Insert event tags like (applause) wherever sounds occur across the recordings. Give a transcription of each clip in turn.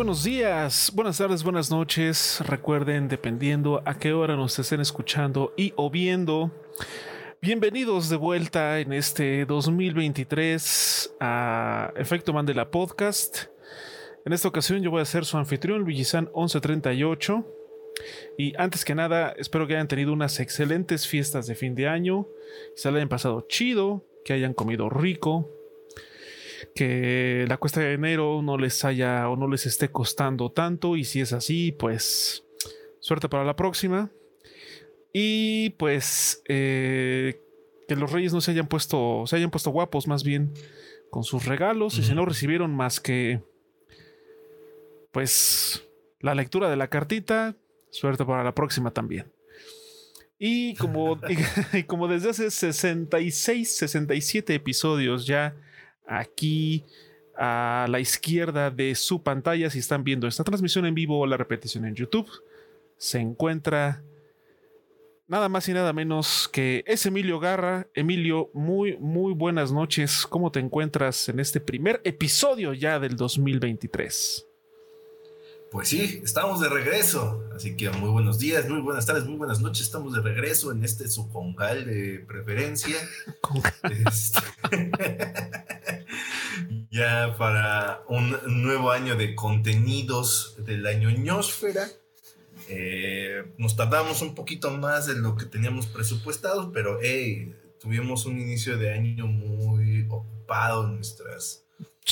Buenos días, buenas tardes, buenas noches. Recuerden, dependiendo a qué hora nos estén escuchando y o viendo, bienvenidos de vuelta en este 2023 a Efecto Mandela Podcast. En esta ocasión yo voy a ser su anfitrión, Luigisan 1138. Y antes que nada, espero que hayan tenido unas excelentes fiestas de fin de año, que se hayan pasado chido, que hayan comido rico, que la cuesta de enero no les haya o no les esté costando tanto y si es así, pues suerte para la próxima. Y pues eh, que los reyes no se hayan puesto, se hayan puesto guapos más bien con sus regalos y si no recibieron más que pues la lectura de la cartita, suerte para la próxima también. Y como, (laughs) y como desde hace 66, 67 episodios ya aquí a la izquierda de su pantalla, si están viendo esta transmisión en vivo o la repetición en YouTube, se encuentra nada más y nada menos que es Emilio Garra. Emilio, muy, muy buenas noches. ¿Cómo te encuentras en este primer episodio ya del 2023? Pues sí, estamos de regreso. Así que muy buenos días, muy buenas tardes, muy buenas noches. Estamos de regreso en este su congal de preferencia. (laughs) Este, (laughs) ya para un nuevo año de contenidos de la ñoñosfera. Eh, nos tardamos un poquito más de lo que teníamos presupuestado, pero hey, tuvimos un inicio de año muy ocupado en nuestras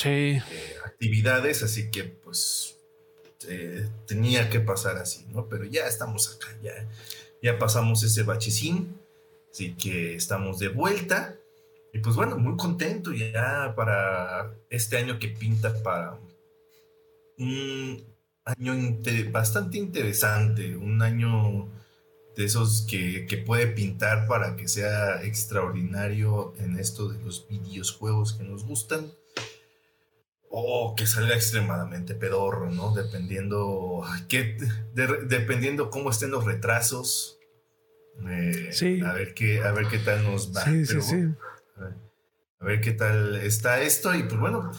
eh, actividades, así que pues eh, tenía que pasar así, ¿no? Pero ya estamos acá, ya, ya pasamos ese bachecín, así que estamos de vuelta. Y pues bueno, muy contento ya para este año que pinta para un año bastante interesante, un año de esos que, que, puede pintar para que sea extraordinario en esto de los videojuegos que nos gustan o que salga extremadamente pedorro, ¿no? Dependiendo, que, dependiendo cómo estén los retrasos. Eh, sí. A ver qué, a ver qué tal nos va. Sí, sí, sí. A ver, qué tal está esto. Y pues bueno,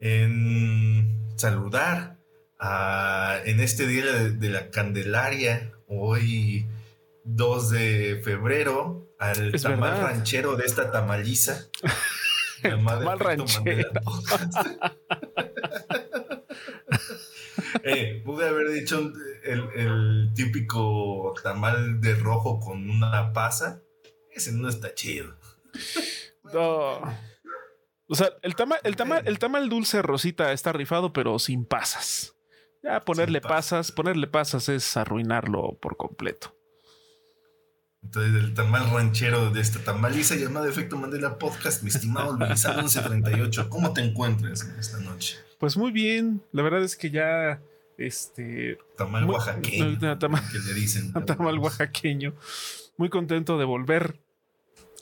en saludar a, en este día de, la Candelaria, hoy 2 de febrero, al tamal ranchero de esta tamaliza. (laughs) (laughs) Mal ranchero. (laughs) eh, pude haber dicho el, típico tamal de rojo con una pasa. Ese no está chido. No. O sea, el tamal, el tamal, el tamal dulce rosita está rifado, pero sin pasas. Ya ponerle pasas, ponerle pasas es arruinarlo por completo. Entonces, el tamal ranchero de esta tamaliza llamada Efecto Mandela Podcast, mi estimado Luis 1138, ¿cómo te encuentras esta noche? Pues muy bien, la verdad es que ya este tamal oaxaqueño, (laughs) que le dicen. (laughs) Tamal oaxaqueño. Muy contento de volver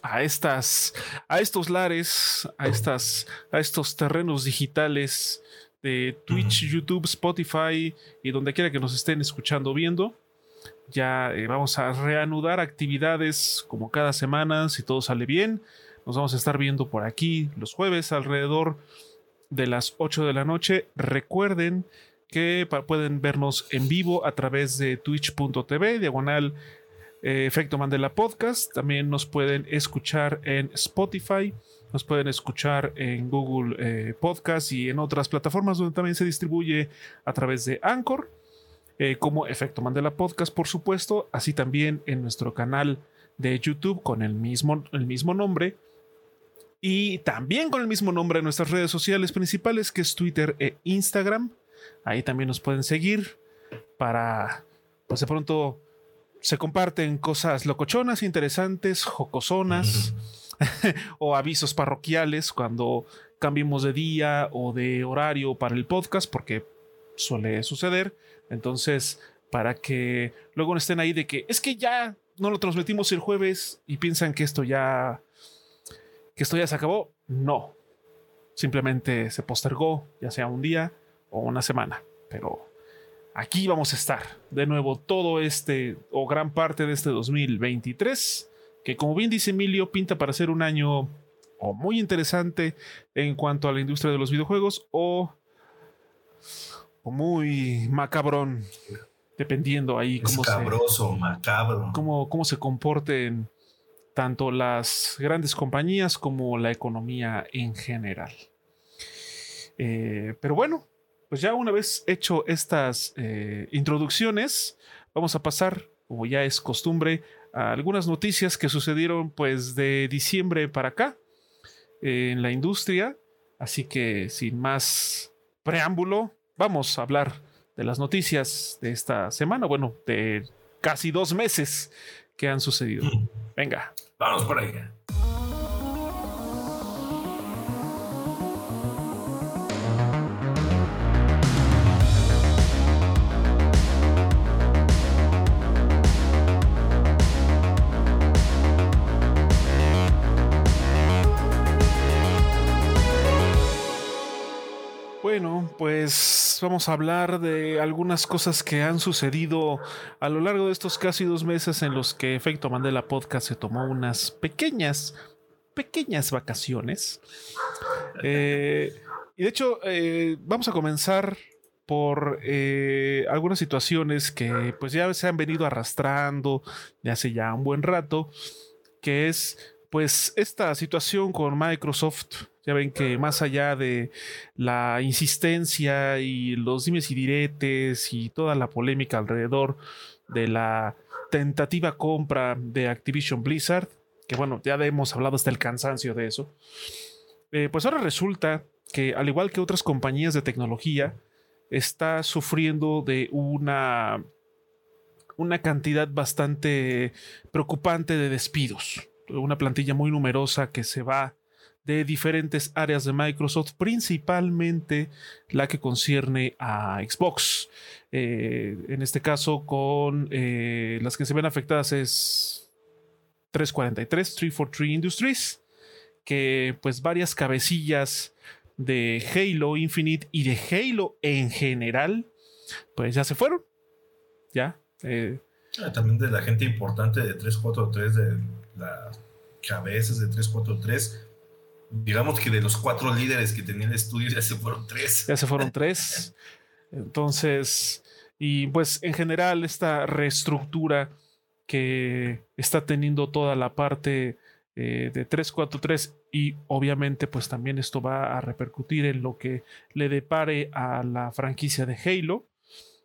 a estas a estos lares, a estas a estos terrenos digitales de Twitch, YouTube, Spotify y donde quiera que nos estén escuchando viendo ya eh, vamos a reanudar actividades como cada semana, si todo sale bien. Nos vamos a estar viendo por aquí los jueves alrededor de las 8 de la noche. Recuerden que pueden vernos en vivo a través de twitch.tv, diagonal eh, Efecto Mandela Podcast. También nos pueden escuchar en Spotify, nos pueden escuchar en Google eh, Podcast y en otras plataformas donde también se distribuye a través de Anchor. Eh, como Efecto Mandela Podcast, por supuesto, así también en nuestro canal de YouTube con el mismo, el mismo nombre. Y también con el mismo nombre en nuestras redes sociales principales, que es Twitter e Instagram. Ahí también nos pueden seguir para, pues de pronto se comparten cosas locochonas, interesantes, jocosonas (laughs) o avisos parroquiales cuando cambiemos de día o de horario para el podcast, porque suele suceder. Entonces, para que luego no estén ahí de que es que ya no lo transmitimos el jueves y piensan que esto ya que esto ya se acabó, no. Simplemente se postergó, ya sea un día o una semana, pero aquí vamos a estar de nuevo todo este o gran parte de este 2023, que como bien dice Emilio, pinta para ser un año o muy interesante en cuanto a la industria de los videojuegos o o muy macabrón, dependiendo ahí cómo Escabroso, macabro. Cómo, cómo se comporten tanto las grandes compañías como la economía en general. Eh, pero bueno, pues ya una vez hecho estas eh, introducciones, vamos a pasar, como ya es costumbre, a algunas noticias que sucedieron pues de diciembre para acá en la industria. Así que sin más preámbulo, vamos a hablar de las noticias de esta semana, bueno, de casi dos meses que han sucedido. Venga. Vamos por ahí. Pues vamos a hablar de algunas cosas que han sucedido a lo largo de estos casi dos meses en los que Efecto Mandela Podcast se tomó unas pequeñas, pequeñas vacaciones. Eh, y de hecho, eh, vamos a comenzar por eh, algunas situaciones que pues ya se han venido arrastrando de hace ya un buen rato, que es pues esta situación con Microsoft ya ven que más allá de la insistencia y los dimes y diretes y toda la polémica alrededor de la tentativa compra de Activision Blizzard, que bueno, ya hemos hablado hasta el cansancio de eso, eh, pues ahora resulta que al igual que otras compañías de tecnología, está sufriendo de una, una cantidad bastante preocupante de despidos. Una plantilla muy numerosa que se va de diferentes áreas de Microsoft, principalmente la que concierne a Xbox. Eh, en este caso, con eh, las que se ven afectadas es 343, 343 Industries, que pues varias cabecillas de Halo Infinite y de Halo en general, pues ya se fueron. Ya. Eh, ah, también de la gente importante de 343, de las cabezas de 343 digamos que de los cuatro líderes que tenía el estudio ya se fueron tres. Ya se fueron tres. Entonces, y pues en general esta reestructura que está teniendo toda la parte eh, de 343 y obviamente pues también esto va a repercutir en lo que le depare a la franquicia de Halo,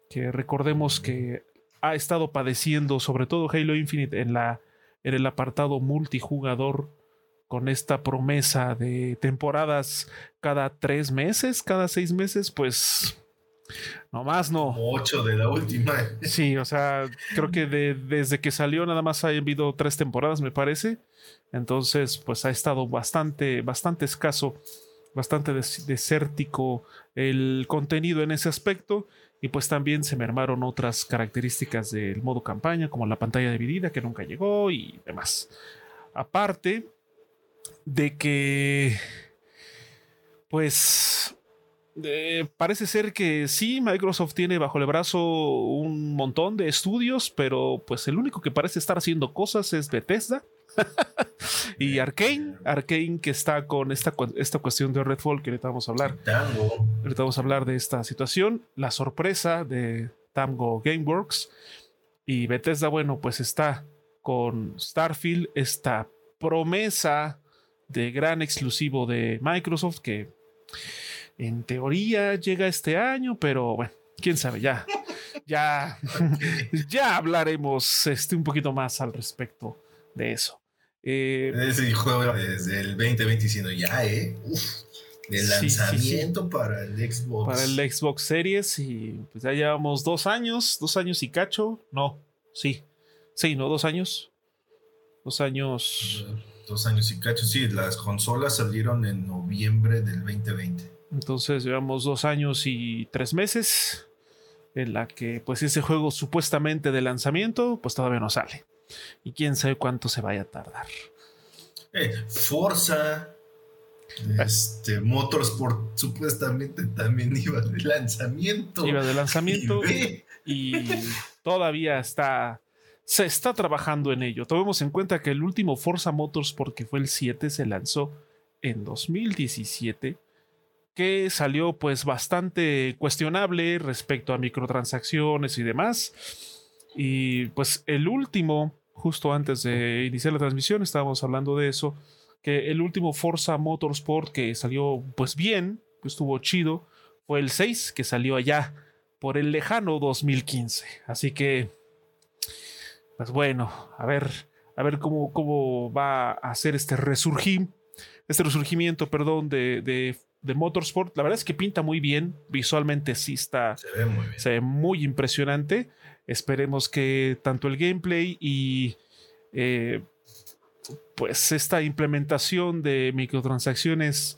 que recordemos que ha estado padeciendo sobre todo Halo Infinite en, la, en el apartado multijugador con esta promesa de temporadas cada tres meses, cada seis meses, pues nomás no. Ocho de la última. (laughs) Sí, o sea, creo que desde que salió nada más ha habido tres temporadas, me parece. Entonces, pues ha estado bastante, bastante escaso, bastante desértico el contenido en ese aspecto. Y pues también se mermaron otras características del modo campaña, como la pantalla dividida que nunca llegó y demás. Aparte, de que, pues, parece ser que sí, Microsoft tiene bajo el brazo un montón de estudios, pero pues el único que parece estar haciendo cosas es Bethesda. (laughs) y Arkane, Arkane que está con esta, esta cuestión de Redfall que ahorita vamos a hablar. Ahorita vamos a hablar de esta situación, la sorpresa de Tango Gameworks y Bethesda, bueno, pues está con Starfield, esta promesa de gran exclusivo de Microsoft que en teoría llega este año, pero bueno, quién sabe, ya, ya, (laughs) ya hablaremos este, un poquito más al respecto de eso. Eh, Ese juego desde el 2020 diciendo ya, ¿eh? de lanzamiento para el Xbox. Para el Xbox Series y pues ya llevamos dos años, dos años y cacho. No, sí, sí, no, dos años. Dos años. Dos años y cacho, sí, las consolas salieron en noviembre del 2020. Entonces llevamos dos años y tres meses en la que pues ese juego supuestamente de lanzamiento pues todavía no sale. Y quién sabe cuánto se vaya a tardar. Eh, Forza, este, Motorsport supuestamente también (laughs) iba de lanzamiento. Iba de lanzamiento y todavía está se está trabajando en ello. Tomemos en cuenta que el último Forza Motorsport, que fue el 7, se lanzó en 2017 que salió pues bastante cuestionable respecto a microtransacciones y demás. Y pues el último, justo antes de iniciar la transmisión, estábamos hablando de eso, que el último Forza Motorsport que salió pues bien, estuvo chido, fue el 6 que salió allá por el lejano 2015. Así que, pues bueno, a ver, a ver cómo, cómo va a hacer este resurgir, este resurgimiento, perdón, de, de, de, Motorsport. La verdad es que pinta muy bien, visualmente sí está, se ve muy, bien. Se ve muy impresionante. Esperemos que tanto el gameplay y eh, pues esta implementación de microtransacciones,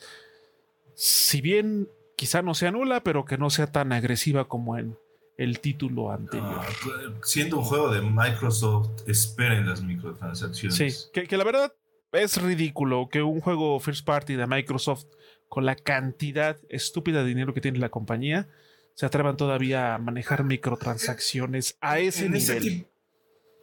si bien quizá no sea nula, pero que no sea tan agresiva como en el título anterior. No, siendo un juego de Microsoft, esperen las microtransacciones. Sí, que, que, la verdad es ridículo que un juego first party de Microsoft, con la cantidad estúpida de dinero que tiene la compañía, se atrevan todavía a manejar microtransacciones a ese en nivel. Ese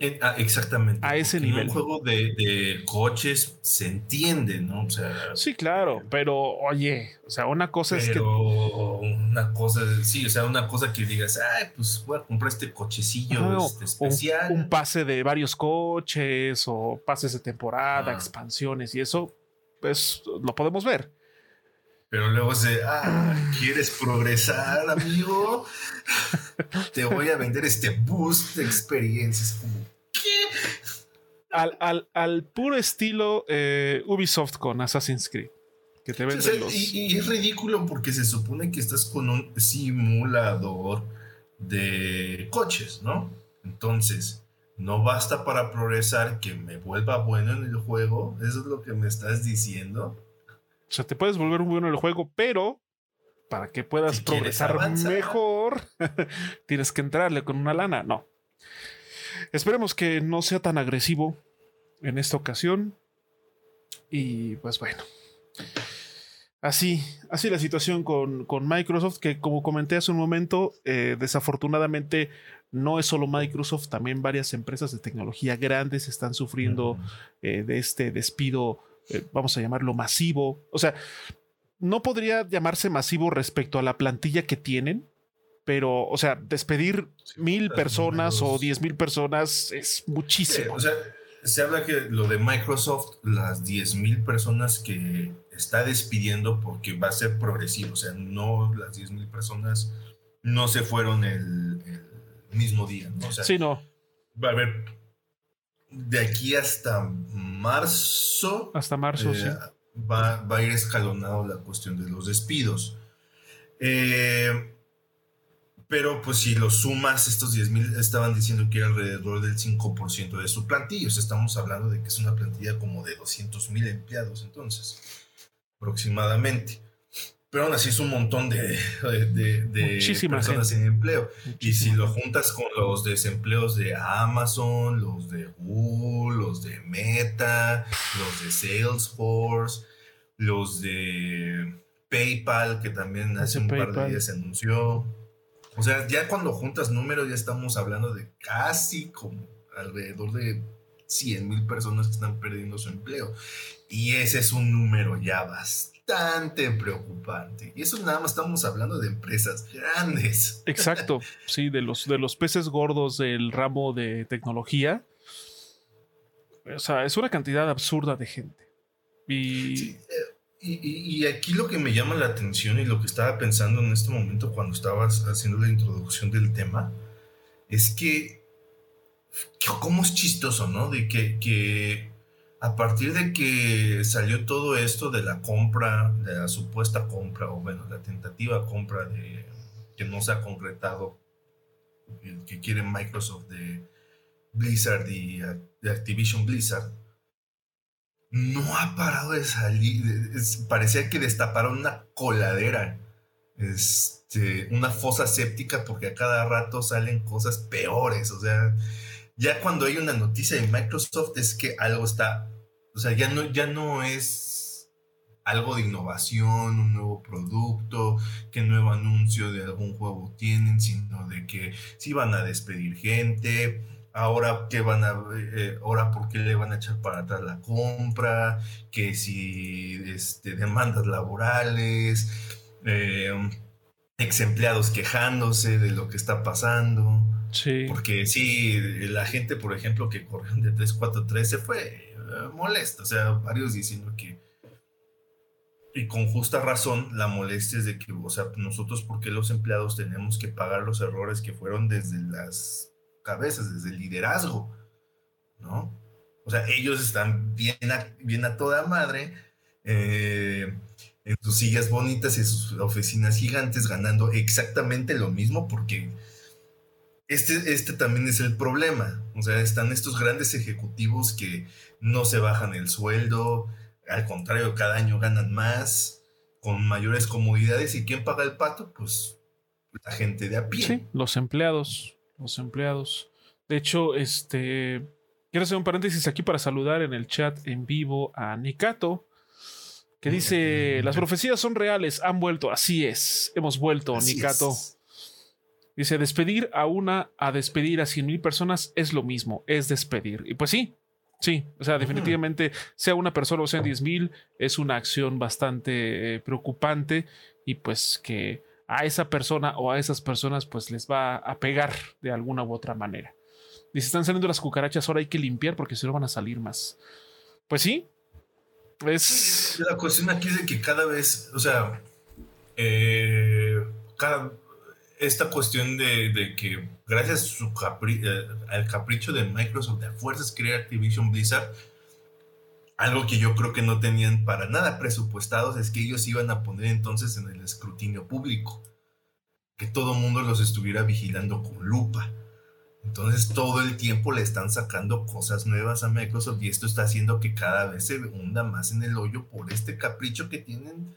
en, ah, exactamente. A ese en nivel. un juego de, de, coches se entiende, ¿no? O sea. Sí, claro, pero oye, o sea, una cosa es que. Una cosa, sí, o sea, una cosa que digas, ay, pues voy a comprar este cochecillo no, este, especial. Un, un, pase de varios coches o pases de temporada, ah. expansiones y eso, pues lo podemos ver. Pero luego se, ah, ¿quieres progresar, amigo? (laughs) Te voy a vender este boost de experiencias. Como. (laughs) Al, al, al puro estilo eh, Ubisoft con Assassin's Creed. Que te venden o sea, los... y, y, es ridículo porque se supone que estás con un simulador de coches, ¿no? Entonces, no basta para progresar que me vuelva bueno en el juego. Eso es lo que me estás diciendo. O sea, te puedes volver un bueno en el juego, pero para que puedas Si progresar mejor, (laughs) tienes que entrarle con una lana. No. Esperemos que no sea tan agresivo en esta ocasión. Y pues bueno. Así, así la situación con, con Microsoft, que como comenté hace un momento, eh, desafortunadamente no es solo Microsoft, también varias empresas de tecnología grandes están sufriendo eh, de este despido eh, vamos a llamarlo masivo. O sea, no podría llamarse masivo respecto a la plantilla que tienen, pero, o sea, despedir sí, mil personas o diez mil personas es muchísimo. O sea, se habla que lo de Microsoft, las diez mil personas que está despidiendo porque va a ser progresivo, o sea, no las diez mil personas no se fueron el, el, mismo día, ¿no? O sea, sí, no. Va a haber de aquí hasta marzo. Hasta marzo, eh, sí. Va, va, a ir escalonado la cuestión de los despidos. Eh, pero pues si lo sumas, estos 10 mil estaban diciendo que era alrededor del 5% de su plantilla. O sea, estamos hablando de que es una plantilla como de 200 mil empleados entonces, aproximadamente. Pero aún así es un montón de, de, de personas gente. en empleo. Muchísima y si lo juntas con los desempleos de Amazon, los de Google, los de Meta, los de Salesforce, los de PayPal, que también hace un PayPal. par de días se anunció. O sea, ya cuando juntas números, ya estamos hablando de casi como alrededor de 100 mil personas que están perdiendo su empleo. Y ese es un número ya bastante preocupante. Y eso nada más estamos hablando de empresas grandes. (laughs) Exacto, sí, de los, de los peces gordos del ramo de tecnología. O sea, es una cantidad absurda de gente. Y... Sí, eh, y, aquí lo que me llama la atención y lo que estaba pensando en este momento cuando estabas haciendo la introducción del tema, es que, cómo es chistoso, ¿no? De que, que a partir de que salió todo esto de la compra, de la supuesta compra, o bueno, la tentativa compra de que no se ha concretado, que quiere Microsoft de Blizzard y de Activision Blizzard, no ha parado de salir. Parecía que destaparon una coladera, este, una fosa séptica, porque a cada rato salen cosas peores. O sea, ya cuando hay una noticia de Microsoft es que algo está o sea, ya no, ya no es algo de innovación, un nuevo producto, qué nuevo anuncio de algún juego tienen, sino de que si van a despedir gente, ahora qué van a, eh, ahora por qué le van a echar para atrás la compra, que si este, demandas laborales. eh, ex empleados quejándose de lo que está pasando. Sí. Porque sí, la gente, por ejemplo, que corrió de 343 se fue eh, molesta. O sea, varios diciendo que. Y con justa razón, la molestia es de que, o sea, nosotros, ¿por qué los empleados tenemos que pagar los errores que fueron desde las cabezas, desde el liderazgo? ¿No? O sea, ellos están bien a, bien a toda madre. Eh, en sus sillas bonitas y sus oficinas gigantes ganando exactamente lo mismo porque este, este también es el problema. O sea, están estos grandes ejecutivos que no se bajan el sueldo, al contrario, cada año ganan más, con mayores comodidades. ¿Y quién paga el pato? Pues la gente de a pie. Sí, los empleados, los empleados. De hecho, este, quiero hacer un paréntesis aquí para saludar en el chat en vivo a Nikato que dice, las profecías son reales, han vuelto, así es, hemos vuelto, Nikato. Dice, despedir a una a despedir a cien mil personas es lo mismo, es despedir. Y pues sí, sí, o sea, definitivamente, sea una persona o sean diez mil, es una acción bastante eh, preocupante y pues que a esa persona o a esas personas pues les va a pegar de alguna u otra manera. Dice, están saliendo las cucarachas, ahora hay que limpiar porque si no van a salir más. Pues sí, es... La cuestión aquí es de que cada vez, o sea, eh, cada, esta cuestión de, que gracias a su eh, al capricho de Microsoft de fuerzas crear Activision Blizzard, algo que yo creo que no tenían para nada presupuestados es que ellos iban a poner entonces en el escrutinio público, que todo el mundo los estuviera vigilando con lupa. Entonces todo el tiempo le están sacando cosas nuevas a Microsoft y esto está haciendo que cada vez se hunda más en el hoyo por este capricho que tienen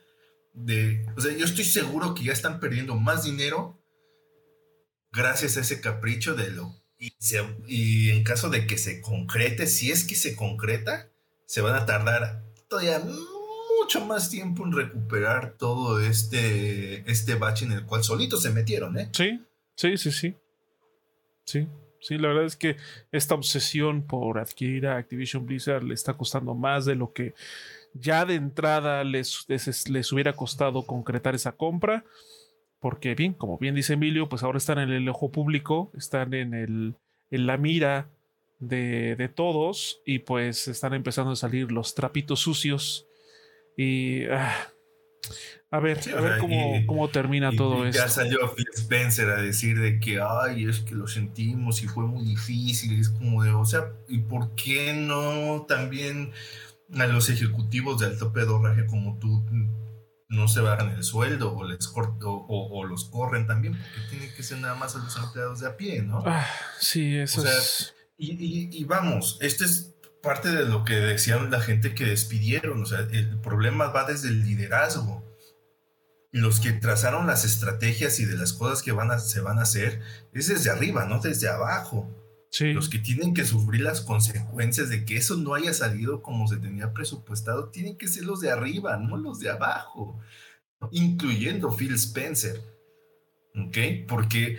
de... O sea, yo estoy seguro que ya están perdiendo más dinero gracias a ese capricho de lo... Y, y en caso de que se concrete, si es que se concreta, se van a tardar todavía mucho más tiempo en recuperar todo este, este bache en el cual solitos se metieron, ¿eh? Sí, sí, sí, sí. Sí, sí, la verdad es que esta obsesión por adquirir a Activision Blizzard le está costando más de lo que ya de entrada les, les, hubiera costado concretar esa compra. Porque bien, como bien dice Emilio, pues ahora están en el ojo público, están en, el, en la mira de, de, todos y pues están empezando a salir los trapitos sucios. Y ah, a ver, a ver cómo, termina todo esto. Ya salió Phil Spencer a decir de que, ay, es que lo sentimos y fue muy difícil. Es como de, o sea, ¿y por qué no también a los ejecutivos del tope de como tú no se bajan el sueldo o, les o, los corren también? Porque tiene que ser nada más a los empleados de a pie, ¿no? Ah, sí, eso es. Y, y vamos, este es parte de lo que decían la gente que despidieron. O sea, el problema va desde el liderazgo los que trazaron las estrategias y de las cosas que van a, se van a hacer es desde arriba, no desde abajo. Los que tienen que sufrir las consecuencias de que eso no haya salido como se tenía presupuestado, tienen que ser los de arriba, no los de abajo, incluyendo Phil Spencer. ¿Ok? Porque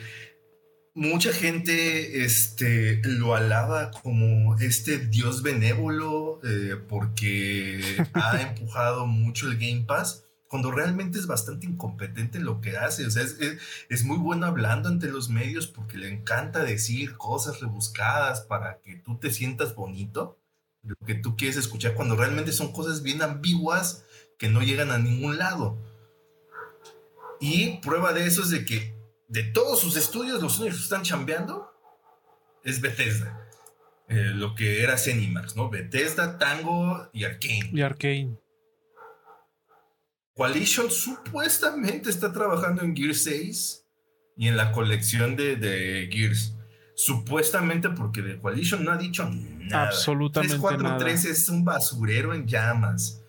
mucha gente este, lo alaba como este dios benévolo eh, porque (laughs) ha empujado mucho el Game Pass cuando realmente es bastante incompetente en lo que hace. O sea, es, muy bueno hablando ante los medios porque le encanta decir cosas rebuscadas para que tú te sientas bonito, lo que tú quieres escuchar, cuando realmente son cosas bien ambiguas que no llegan a ningún lado. Y prueba de eso es de que de todos sus estudios, los únicos que están chambeando es Bethesda. Eh, lo que era Cenimax, ¿no? Bethesda, Tango y Arkane. Y Arkane. Coalition supuestamente está trabajando en Gears 6 y en la colección de, Gears. Supuestamente porque de Coalition no ha dicho nada. Absolutamente 343 es un basurero en llamas.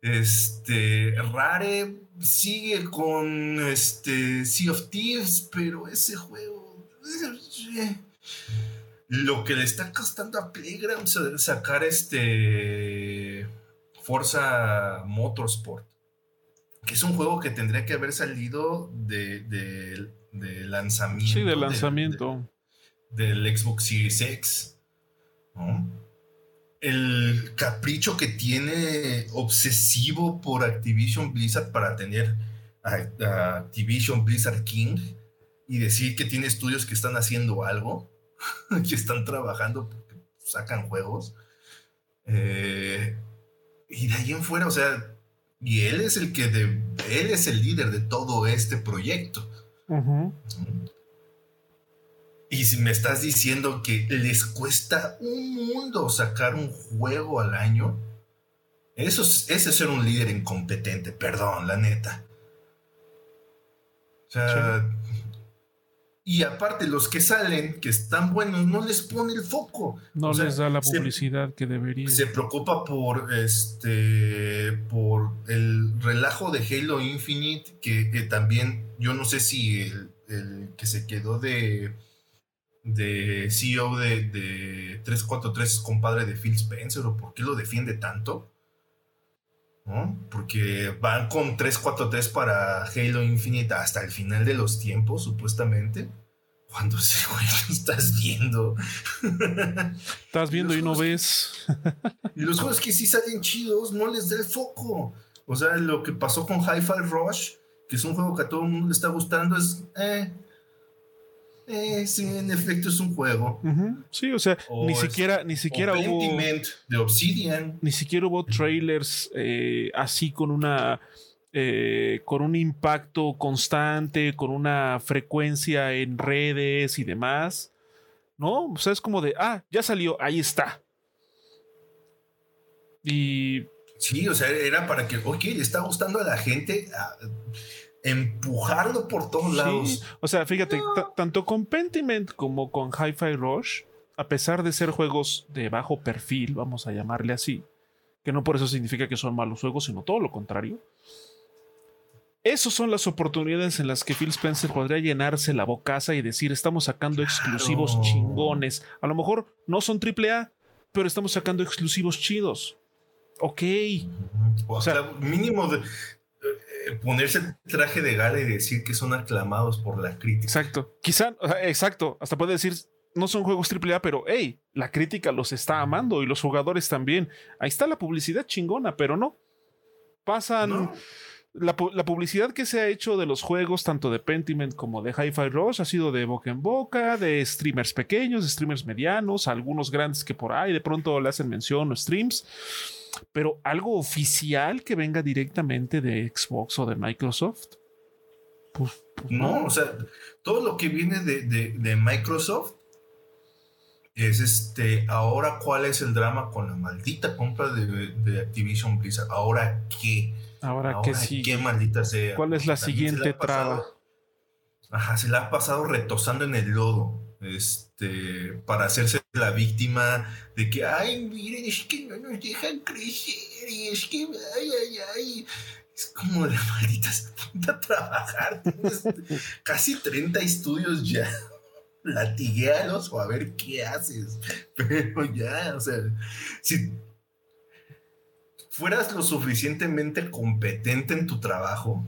Este, Rare sigue con este Sea of Thieves, pero ese juego lo que le está costando a Playground sacar este Forza Motorsport que es un juego que tendría que haber salido de, lanzamiento. Sí, de lanzamiento. del Xbox Series X. El capricho que tiene obsesivo por Activision Blizzard para tener a, Activision Blizzard King y decir que tiene estudios que están haciendo algo, (laughs) que están trabajando, porque sacan juegos. Eh, y de ahí en fuera, o sea, y él es el que de, él es el líder de todo este proyecto. Y si me estás diciendo que les cuesta un mundo sacar un juego al año, eso es, ese es ser un líder incompetente, perdón, la neta. O sea, y aparte los que salen, que están buenos, no les pone el foco. No les da la publicidad que debería. Se preocupa por este por el relajo de Halo Infinite, que, también yo no sé si el, que se quedó de de CEO de, de 343 es compadre de Phil Spencer o por qué lo defiende tanto. Porque van con 343 para Halo Infinite hasta el final de los tiempos, supuestamente. Cuando ese (laughs) güey lo estás viendo. Estás viendo y no ves. y los juegos que sí salen chidos no les da el foco. O sea, lo que pasó con Hi-Fi Rush, que es un juego que a todo el mundo le está gustando, es. Eh, eh, sí, en efecto es un juego. Sí, o sea, ni siquiera, ni siquiera hubo. de Obsidian. Ni siquiera hubo trailers eh, así con una. Eh, con un impacto constante, con una frecuencia en redes y demás. ¿No? O sea, es como de, ah, ya salió, ahí está. Y. Sí, o sea, era para que, ok, le está gustando a la gente. Empujarlo por todos lados. O sea, fíjate, tanto con Pentiment como con Hi-Fi Rush, a pesar de ser juegos de bajo perfil, vamos a llamarle así, que no por eso significa que son malos juegos, sino todo lo contrario. Esas son las oportunidades en las que Phil Spencer podría llenarse la bocaza y decir, estamos sacando exclusivos chingones. A lo mejor no son AAA, pero estamos sacando exclusivos chidos. Ok. O, sea, mínimo de, ponerse el traje de gala y decir que son aclamados por la crítica. Exacto. Quizá, exacto, hasta puede decir, no son juegos AAA, pero hey, la crítica los está amando y los jugadores también. Ahí está la publicidad chingona, pero no. Pasan. La, publicidad que se ha hecho de los juegos, tanto de Pentiment como de Hi-Fi Rush, ha sido de boca en boca, de streamers pequeños, de streamers medianos, algunos grandes que por ahí de pronto le hacen mención o streams pero algo oficial que venga directamente de Xbox o de Microsoft. Pues, pues no. o sea, todo lo que viene de, Microsoft es este, ahora cuál es el drama con la maldita compra de, Activision Blizzard, ahora qué. Ahora, que sí. Qué maldita sea. ¿Cuál es la siguiente traba? Ajá, se la ha pasado retosando en el lodo este, para hacerse la víctima de que, ay, miren, es que no nos dejan crecer, y es que, ay, ay, ay. Es como de (laughs) malditas a trabajar. casi 30 estudios ya. (laughs) Latiguealos o a ver qué haces. (laughs) Pero ya, o sea, si fueras lo suficientemente competente en tu trabajo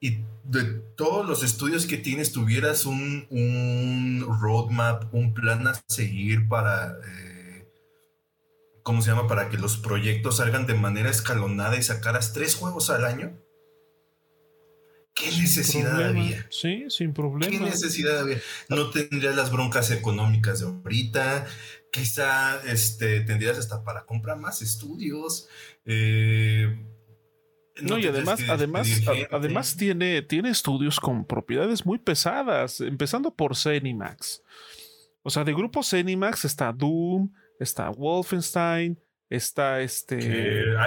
y de todos los estudios que tienes tuvieras un, un roadmap, un plan a seguir para, eh, ¿cómo se llama? Para que los proyectos salgan de manera escalonada y sacaras tres juegos al año. ¿Qué necesidad había? Sí, sin problema. ¿Qué necesidad había? No tendrías las broncas económicas de ahorita. Quizá este, tendrías hasta para comprar más estudios. Eh, no, y además, además, además tiene, tiene estudios con propiedades muy pesadas, empezando por Zenimax. O sea, de grupo Zenimax está Doom, está Wolfenstein, está este.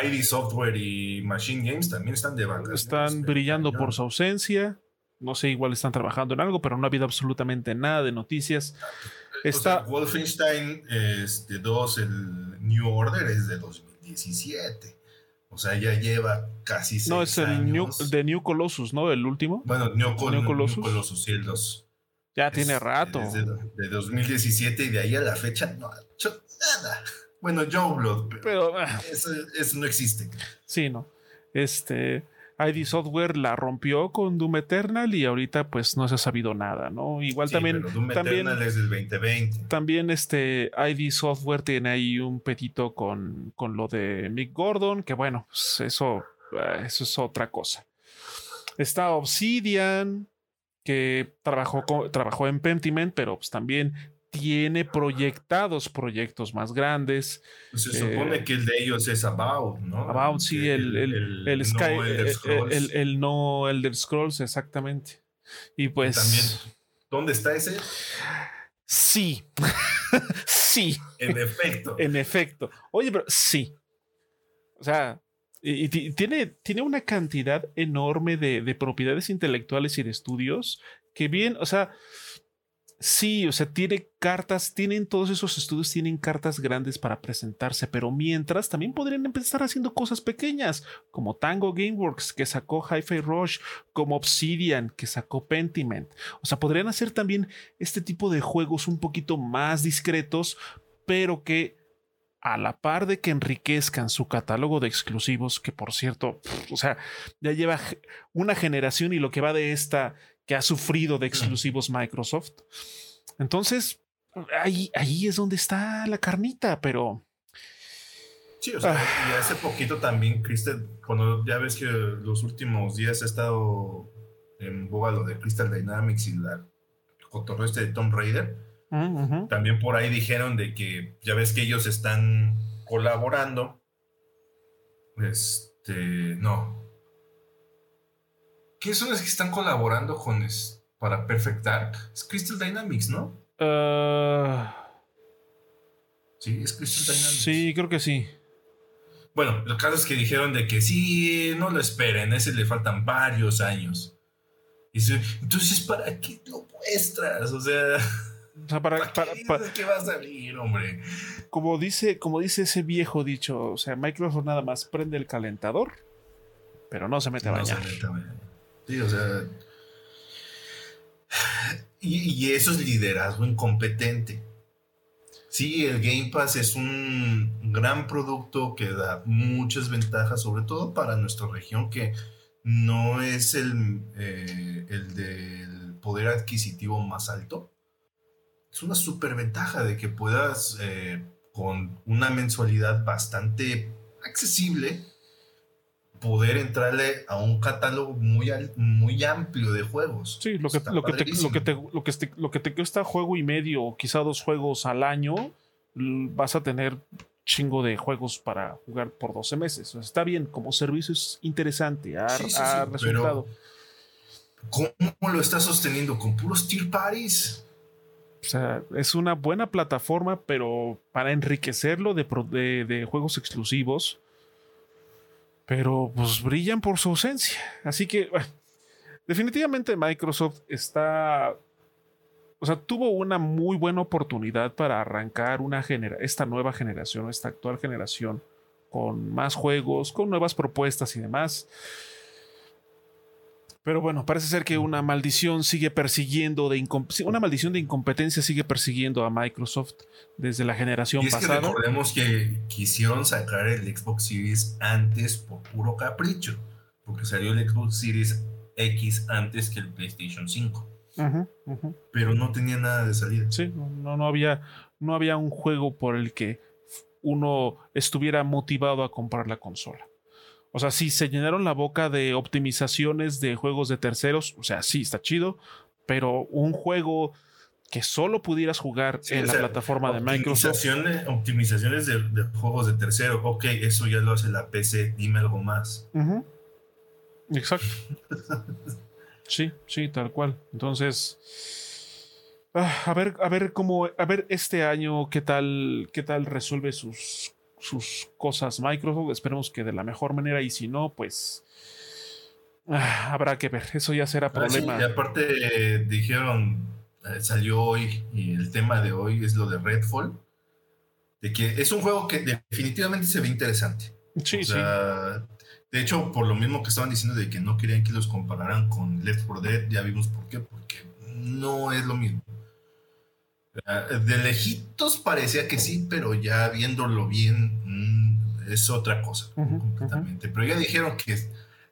ID Software y Machine Games también están de vacaciones. Están brillando por su ausencia. No sé, igual están trabajando en algo, pero no ha habido absolutamente nada de noticias. Está. Wolfenstein este, 2, el New Order es de 2017. O sea, ya lleva casi seis No, es el New, de New Colossus, ¿no? El último. Bueno, New, Colossus. New Colossus, sí, el Ya tiene rato. Desde de 2017 y de ahí a la fecha no ha hecho nada. Bueno, John Blood, pero, ah. eso, eso, no existe. Sí, no. Este. ID Software la rompió con Doom Eternal y ahorita pues no se ha sabido nada, ¿no? Igual también... Doom también, Eternal es del 2020. También este ID Software tiene ahí un petito con, con lo de Mick Gordon, que bueno, pues eso, eh, eso es otra cosa. Está Obsidian, que trabajó, trabajó en Pentiment, pero pues también tiene proyectados proyectos más grandes. Pues se supone eh, que el de ellos es About, ¿no? About, sí, el, el, el, Sky, no Elder Scrolls. El, no Elder Scrolls, exactamente. Y pues. También, ¿Dónde está ese? Sí. (laughs) sí. En efecto. en efecto. Oye, pero sí. O sea, y, tiene, tiene una cantidad enorme de, de propiedades intelectuales y de estudios que bien, o sea, Sí, o sea, tiene cartas, tienen todos esos estudios, tienen cartas grandes para presentarse, pero mientras también podrían empezar haciendo cosas pequeñas, como Tango Gameworks, que sacó Hi-Fi Rush, como Obsidian, que sacó Pentiment. O sea, podrían hacer también este tipo de juegos un poquito más discretos, pero que a la par de que enriquezcan su catálogo de exclusivos, que por cierto, o sea, ya lleva una generación y lo que va de esta que ha sufrido de exclusivos Microsoft. Entonces, ahí, ahí es donde está la carnita, pero... Sí, o sea, y hace poquito también, Crystal, cuando ya ves que los últimos días ha estado en boga lo de Crystal Dynamics y la cotorreo este de Tomb Raider, también por ahí dijeron de que ya ves que ellos están colaborando. Este, no, ¿Qué son las que están colaborando con para Perfect Dark? Es Crystal Dynamics, ¿no? Ah. sí, es Crystal Dynamics. Sí, creo que sí. Bueno, lo caso es que dijeron de que sí, no lo esperen, a ese le faltan varios años. Y entonces, ¿para qué lo muestras? O sea, para, qué, va a salir, hombre? Como dice, como dice ese viejo dicho, o sea, Microsoft nada más prende el calentador, pero no se mete a bañar. se mete a bañar. Sí, o sea. Y, eso es liderazgo incompetente. Sí, el Game Pass es un gran producto que da muchas ventajas, sobre todo para nuestra región, que no es el, eh, el del poder adquisitivo más alto. Es una super ventaja de que puedas, eh, con una mensualidad bastante accesible, poder entrarle a un catálogo muy, muy amplio de juegos. Sí, lo que, lo que, te, lo, que te, lo, que te, lo que te cuesta juego y medio, o quizá dos juegos al año, vas a tener chingo de juegos para jugar por 12 meses. está bien, como servicio es interesante, ha, resultado. ¿Cómo lo está sosteniendo? ¿Con puros tier parties? O sea, es una buena plataforma, pero para enriquecerlo de, de, de juegos exclusivos, pero pues brillan por su ausencia. Así que, definitivamente Microsoft está, o sea, tuvo una muy buena oportunidad para arrancar una genera esta nueva generación, esta actual generación, con más juegos, con nuevas propuestas y demás. Pero bueno, parece ser que una maldición sigue persiguiendo, de una maldición de incompetencia sigue persiguiendo a Microsoft desde la generación y es pasada. Que recordemos que quisieron sacar el Xbox Series antes por puro capricho, porque salió el Xbox Series X antes que el PlayStation 5. Pero no tenía nada de salida. Sí, no, no, había, no había un juego por el que uno estuviera motivado a comprar la consola. O sea, sí, se llenaron la boca de optimizaciones de juegos de terceros. O sea, sí, está chido. Pero un juego que solo pudieras jugar en la plataforma de Microsoft. Optimizaciones de, juegos de tercero. Ok, eso ya lo hace la PC. Dime algo más. Exacto. (laughs) sí, sí, tal cual. Entonces. Ah, a ver, a ver cómo. A ver este año qué tal. qué tal resuelve sus sus cosas Microsoft. Esperemos que de la mejor manera y si no, pues ah, habrá que ver. Eso ya será problema. y aparte dijeron, eh, salió hoy y el tema de hoy es lo de Redfall. De que es un juego que definitivamente se ve interesante. Sí, sí. De hecho, por lo mismo que estaban diciendo de que no querían que los compararan con Left 4 Dead, ya vimos por qué, porque no es lo mismo. De lejitos parecía que sí, pero ya viéndolo bien mm, es otra cosa completamente. Pero ya dijeron que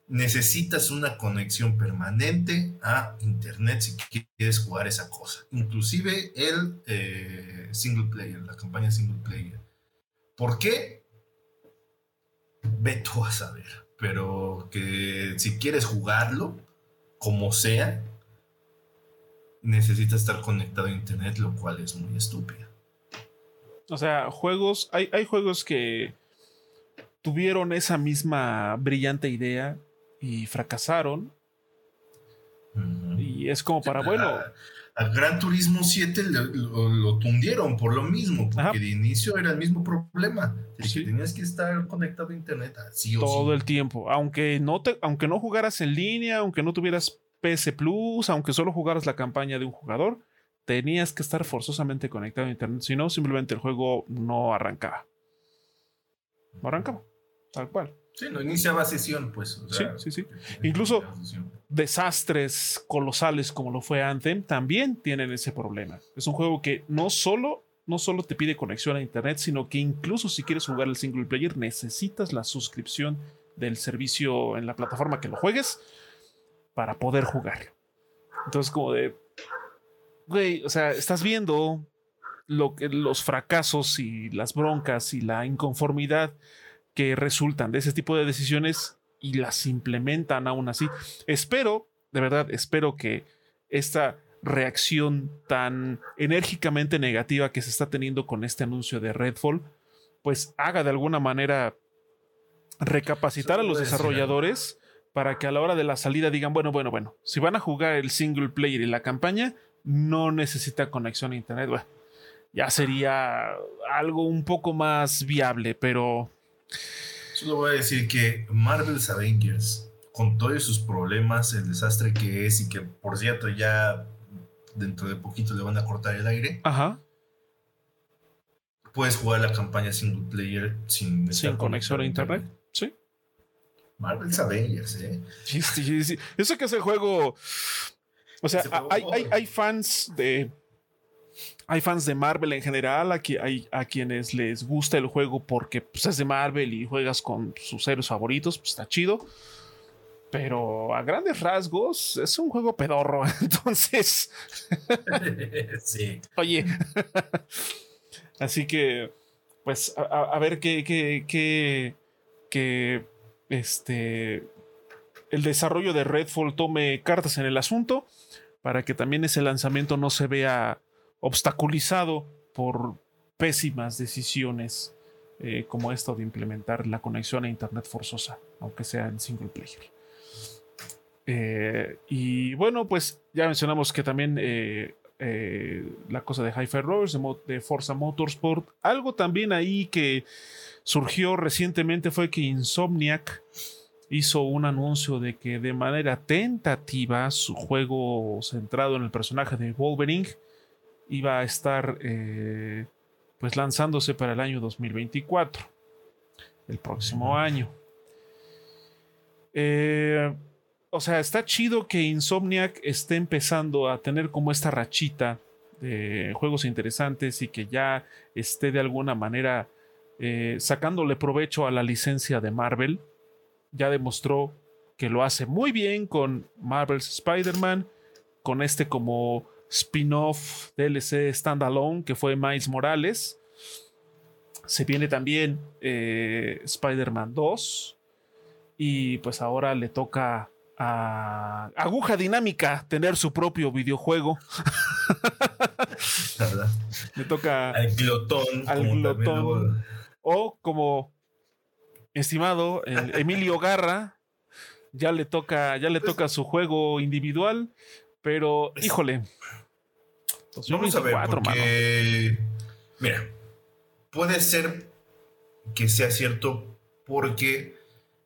necesitas una conexión permanente a internet si quieres jugar esa cosa. Inclusive el eh, single player, la campaña single player. ¿Por qué? Ve tú a saber. Pero que si quieres jugarlo, como sea, necesita estar conectado a internet, lo cual es muy estúpido. O sea, juegos, hay, hay juegos que tuvieron esa misma brillante idea y fracasaron. Y es como para, bueno. A, Gran Turismo 7 lo, tundieron por lo mismo, porque de inicio era el mismo problema. tenías que estar conectado a internet así Todo el tiempo. Aunque no, te, aunque no jugaras en línea, aunque no tuvieras PS Plus, aunque solo jugaras la campaña de un jugador, tenías que estar forzosamente conectado a internet. Si no, simplemente el juego no arrancaba. No arrancaba. Tal cual. Sí, no iniciaba sesión, pues. sí, sí, sí. Incluso desastres colosales como lo fue Anthem también tienen ese problema. Es un juego que no solo, no solo te pide conexión a internet, sino que incluso si quieres jugar el single player necesitas la suscripción del servicio en la plataforma que lo juegues para poder jugar. Entonces, como de, güey, o sea, estás viendo lo que, los fracasos y las broncas y la inconformidad que resultan de ese tipo de decisiones y las implementan aún así. Espero, de verdad, espero que esta reacción tan enérgicamente negativa que se está teniendo con este anuncio de Redfall, pues haga de alguna manera recapacitar a los desarrolladores para que a la hora de la salida digan, bueno, bueno, bueno, si van a jugar el single player y la campaña, no necesita conexión a internet. ya sería algo un poco más viable, pero Solo voy a decir que Marvel's Avengers, con todos sus problemas, el desastre que es y que, por cierto, ya dentro de poquito le van a cortar el aire. Ajá. Puedes jugar la campaña single player sin, sin conexión a internet. Marvel's Avengers, ¿eh? Sí, sí, sí. Eso que es el juego. O sea, hay, hay, hay fans de hay fans de Marvel en general, aquí hay a quienes les gusta el juego porque pues, es de Marvel y juegas con sus héroes favoritos, pues está chido. Pero a grandes rasgos es un juego pedorro, (laughs) entonces. (laughs) sí. Oye. Así que, pues, a, ver qué, qué, qué, qué, este, el desarrollo de Redfall tome cartas en el asunto para que también ese lanzamiento no se vea obstaculizado por pésimas decisiones eh, como esto de implementar la conexión a Internet forzosa, aunque sea en single player. Eh, y bueno, pues ya mencionamos que también eh, la cosa de High Rollers, de, de Forza Motorsport, algo también ahí que surgió recientemente fue que Insomniac hizo un anuncio de que de manera tentativa su juego centrado en el personaje de Wolverine iba a estar eh, pues lanzándose para el año 2024, el próximo año. Eh, o sea, está chido que Insomniac esté empezando a tener como esta rachita de juegos interesantes y que ya esté de alguna manera eh, sacándole provecho a la licencia de Marvel. Ya demostró que lo hace muy bien con Marvel's Spider-Man, con este como spin-off DLC standalone que fue Miles Morales. Se viene también eh, Spider-Man 2. Y pues ahora le toca a Aguja Dinámica tener su propio videojuego. (laughs) le toca al glotón. Al glotón. O como estimado (laughs) Emilio Garra, ya le toca, ya le pues toca su juego individual. Pero, híjole, Vamos a ver, porque, mira, puede ser que sea cierto porque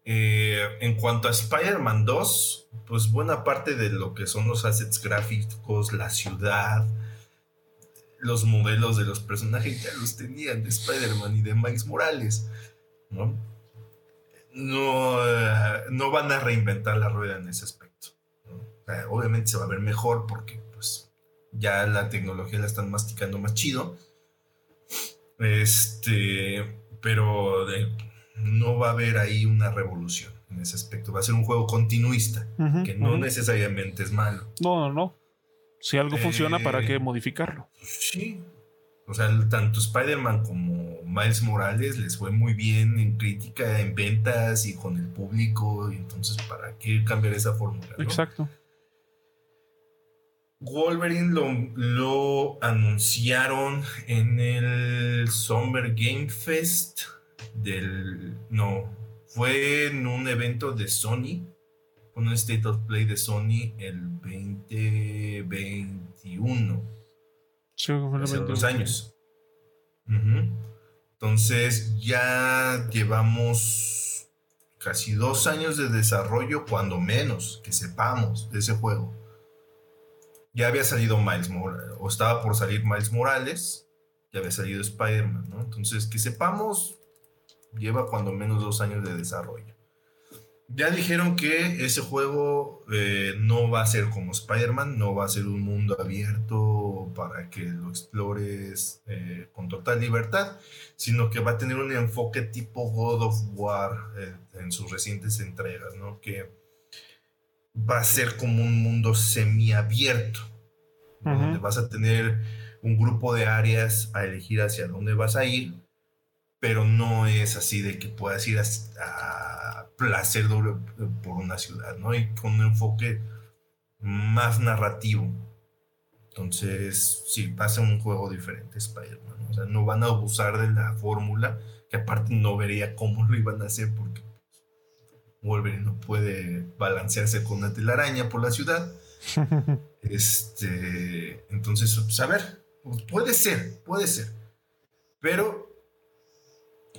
eh, en cuanto a Spider-Man 2, pues buena parte de lo que son los assets gráficos, la ciudad, los modelos de los personajes ya los tenían de Spider-Man y de Miles Morales, ¿no? No, eh, no van a reinventar la rueda en ese aspecto. obviamente se va a ver mejor porque ya la tecnología la están masticando más chido. Este, pero no va a haber ahí una revolución en ese aspecto. Va a ser un juego continuista, que no necesariamente es malo. No, no, no. Si algo funciona, ¿para qué eh, modificarlo? Sí. O sea, tanto Spider-Man como Miles Morales les fue muy bien en crítica, en ventas y con el público. Y entonces, ¿para qué cambiar esa fórmula? Exacto. Wolverine lo, lo anunciaron en el Summer Game Fest del... No, fue en un evento de Sony, un State of Play de Sony el 2021. Sí, hace dos años. Entonces ya llevamos casi dos años de desarrollo, cuando menos que sepamos de ese juego. Ya había salido Miles Morales, o estaba por salir Miles Morales, ya había salido Spider-Man, ¿no? Entonces que sepamos, lleva cuando menos dos años de desarrollo. Ya dijeron que ese juego eh, no va a ser como Spider-Man, no va a ser un mundo abierto para que lo explores eh, con total libertad, sino que va a tener un enfoque tipo God of War eh, en sus recientes entregas, ¿no? Que va a ser como un mundo semiabierto. Ujú. donde vas a tener un grupo de áreas a elegir hacia dónde vas a ir, pero no es así de que puedas ir a, a placer doble por una ciudad, ¿no? Y con un enfoque más narrativo. Entonces, sí, va a ser un juego diferente Spider-Man. ¿no? O sea, no van a abusar de la fórmula, que aparte no vería cómo lo iban a hacer porque Wolverine no puede balancearse con una telaraña por la ciudad. (laughs) Este, entonces, pues, a ver, puede ser, puede ser. Pero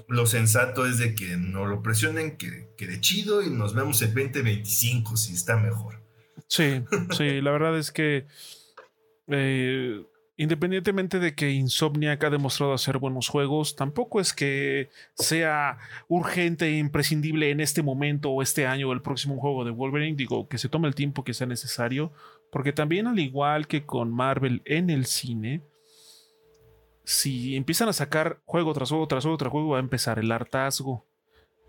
lo sensato es de que no lo presionen, que quede chido y nos vemos el 2025 si está mejor. Sí, sí, la verdad es que eh, independientemente de que Insomniac ha demostrado hacer buenos juegos, tampoco es que sea urgente e imprescindible en este momento o este año o el próximo juego de Wolverine. Digo, que se tome el tiempo que sea necesario, porque también al igual que con Marvel en el cine, si empiezan a sacar juego tras juego tras juego tras juego, va a empezar el hartazgo.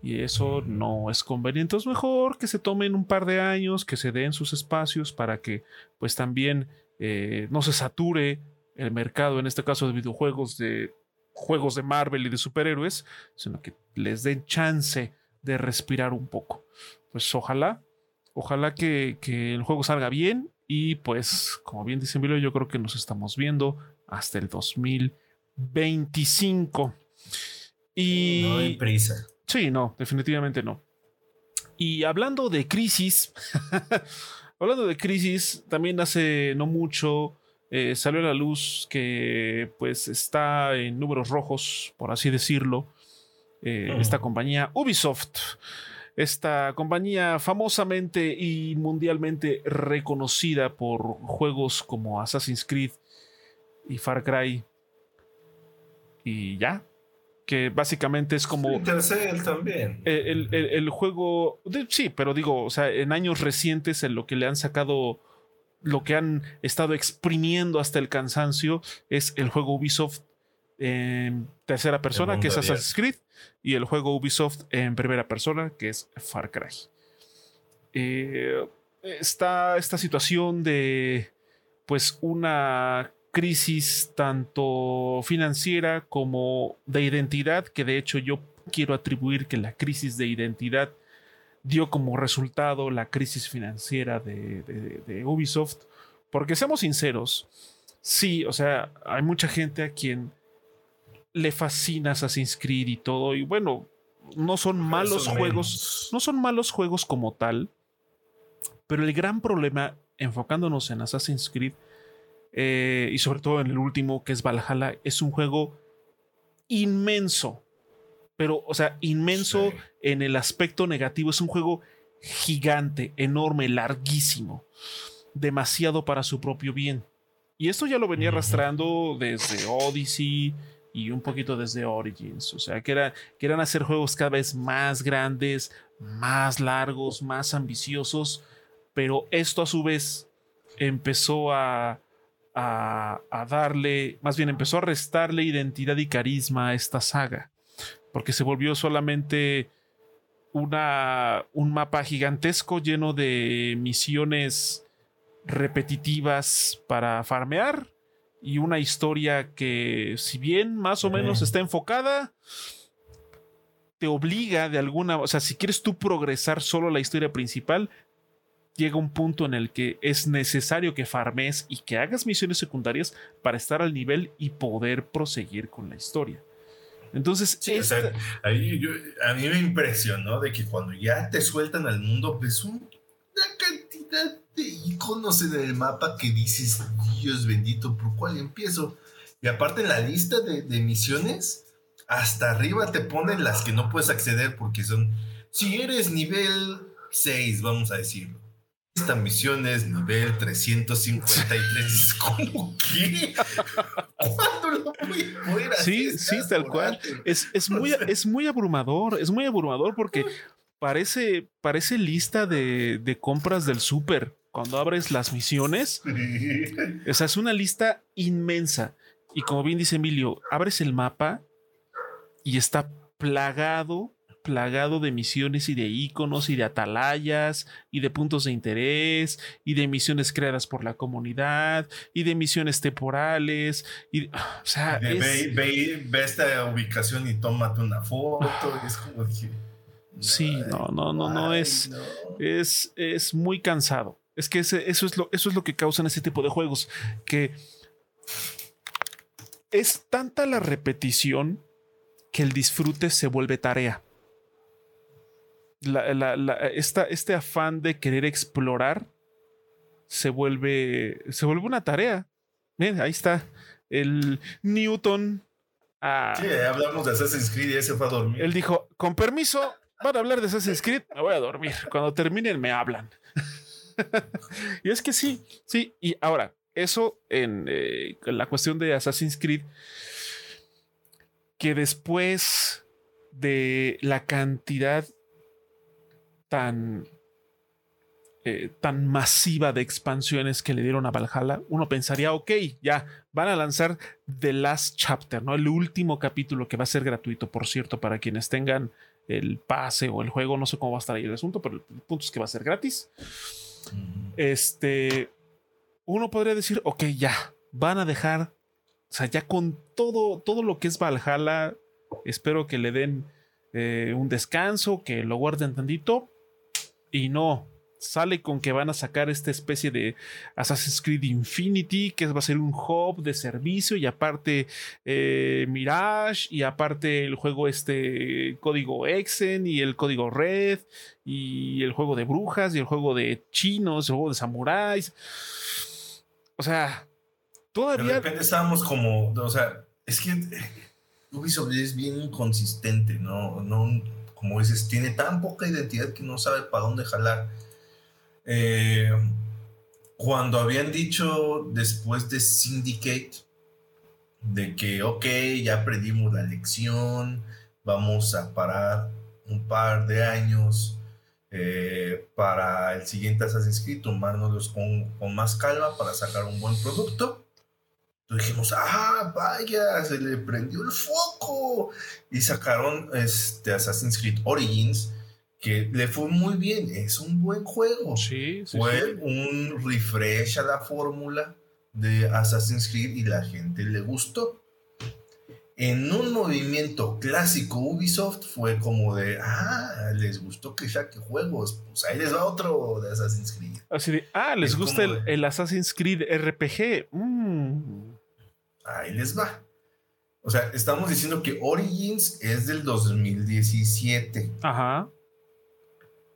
Y eso no es conveniente. Es mejor que se tomen un par de años, que se den sus espacios para que pues también eh, no se sature el mercado, en este caso de videojuegos, de juegos de Marvel y de superhéroes, sino que les den chance de respirar un poco. Pues ojalá, ojalá que, que el juego salga bien y pues como bien dice Emilio, yo creo que nos estamos viendo hasta el 2025. Y... No hay prisa. Sí, no, definitivamente no. Y hablando de crisis, (laughs) hablando de crisis, también hace no mucho eh, salió a la luz que pues está en números rojos, por así decirlo, eh, Mm. esta compañía Ubisoft. Esta compañía famosamente y mundialmente reconocida por juegos como Assassin's Creed y Far Cry. Y ya, que básicamente es como Intercell también. eh, el, el- el juego. de- sí, pero digo, o sea, en años recientes, en lo que le han sacado, lo que han estado exprimiendo hasta el cansancio, es el juego Ubisoft en tercera persona, que es. Assassin's Creed, y el juego Ubisoft en primera persona, que es Far Cry. Eh, está esta situación de, pues, una crisis tanto financiera como de identidad, que de hecho yo quiero atribuir que la crisis de identidad dio como resultado la crisis financiera de, de- de Ubisoft. Porque seamos sinceros, sí, o sea, hay mucha gente a quien le fascina Assassin's Creed y todo, y bueno, no son malos Eso juegos, menos. no son malos juegos como tal, pero el gran problema, enfocándonos en Assassin's Creed, eh, y sobre todo en el último, que es Valhalla, es un juego inmenso. Pero, o sea, inmenso Sí. en el aspecto negativo. Es un juego gigante, enorme, larguísimo. Demasiado para su propio bien. Y esto ya lo venía arrastrando desde Odyssey y un poquito desde Origins. O sea, que, era, que eran hacer juegos cada vez más grandes, más largos, más ambiciosos. Pero esto a su vez empezó a, a, a darle, más bien empezó a restarle identidad y carisma a esta saga. Porque se volvió solamente una, un mapa gigantesco lleno de misiones repetitivas para farmear y una historia que si bien más o menos está enfocada, te obliga de alguna, o sea, si quieres tú progresar solo la historia principal, llega un punto en el que es necesario que farmes y que hagas misiones secundarias para estar al nivel y poder proseguir con la historia. Entonces, a mí me impresionó de que cuando ya te sueltan al mundo, ves una cantidad de iconos en el mapa que dices, Dios bendito, ¿por cuál empiezo? Y aparte en la lista de, de misiones, hasta arriba te ponen las que no puedes acceder porque son, si eres nivel 6, vamos a decirlo esta misión es nivel 353. ¿Cómo (laughs) qué? ¿Cuándo lo voy a poder Sí, sí, tal cual. Es, es, muy, es muy abrumador, es muy abrumador porque parece, parece lista de, de compras del súper. Cuando abres las misiones, o sea, es una lista inmensa. Y como bien dice Emilio, abres el mapa y está plagado plagado de misiones y de iconos y de atalayas y de puntos de interés y de misiones creadas por la comunidad y de misiones temporales y o sea ve, esta ubicación y tómate una foto es como sí no no no no es es es muy cansado. Es que eso es lo eso es lo que causan ese tipo de juegos que es tanta la repetición que el disfrute se vuelve tarea este afán de querer explorar se vuelve, se vuelve una tarea. ahí está el Newton. Ah, sí, hablamos de Assassin's Creed y ese fue a dormir. Él dijo, con permiso, van a hablar de Assassin's Creed, me voy a dormir. Cuando terminen me hablan. (laughs) y es que sí, sí. Y ahora, eso en eh, la cuestión de Assassin's Creed, que después de la cantidad tan, eh, tan masiva de expansiones que le dieron a Valhalla, uno pensaría, ok, ya van a lanzar The Last Chapter, ¿no? El último capítulo que va a ser gratuito, por cierto, para quienes tengan el pase o el juego, no sé cómo va a estar ahí el asunto, pero el punto es que va a ser gratis. Este, uno podría decir, ok, ya, van a dejar, o sea, ya con todo, todo lo que es Valhalla, espero que le den eh, un descanso, que lo guarden tantito, y no, sale con que van a sacar esta especie de Assassin's Creed Infinity, que va a ser un hub de servicio y aparte eh, Mirage y aparte el juego este código Exen y el código Red y el juego de brujas y el juego de chinos, el juego de samuráis. O sea, todavía... De repente estábamos como, o sea, es que Ubisoft es bien inconsistente, ¿no? No como dices, tiene tan poca identidad que no sabe para dónde jalar. Eh, cuando habían dicho después de Syndicate, de que, ok, ya aprendimos la lección, vamos a parar un par de años eh, para el siguiente Assassin's Creed, tomárnoslos con, con más calma para sacar un buen producto dijimos, ah, vaya, se le prendió el foco. Y sacaron este Assassin's Creed Origins, que le fue muy bien. Es un buen juego. Sí, fue un refresh a la fórmula de Assassin's Creed y la gente le gustó. En un movimiento clásico Ubisoft fue como de, ah, les gustó que saque juegos, pues ahí les va otro de Assassin's Creed. Así de, ah, les gusta el, Assassin's Creed RPG. Mm ahí les va. O sea, estamos diciendo que Origins es del 2017. Ajá.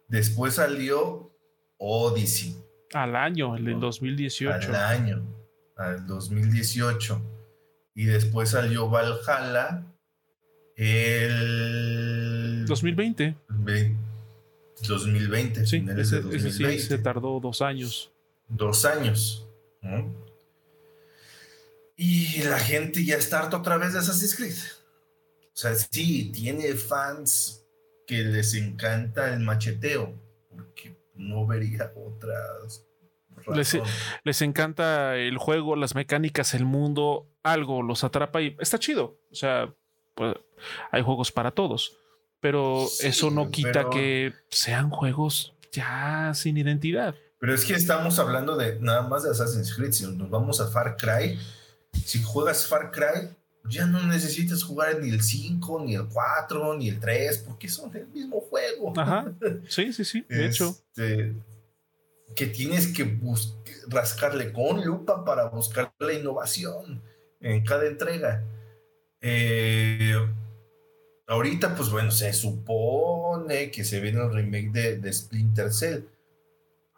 Después salió Odyssey. Al año, el del 2018. Al año, al 2018. Y después salió Valhalla el... 2020. 2020. Sí, ese, sí, se tardó dos años. Dos años. Y la gente ya está harta otra vez de Assassin's Creed. O sea, sí, tiene fans que les encanta el macheteo, porque no vería otras. Les, les, encanta el juego, las mecánicas, el mundo, algo los atrapa y está chido. O sea, pues, hay juegos para todos, pero eso no quita que sean juegos ya sin identidad. Pero es que estamos hablando de nada más de Assassin's Creed. Si nos vamos a Far Cry, si juegas Far Cry, ya no necesitas jugar ni el 5, ni el 4, ni el 3, porque son el mismo juego. Ajá. (laughs) Sí, sí, sí. De hecho. Este, que tienes que rascarle con lupa para buscar la innovación en cada entrega. Eh, ahorita, pues bueno, se supone que se viene el remake de, Splinter Cell.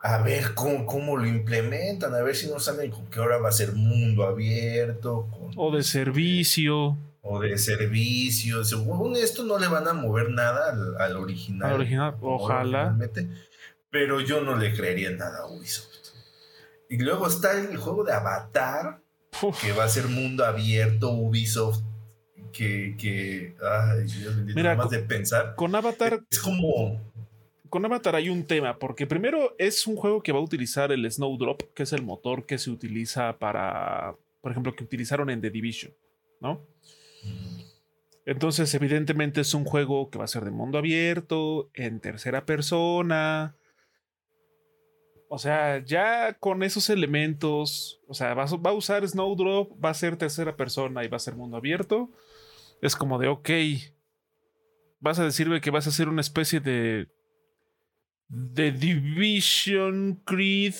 A ver cómo, cómo, lo implementan, a ver si no salen con que ahora va a ser mundo abierto. o de servicio. O de servicio. Según esto no le van a mover nada al, original. Al original, ojalá. Pero yo no le creería nada a Ubisoft. Y luego está el juego de Avatar, que va a ser mundo abierto, Ubisoft que, que ay, Mira, más de pensar. Con Avatar. Es como. Con Avatar hay un tema, porque primero es un juego que va a utilizar el Snowdrop, que es el motor que se utiliza para, por ejemplo, que utilizaron en The Division, ¿no? Entonces, evidentemente es un juego que va a ser de mundo abierto, en tercera persona. O sea, ya con esos elementos, o sea, va, va a usar Snowdrop, va a ser tercera persona y va a ser mundo abierto es como de, ok, vas a decirme que vas a hacer una especie de... de Division Creed.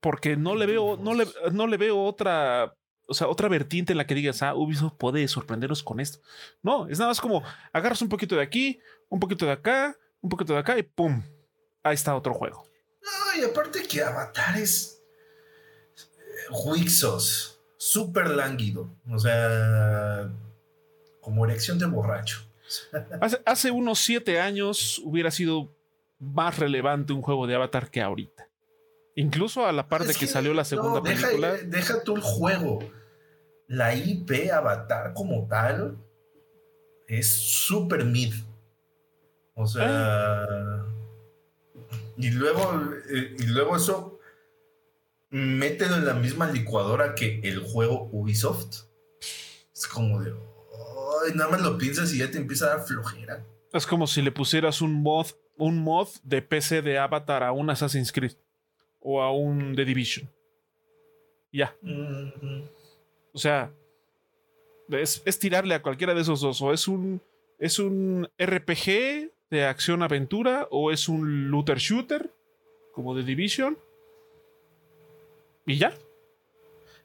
Porque no le veo, no le, no le veo otra, o sea, otra vertiente en la que digas, ah, Ubisoft puede sorprenderos con esto. No, es nada más como agarras un poquito de aquí, un poquito de acá, un poquito de acá y ¡pum! Ahí está otro juego. No, y aparte que Avatar es Wixos súper lánguido. O sea, como erección de borracho. Hace, unos siete años hubiera sido más relevante un juego de Avatar que ahorita. Incluso a la par de que, salió la segunda película. Deja tú el juego. La IP Avatar como tal es súper mid. O sea. Ah. Y luego, eh, y luego eso mételo en la misma licuadora que el juego Ubisoft. Es como de. Nada más lo piensas y ya te empieza a dar flojera. Es como si le pusieras un mod, un mod de PC de Avatar a un Assassin's Creed o a un The Division. Ya. O sea, es, es, tirarle a cualquiera de esos dos. O es un, es un RPG de acción-aventura o es un looter shooter como The Division y ya.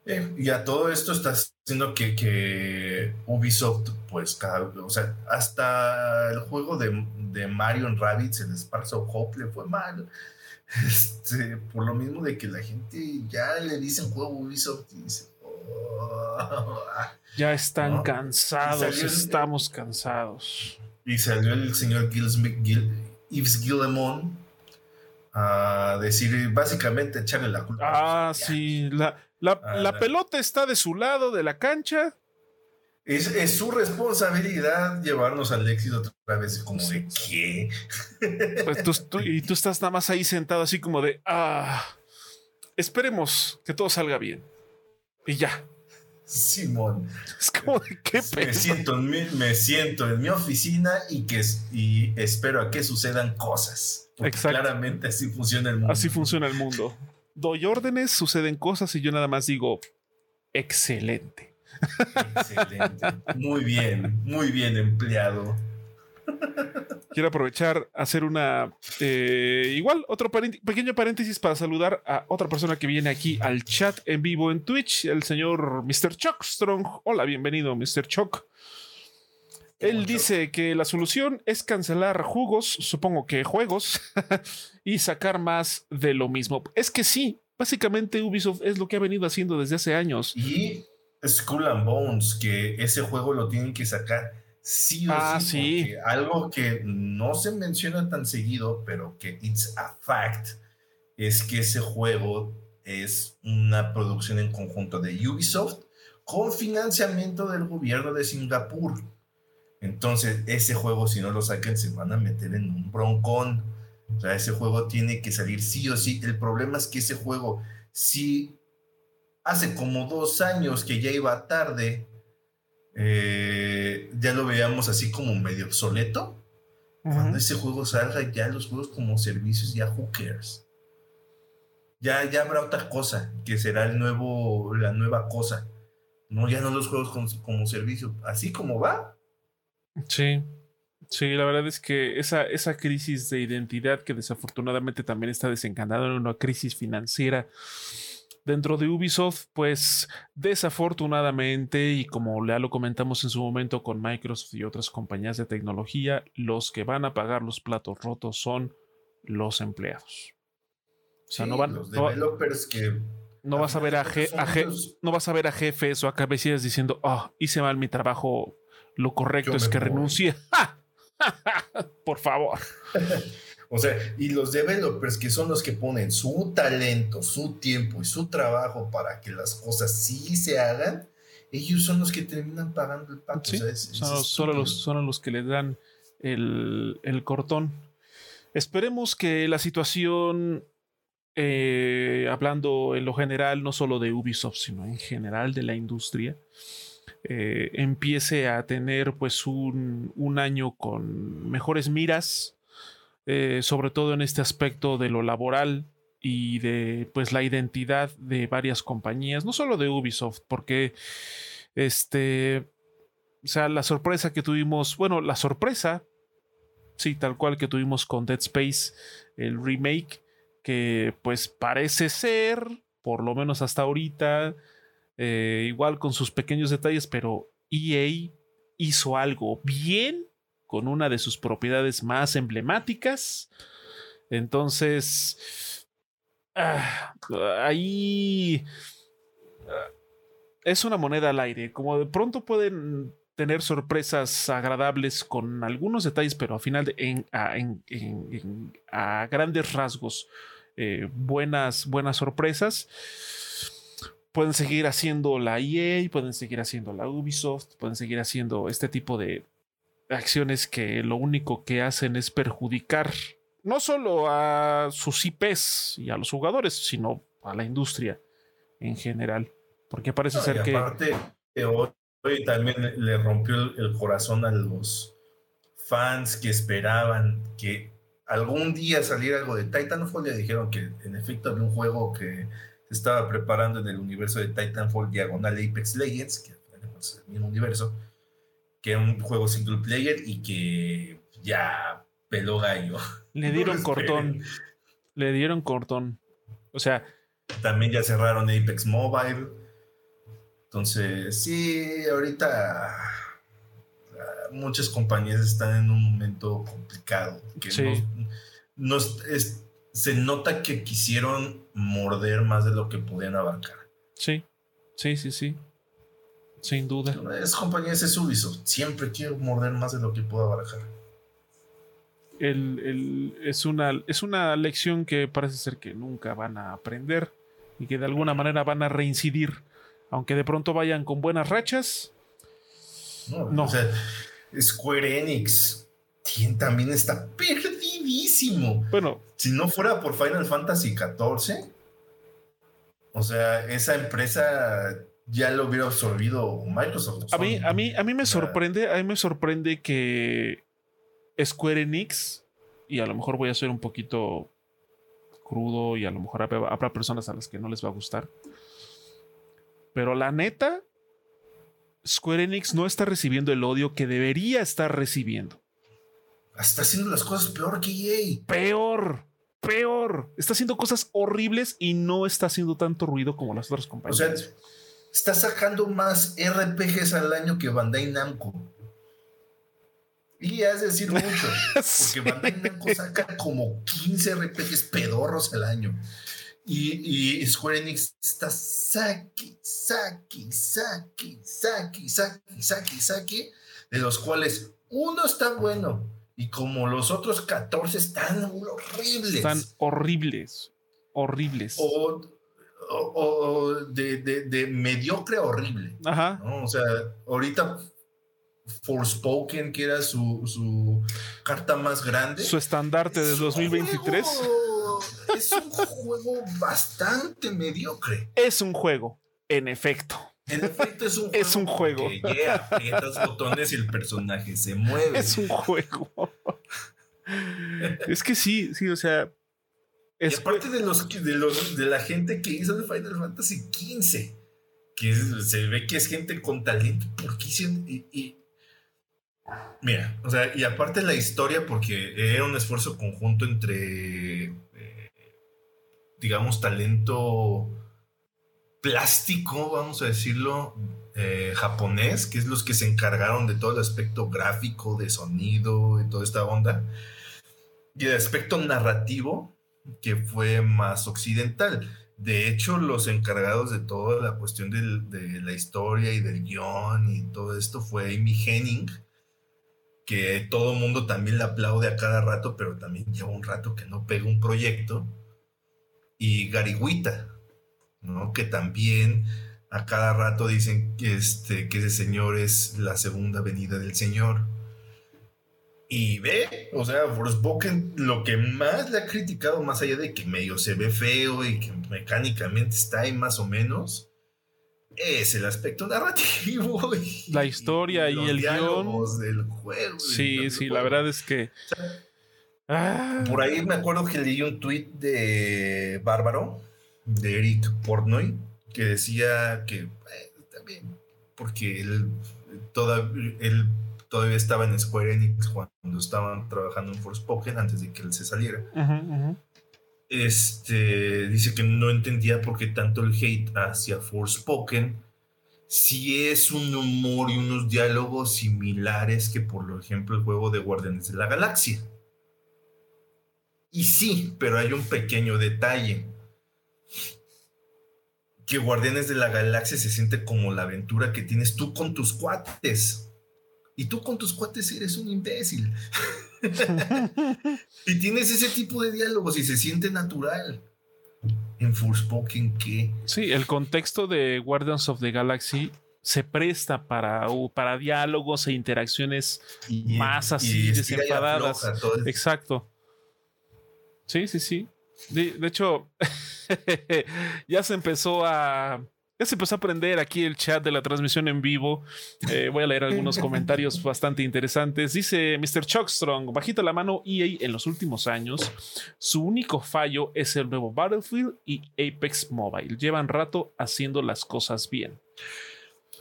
Eh, y a todo esto está haciendo que, Ubisoft, pues, cada, o sea, hasta el juego de, de Mario en Rabbids, el Sparks of Hope, le fue mal. (laughs) Este, por lo mismo de que la gente ya le dicen juego Ubisoft y dice, oh". ya están cansados, estamos cansados. Y salió el señor Gilles, Gil, Yves Guillemont a decir, básicamente echarle la culpa. Ah, sí, la, la, pelota está de su lado de la cancha. Es, su responsabilidad llevarnos al éxito otra vez, como de qué. Pues tú, (laughs) y tú estás nada más ahí sentado así como de, ah, esperemos que todo salga bien. Y ya. Simón. Es como de qué me siento, en mi, me siento en mi oficina y, que, y espero a que sucedan cosas. Claramente así funciona el mundo. Así funciona el mundo. Doy órdenes, suceden cosas y yo nada más digo, excelente. Excelente. Muy bien, muy bien empleado. Quiero aprovechar, hacer una. Eh, igual, otro pequeño paréntesis para saludar a otra persona que viene aquí al chat en vivo en Twitch, el señor Mr. Chuck Strong. Hola, bienvenido, Mr. Chuck. Él dice que la solución es cancelar jugos, supongo que juegos, (laughs) y sacar más de lo mismo. Es que sí, básicamente Ubisoft es lo que ha venido haciendo desde hace años. Y Skull and Bones, que ese juego lo tienen que sacar sí o ah, sí. Algo que no se menciona tan seguido, pero que it's a fact, es que ese juego es una producción en conjunto de Ubisoft con financiamiento del gobierno de Singapur. Entonces, ese juego, si no lo sacan, se van a meter en un broncón. O sea, ese juego tiene que salir sí o sí. El problema es que ese juego, si hace como dos años que ya iba tarde, eh, ya lo veíamos así como medio obsoleto. Cuando ese juego salga, ya los juegos como servicios, ya who cares. Ya, ya habrá otra cosa, que será el nuevo, la nueva cosa. No, ya no los juegos como, como servicio. Así como va, Sí. Sí, la verdad es que esa, esa crisis de identidad que desafortunadamente también está desencadenada en una crisis financiera dentro de Ubisoft, pues desafortunadamente, y como ya lo comentamos en su momento con Microsoft y otras compañías de tecnología, los que van a pagar los platos rotos son los empleados. O sea, no van los developers que no vas a ver a, no vas a ver a jefes o a cabecillas diciendo, oh, hice mal mi trabajo, lo correcto es que renuncie. (laughs) Por favor. (laughs) o sea, y los developers que son los que ponen su talento, su tiempo y su trabajo para que las cosas sí se hagan, ellos son los que terminan pagando el pato. son, los, son, los, que le dan el, el cortón. Esperemos que la situación eh, hablando en lo general, no solo de Ubisoft, sino en general de la industria, eh, empiece a tener pues un, año con mejores miras, eh, sobre todo en este aspecto de lo laboral y de pues la identidad de varias compañías, no solo de Ubisoft, porque este, o sea, la sorpresa que tuvimos, bueno, la sorpresa, sí, tal cual que tuvimos con Dead Space, el remake, que pues parece ser, por lo menos hasta ahorita, eh, igual con sus pequeños detalles, pero EA hizo algo bien con una de sus propiedades más emblemáticas. Entonces, ah, ahí ah, es una moneda al aire. Como de pronto pueden tener sorpresas agradables con algunos detalles, pero a final de, a, grandes rasgos, eh, buenas, buenas sorpresas. Pueden seguir haciendo la EA, pueden seguir haciendo la Ubisoft, pueden seguir haciendo este tipo de acciones que lo único que hacen es perjudicar no solo a sus IPs y a los jugadores, sino a la industria en general. Porque parece ser que y también le rompió el, corazón a los fans que esperaban que algún día saliera algo de Titanfall. Ya dijeron que en efecto había un juego que se estaba preparando en el universo de Titanfall diagonal Apex Legends, que es el mismo universo, que era un juego single player y que ya peló gallo. Le (laughs) dieron cortón. Le dieron cortón. O sea. También ya cerraron Apex Mobile. Entonces, sí, ahorita ah, muchas compañías están en un momento complicado. Que no, se nota que quisieron morder más de lo que podían abarcar. Sí, sí, sí, sí. Sin duda. Es compañías es Ubisoft. Siempre quiero morder más de lo que puedo abarcar. es, una, es una lección que parece ser que nunca van a aprender y que de alguna manera van a reincidir aunque de pronto vayan con buenas rachas. No, O sea, Square Enix también está perdidísimo. Bueno, si no fuera por Final Fantasy XIV, o sea, esa empresa ya lo hubiera absorbido Microsoft. A mí, a mí, a mí me sorprende, a mí me sorprende que Square Enix, y a lo mejor voy a ser un poquito crudo y a lo mejor habrá personas a las que no les va a gustar. Pero la neta, Square Enix no está recibiendo el odio que debería estar recibiendo. Está haciendo las cosas peor que EA. Peor, peor. Está haciendo cosas horribles y no está haciendo tanto ruido como las otras compañías. O sea, está sacando más RPGs al año que Bandai Namco. Y es decir mucho, (laughs) porque Bandai Namco saca como 15 RPGs pedorros al año. Y, Square Enix está saki, saki, saki, saki, saki, saki, saki, de los cuales uno está bueno y como los otros 14 están horribles. Están horribles, horribles. O, o, de, de, mediocre a horrible. Ajá. O sea, ahorita Forspoken, que era su, su carta más grande. Su estandarte de 2023 es un juego bastante mediocre. Es un juego, en efecto. En efecto, es un juego. (laughs) Es un juego. Que botones y el personaje se mueve. Es un juego. (laughs) es que sí, sí, o sea. Es y aparte de los, de los de la gente que hizo el Final Fantasy XV, que se ve que es gente con talento, porque hicieron. Y, Mira, o sea, y aparte la historia, porque era un esfuerzo conjunto entre, eh, digamos, talento plástico, vamos a decirlo, eh, japonés, que es los que se encargaron de todo el aspecto gráfico, de sonido y toda esta onda, y el aspecto narrativo, que fue más occidental. De hecho, los encargados de toda la cuestión de la historia y del guion y todo esto fue Amy Henning, que todo el mundo también le aplaude a cada rato, pero también lleva un rato que no pega un proyecto. Y Gariguita, ¿no? Que también a cada rato dicen que, este, que ese señor es la segunda venida del Señor. Y ve, o sea, Forspoken lo que más le ha criticado, más allá de que medio se ve feo y que mecánicamente está ahí más o menos, es el aspecto narrativo. (laughs) Y, la historia y, el guion. del juego. Sí, sí, la verdad es que. Ah. Por ahí me acuerdo que leí un tweet de Bárbaro, de Eric Portnoy, que decía que eh, también, porque él, toda, él todavía estaba en Square Enix cuando estaban trabajando en Forspoken antes de que él se saliera. Este dice que no entendía por qué tanto el hate hacia Forspoken si es un humor y unos diálogos similares que por ejemplo el juego de Guardianes de la Galaxia. Y sí, pero hay un pequeño detalle. Que Guardianes de la Galaxia se siente como la aventura que tienes tú con tus cuates. Y tú con tus cuates eres un imbécil. (laughs) y tienes ese tipo de diálogos y se siente natural. En Forspoken, ¿qué? Sí, el contexto de Guardians of the Galaxy se presta para, para diálogos e interacciones más así desenfadadas. Exacto. Sí, sí, sí. de hecho, (laughs) ya se empezó a ya se empezó a aprender aquí el chat de la transmisión en vivo. Eh, voy a leer algunos (laughs) comentarios bastante interesantes. Dice Mr. Chuckstrong, bajita la mano EA en los últimos años. Su único fallo es el nuevo Battlefield y Apex Mobile. Llevan rato haciendo las cosas bien.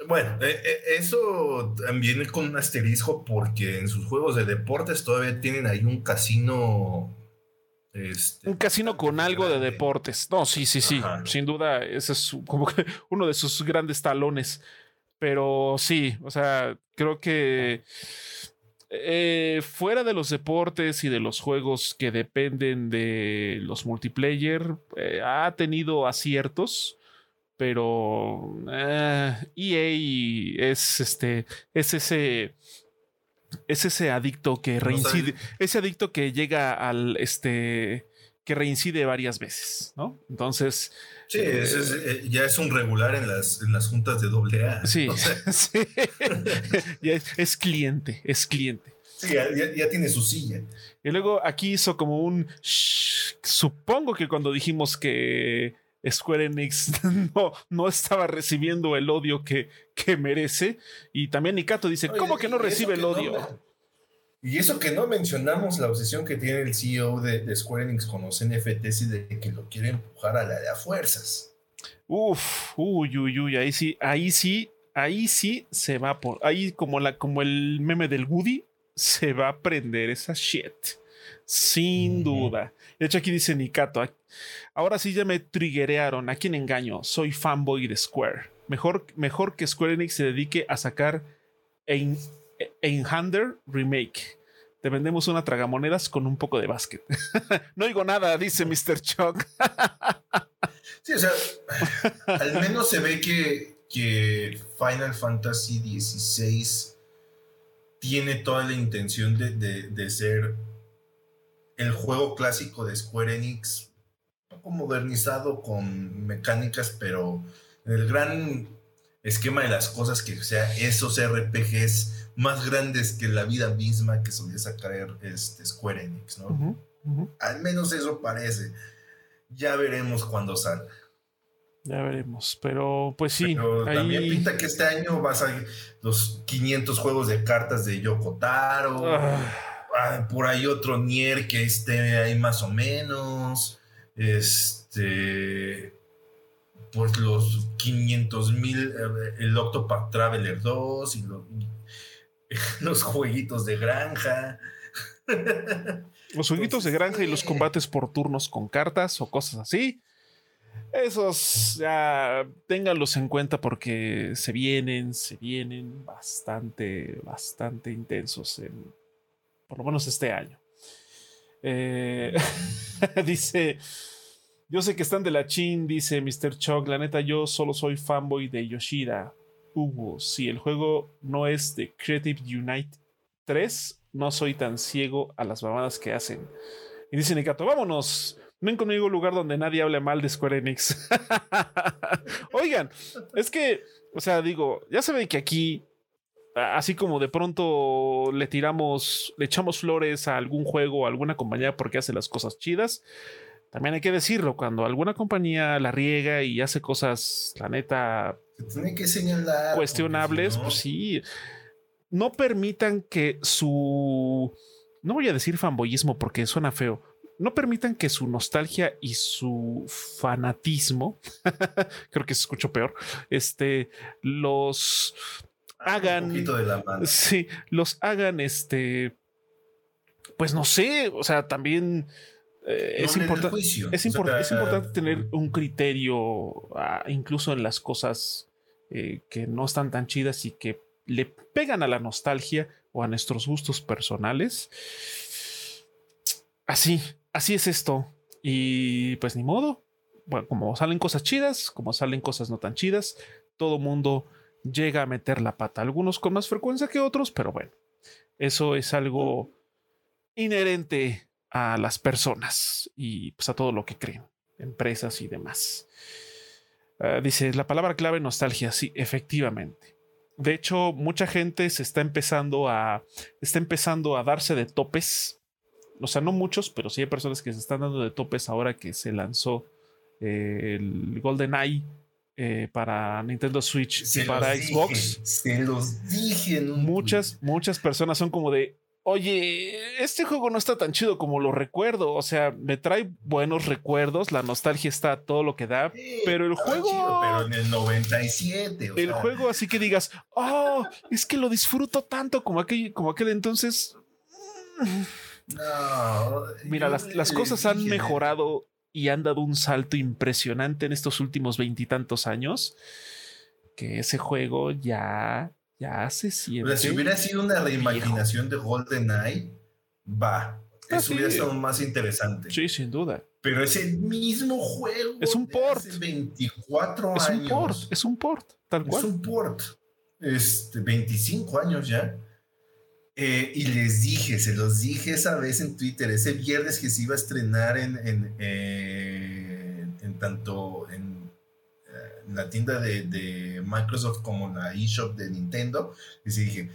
Bueno, eh, eh, eso también con un asterisco porque en sus juegos de deportes todavía tienen ahí un casino este, un casino con algo de deportes. No, sí, sí, sí. Sin duda, ese es como que (laughs) uno de sus grandes talones. Pero sí, o sea, creo que eh, fuera de los deportes y de los juegos que dependen de los multiplayer, eh, ha tenido aciertos. Pero EA eh, e es este. Es ese es ese adicto que reincide, ese adicto que llega al este que reincide varias veces, ¿no? Entonces. Sí, eh, eh, ya es un regular en las, en las juntas de doble A. Sí, (laughs) sí. (laughs) ya es, cliente, es cliente. Sí, ya, tiene su silla. Y luego aquí hizo como un. supongo que cuando dijimos que Square Enix (laughs) no, no estaba recibiendo el odio que, que merece. Y también Nikato dice, ¿cómo que no recibe el odio? y eso que no mencionamos la obsesión que tiene el CEO de, Square Enix con los NFTs y de que lo quiere empujar a la de a fuerzas. Uf, uy, uy, uy, ahí sí, ahí sí, ahí sí se va por, ahí como la, como el meme del Woody, se va a prender esa shit. Sin duda. De hecho, aquí dice Nikato. Ahora sí ya me triggerearon. ¿A quién engaño? Soy fanboy de Square. Mejor, mejor que Square Enix se dedique a sacar Einhander Remake. Te vendemos una tragamonedas con un poco de básquet. (laughs) no digo nada, dice Mr. Chuck. (laughs) sí, o sea, al menos se ve que, que Final Fantasy XVI tiene toda la intención de ser el juego clásico de Square Enix, un poco modernizado con mecánicas, pero en el gran esquema de las cosas que sea esos RPGs más grandes que la vida misma que solía sacar este Square Enix, ¿no? Al menos eso parece. Ya veremos cuando salga. Ya veremos, pero pues sí. también pinta que este año vas a los 500 juegos de cartas de Yoko Taro. Ah. Ah, por ahí otro Nier que esté ahí más o menos. Este. Pues los 500 mil, eh, el Octopath Traveler 2 y (laughs) los jueguitos de granja. Los jueguitos de granja y los combates por turnos con cartas o cosas así. Esos ya ténganlos en cuenta porque se vienen, se vienen bastante, bastante intensos en, por lo menos este año. Eh, (laughs) dice, yo sé que están de la chin, dice Mr. Chuck. La neta, yo solo soy fanboy de Yoshida. Hugo, si el juego no es de Creative Unite 3, no soy tan ciego a las mamadas que hacen. Y dice Nikato, vámonos. Ven conmigo lugar donde nadie hable mal de Square Enix. (laughs) Oigan, es que, o sea, digo, ya saben que aquí, así como de pronto le tiramos, le echamos flores a algún juego o a alguna compañía porque hace las cosas chidas, también hay que decirlo, cuando alguna compañía la riega y hace cosas, la neta, tiene que señalar, cuestionables, pues sí, no permitan que su, no voy a decir fanboyismo porque suena feo, no permitan que su nostalgia y su fanatismo, (laughs) creo que se escuchó peor, este, los hagan, de la sí, los hagan, este, pues no sé, o sea, también eh, es, importante es, importante tener un criterio ah, incluso en las cosas eh, que no están tan chidas y que le pegan a la nostalgia o a nuestros gustos personales. Así, así es esto. Y pues ni modo. Bueno, como salen cosas chidas, como salen cosas no tan chidas, todo mundo llega a meter la pata. Algunos con más frecuencia que otros, pero bueno, eso es algo inherente a las personas y pues a todo lo que creen, empresas y demás. Ah, dice, la palabra clave nostalgia, sí, efectivamente. De hecho, mucha gente se está empezando a, está empezando a darse de topes. O sea, no muchos, pero sí hay personas que se están dando de topes ahora que se lanzó eh, el Golden Eye eh, para Nintendo Switch y para Xbox. se los dije. muchas, muchas personas son como de, oye, este juego no está tan chido como lo recuerdo. O sea, me trae buenos recuerdos, la nostalgia está todo lo que da, pero el juego. pero en el 97. el juego, así que digas, oh, es que lo disfruto tanto como aquel, como aquel entonces. No. Mira, las, cosas han mejorado y han dado un salto impresionante en estos últimos veintitantos años. Que ese juego ya ya se siente. si hubiera sido una reimaginación de GoldenEye, va. Ah, eso hubiera sido más interesante. Sí, sin duda. Pero es el mismo juego. Es un port. Hace 24 es años. Un port, es un port, tal cual. Es un port. Este, 25 años ya. Eh, y les dije, se los dije esa vez en Twitter, ese viernes que se iba a estrenar en, en, eh, en tanto en la tienda de, Microsoft como la eShop de Nintendo. Y sí dije,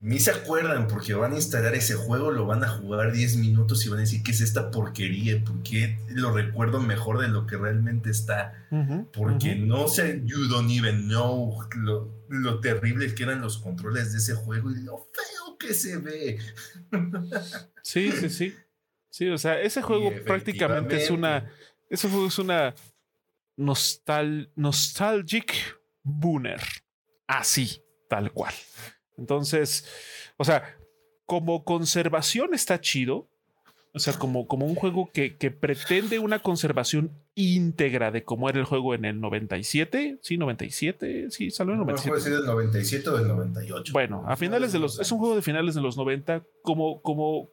ni se acuerdan porque van a instalar ese juego, lo van a jugar 10 minutos y van a decir que es esta porquería, porque lo recuerdo mejor de lo que realmente está. porque no sé, you don't even know lo, lo, terrible que eran los controles de ese juego y lo feo que se ve. sí, sí, sí. Sí, o sea, ese juego prácticamente es una. Ese juego es una nostal nostalgic booner. Así, tal cual. Entonces, o sea, como conservación está chido. O sea, como, como un juego que, que, pretende una conservación íntegra de cómo era el juego en el 97. Sí, 97. Sí, salió en el 97. Puede ser del 97 o del 98. Bueno, a finales de los. Es un juego de finales de los 90. Como, como,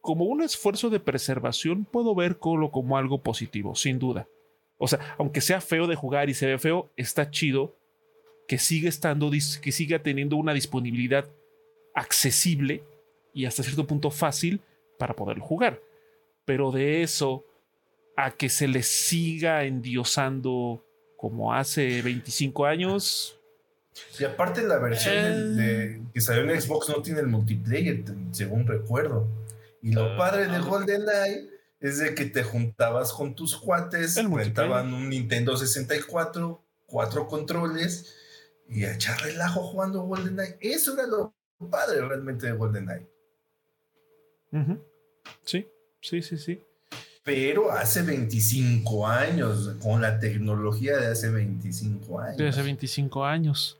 como un esfuerzo de preservación, puedo verlo como algo positivo, sin duda. O sea, aunque sea feo de jugar y se ve feo, está chido que siga estando, que siga teniendo una disponibilidad accesible y hasta cierto punto fácil para poderlo jugar. Pero de eso a que se le siga endiosando como hace 25 años. Y aparte la versión de, eh. que salió en Xbox no tiene el multiplayer, según recuerdo. Y lo ah. padre de GoldenEye es de que te juntabas con tus cuates, rentaban un Nintendo 64, cuatro controles y a echar relajo jugando GoldenEye. Eso era lo padre realmente de GoldenEye. Sí, sí, sí, sí. Pero hace 25 años, con la tecnología de hace 25 años. De hace 25 años.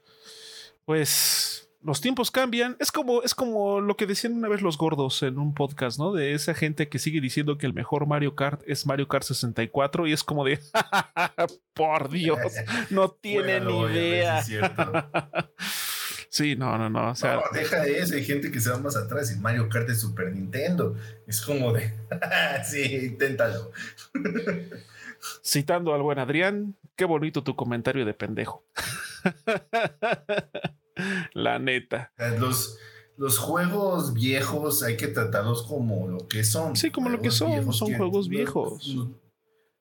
Pues los tiempos cambian. Es como, es como lo que decían una vez los gordos en un podcast, ¿no? De esa gente que sigue diciendo que el mejor Mario Kart es Mario Kart 64 y es como de, (laughs) por Dios, (laughs) no tienen ni idea. (laughs) Sí, no, no, no. O sea, no, deja eso. Hay gente que se va más atrás y Mario Kart de Super Nintendo. Es como de, (laughs) sí, inténtalo. Citando al buen Adrián, qué bonito tu comentario de pendejo. (laughs) La neta. Los, los juegos viejos hay que tratarlos como lo que son. Sí, como lo que son. Son juegos viejos.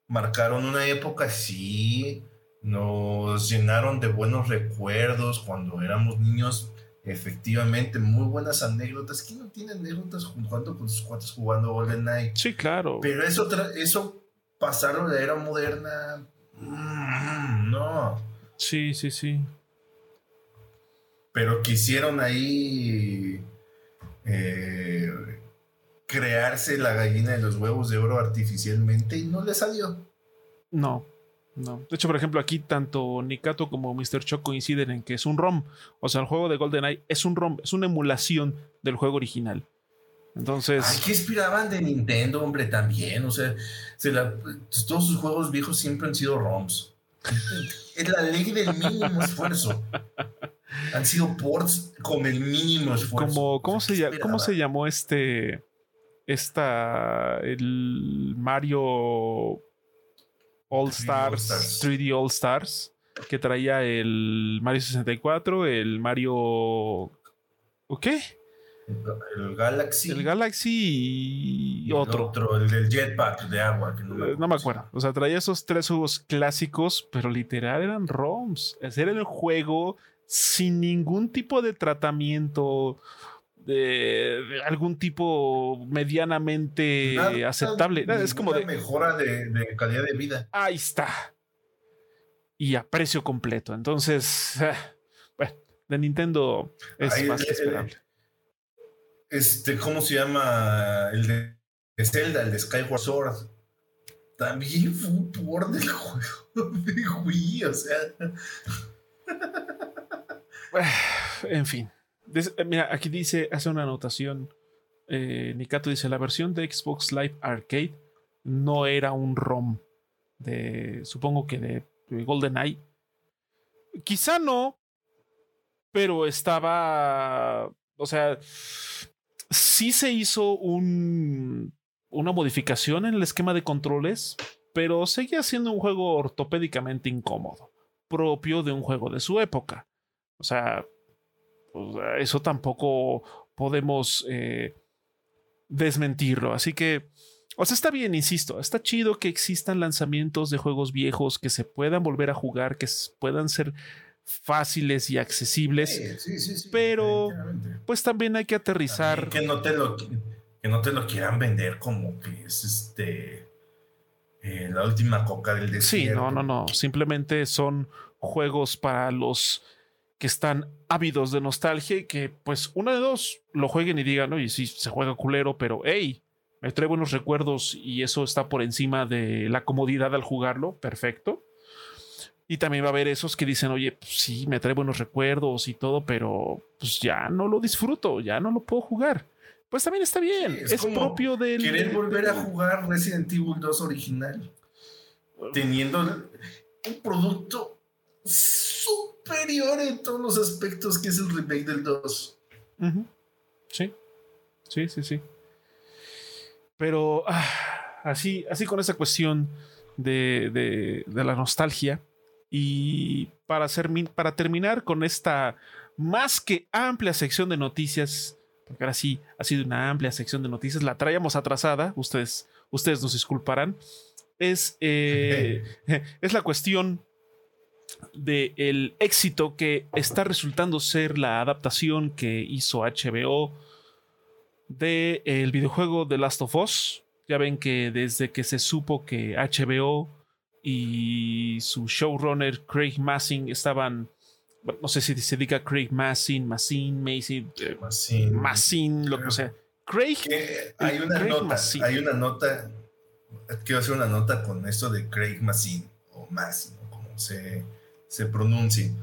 Marcaron una época, sí. Nos llenaron de buenos recuerdos cuando éramos niños. Efectivamente, muy buenas anécdotas. ¿Quién no tiene anécdotas jugando con sus cuates jugando GoldenEye? Sí, claro. Pero eso, eso pasaron la era moderna. Mm, no. Sí, sí, sí pero quisieron ahí eh, crearse la gallina de los huevos de oro artificialmente y no le salió. No, no. De hecho, por ejemplo, aquí tanto Nikato como Mr. Choc coinciden en que es un ROM. O sea, el juego de GoldenEye es un ROM, es una emulación del juego original. Entonces. Ay, ¿qué inspiraban de Nintendo, hombre? También. O sea, todos sus juegos viejos siempre han sido ROMs. (laughs) Es la ley del mínimo esfuerzo. Han sido ports con el mínimo esfuerzo. Como, ¿cómo, se, ¿Cómo se llamó este? Esta. El Mario All Stars, 3D All Stars. Que traía el Mario 64, el Mario. ¿O qué? El Galaxy. El Galaxy y, otro. el del Jetpack de agua. no, me, eh, no me acuerdo. O sea, traía esos tres juegos clásicos, pero literal eran ROMs. Ese era el juego sin ningún tipo de tratamiento, de, algún tipo medianamente aceptable. es como de mejora de, calidad de vida. Ahí está. Y a precio completo. Entonces, bueno, de Nintendo es más que esperable. Este, ¿cómo se llama? El de Zelda, el de Skyward Sword. También fue un por del (laughs) juego de Wii, o sea. En fin. Eh, mira, aquí dice, hace una anotación. Eh, Nikato dice: la versión de Xbox Live Arcade no era un ROM de, supongo que de, GoldenEye. Quizá no, pero estaba, o sea, sí se hizo un, una modificación en el esquema de controles, pero seguía siendo un juego ortopédicamente incómodo, propio de un juego de su época. O sea, pues, eso tampoco podemos eh, desmentirlo. Así que, o sea, está bien, insisto, está chido que existan lanzamientos de juegos viejos que se puedan volver a jugar, que puedan ser fáciles y accesibles. Sí, sí, sí, pero, pues también hay que aterrizar. que no te lo, que no te lo quieran vender como que es este. Eh, la última coca del desierto. Sí, no, no, no. Simplemente son juegos para los que están ávidos de nostalgia y que, pues, una de dos, lo jueguen y digan, oye, sí, se juega culero, pero hey, me trae buenos recuerdos y eso está por encima de la comodidad al jugarlo, perfecto. Y también va a haber esos que dicen, oye, pues, sí, me trae buenos recuerdos y todo, pero pues ya no lo disfruto, ya no lo puedo jugar. Pues también está bien, es, propio del... Querer volver a jugar Resident Evil 2 original, teniendo un producto superior en todos los aspectos que es el remake del 2. Sí, sí, sí, sí. Pero ah, así, así con esa cuestión de, la nostalgia. Y para, hacer, para terminar con esta más que amplia sección de noticias, porque ahora sí ha sido una amplia sección de noticias, la traíamos atrasada, ustedes, ustedes nos disculparán, es, eh, (laughs) es la cuestión del el éxito que está resultando ser la adaptación que hizo HBO del el videojuego The Last of Us. Ya ven que desde que se supo que HBO y su showrunner Craig Massing estaban, no sé si se diga Craig Massing, Massin, Mason, eh, Massin, lo que sea. Craig. hay una nota, hay una nota, quiero hacer una nota con esto de Craig Massin o Massin, como se se pronuncie.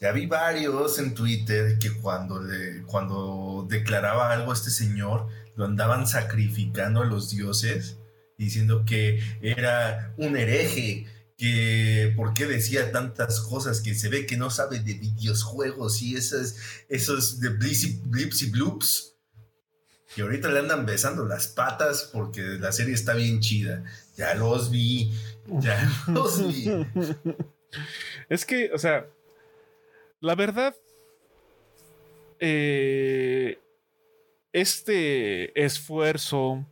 Ya vi varios en Twitter que cuando, le, cuando declaraba algo a este señor, lo andaban sacrificando a los dioses, diciendo que era un hereje, que por qué decía tantas cosas, que se ve que no sabe de videojuegos y esos, esos de blips y bloops. Y ahorita le andan besando las patas porque la serie está bien chida. Ya los vi, ya (laughs) los vi. Es que, o sea, la verdad, eh, este esfuerzo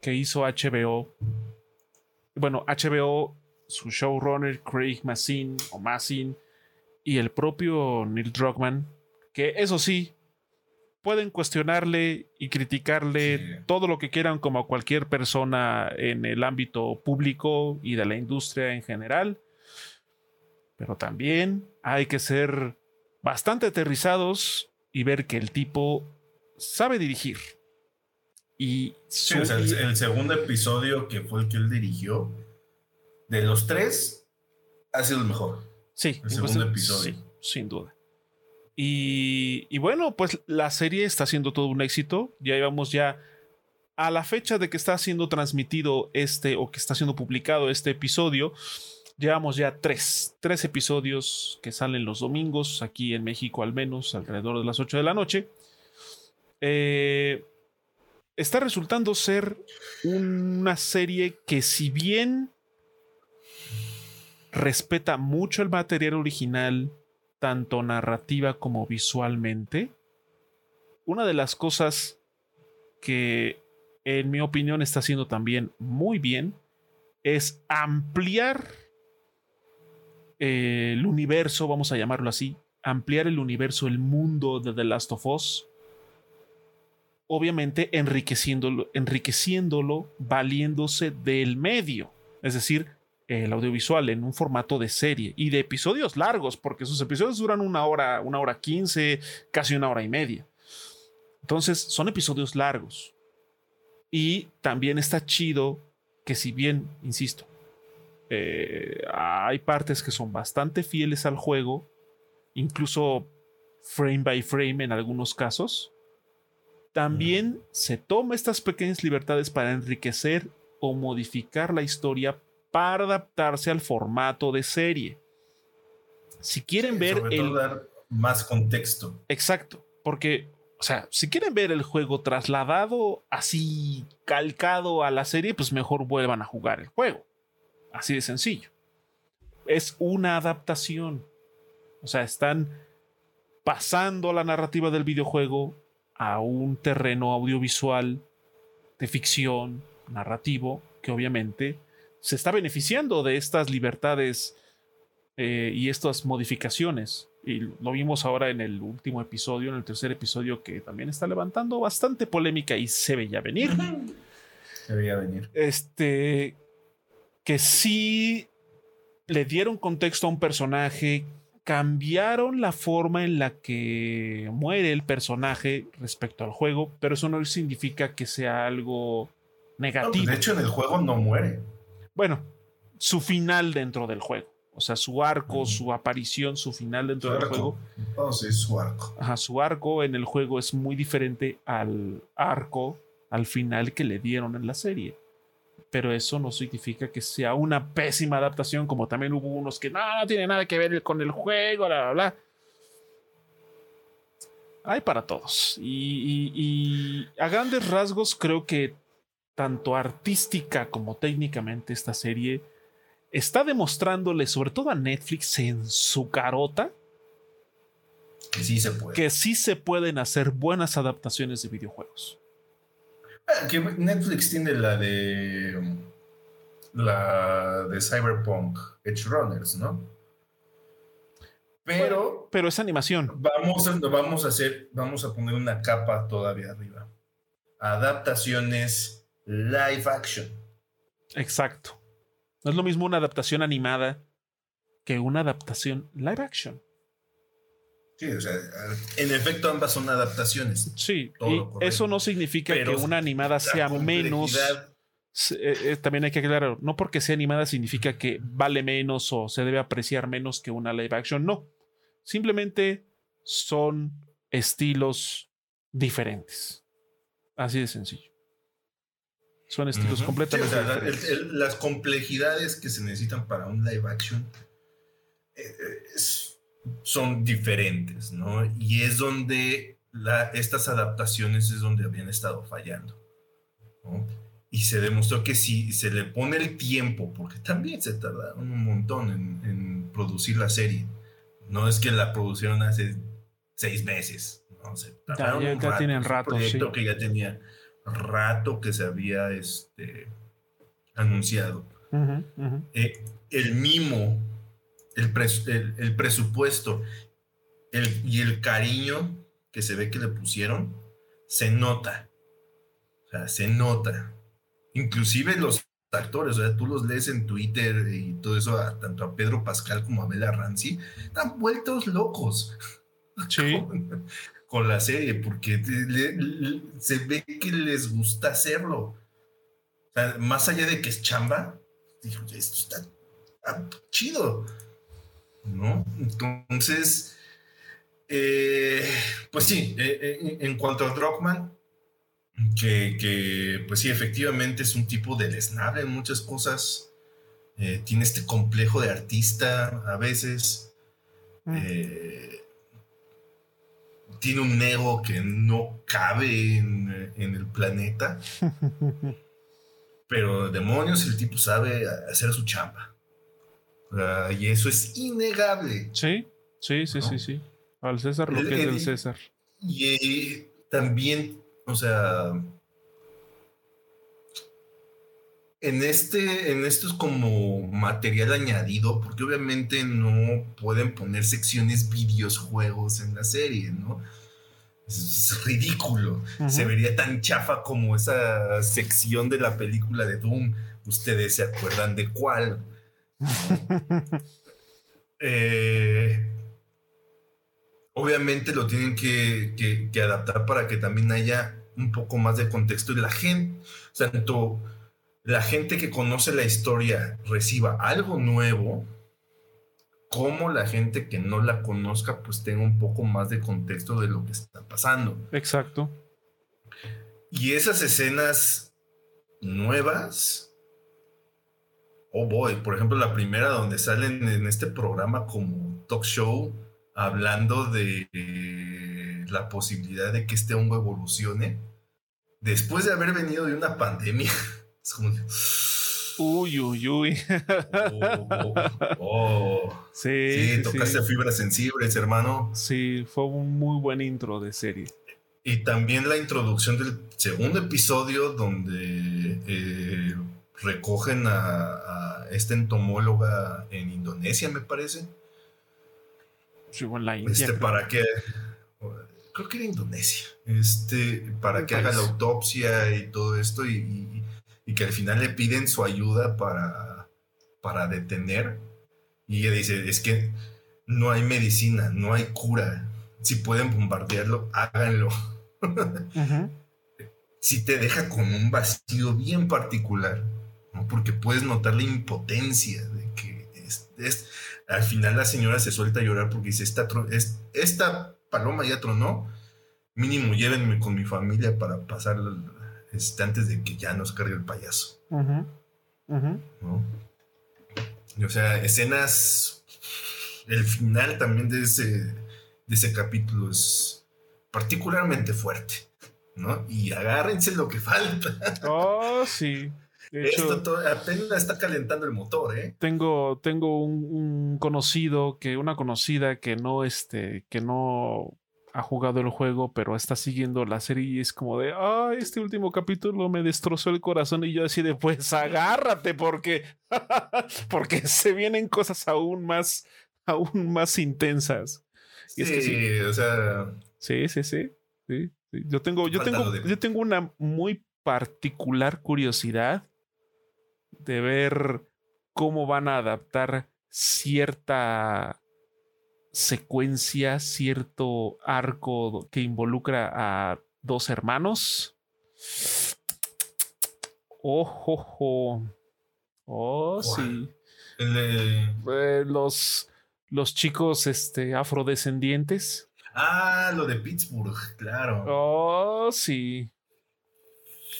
que hizo HBO, bueno, HBO su showrunner Craig Massin o Massin y el propio Neil Druckmann, que eso sí, pueden cuestionarle y criticarle todo lo que quieran como a cualquier persona en el ámbito público y de la industria en general, pero también hay que ser bastante aterrizados y ver que el tipo sabe dirigir. Y el segundo episodio que fue el que él dirigió, de los tres, ha sido el mejor. Sí, el segundo episodio. sin duda. Y, bueno, pues la serie está siendo todo un éxito. Ya íbamos ya a la fecha de que está siendo transmitido este o que está siendo publicado este episodio. Llevamos ya tres, tres episodios que salen los domingos, aquí en México al menos, alrededor de las 8 de la noche. Eh, está resultando ser una serie que si bien respeta mucho el material original, tanto narrativa como visualmente. Una de las cosas que en mi opinión está haciendo también muy bien es ampliar el universo, vamos a llamarlo así, ampliar el universo, el mundo de The Last of Us. Obviamente enriqueciéndolo, enriqueciéndolo valiéndose del medio. Es decir, el audiovisual en un formato de serie y de episodios largos, porque sus episodios duran una hora, una hora quince, casi una hora y media. Entonces, son episodios largos. Y también está chido que si bien, insisto, eh, hay partes que son bastante fieles al juego, incluso frame by frame en algunos casos, también se toma estas pequeñas libertades para enriquecer o modificar la historia para adaptarse al formato de serie. Si quieren ver el dar más contexto. Exacto, porque o sea, si quieren ver el juego trasladado así calcado a la serie, pues mejor vuelvan a jugar el juego. Así de sencillo. Es una adaptación. O sea, están pasando la narrativa del videojuego a un terreno audiovisual de ficción, narrativo, que obviamente se está beneficiando de estas libertades eh, y estas modificaciones. Y lo vimos ahora en el último episodio, en el tercer episodio, que también está levantando bastante polémica y se veía venir. Se veía venir. Este, que sí le dieron contexto a un personaje, cambiaron la forma en la que muere el personaje respecto al juego, pero eso no significa que sea algo negativo. de hecho, en el juego no muere bueno, su final dentro del juego. O sea, su arco, su aparición, su final dentro del juego. Oh, sí, su arco. Ajá, su arco en el juego es muy diferente al arco, al final que le dieron en la serie. Pero eso no significa que sea una pésima adaptación, como también hubo unos que no, no tiene nada que ver con el juego, bla, bla, bla. Hay para todos. y a grandes rasgos creo que tanto artística como técnicamente esta serie está demostrándole, sobre todo a Netflix en su carota, que sí se puede. Que sí se pueden hacer buenas adaptaciones de videojuegos. Ah, que Netflix tiene la de la de Cyberpunk Edge Runners, ¿no? Pero pero es animación. Vamos a, vamos a hacer vamos a poner una capa todavía arriba. Adaptaciones live action. Exacto. No es lo mismo una adaptación animada que una adaptación live action. Sí, o sea, en efecto ambas son adaptaciones. Sí, y eso no significa que una animada sea menos. Eh, eh, también hay que aclarar, no porque sea animada significa que vale menos o se debe apreciar menos que una live action, no. Simplemente son estilos diferentes. Así de sencillo. Son estilos completamente Sí, o sea, diferentes. el- el- las complejidades que se necesitan para un live action eh, es- son diferentes, ¿no? Y es donde la- estas adaptaciones es donde habían estado fallando. ¿no? Y se demostró que si se le pone el tiempo, porque también se tardaron un montón en, en producir la serie, no es que la producieron hace seis meses, ¿no? Se tardaron ya- ya tienen es un rato, proyecto sí. que ya tenía rato que se había este, anunciado. Eh, el mimo, el, pres- el- el presupuesto el- y el cariño que se ve que le pusieron, se nota. O sea, se nota. Inclusive los actores, o sea, tú los lees en Twitter y todo eso, a- tanto a Pedro Pascal como a Bella Ramsey, están vueltos locos (laughs) Sí. con, con la serie, porque te- le- le- se ve que les gusta hacerlo. O sea, más allá de que es chamba, dijo, esto está, está chido, ¿no? Entonces, eh, pues sí, eh, eh, en cuanto a Druckmann, que, que, pues sí, efectivamente es un tipo deleznable en muchas cosas. Eh, tiene este complejo de artista a veces. Mm. Tiene un ego que no cabe en, en el planeta. (laughs) Pero demonios, el tipo sabe hacer su chamba. Y eso es innegable. Sí, sí, sí, ¿No? sí, sí. Al César lo El- que es el- del César. Y eh, también, o sea, en este, en esto es como material añadido, porque obviamente no pueden poner secciones videojuegos en la serie, ¿no? Es, ridículo. Se vería tan chafa como esa sección de la película de Doom. Ustedes se acuerdan de cuál. Eh, obviamente lo tienen que, que- que adaptar para que también haya un poco más de contexto y la gente, o sea, tanto la gente que conoce la historia reciba algo nuevo, como la gente que no la conozca, pues tenga un poco más de contexto de lo que está pasando. Exacto. Y esas escenas nuevas, oh boy, por ejemplo, la primera donde salen en este programa como talk show hablando de eh, la posibilidad de que este hongo evolucione, después de haber venido de una pandemia, (laughs) es como, Uy, uy, uy. oh, oh, oh. Sí, sí, sí, tocaste sí. fibras sensibles, hermano. Sí, fue un muy buen intro de serie. Y también la introducción del segundo episodio donde eh, recogen a, a esta entomóloga en Indonesia, me parece. Sí, la India. Este, creo. para que... Creo que era Indonesia. Este, para que haga la autopsia y todo esto y, y- y que al final le piden su ayuda para, para detener. Y ella dice, es que no hay medicina, no hay cura. Si pueden bombardearlo, háganlo. (laughs) Si te deja con un vacío bien particular, ¿no? porque puedes notar la impotencia de que es, es- al final la señora se suelta a llorar porque dice, esta, es- esta paloma ya tronó, mínimo llévenme con mi familia para pasar este, antes de que ya nos cargue el payaso. ¿no? Y, o sea, escenas, el final también de ese, de ese capítulo es particularmente fuerte, ¿no? Y agárrense lo que falta. Oh, sí. De hecho, Esto to- apenas está calentando el motor, ¿eh? tengo, tengo un, un conocido que, una conocida que no, este, que no ha jugado el juego, pero está siguiendo la serie y es como de, ah, este último capítulo me destrozó el corazón y yo así de, pues agárrate porque, (laughs) porque se vienen cosas aún más, aún más intensas. Y es que sí. o sea, Sí, sí, sí. sí, sí. Yo tengo, yo tengo, de- yo tengo una muy particular curiosidad de ver cómo van a adaptar cierta secuencia, cierto arco que involucra a dos hermanos. Oh, oh, oh. Sí. eh, Eh, los, los chicos este, afrodescendientes. Ah, lo de Pittsburgh, claro. Oh, sí.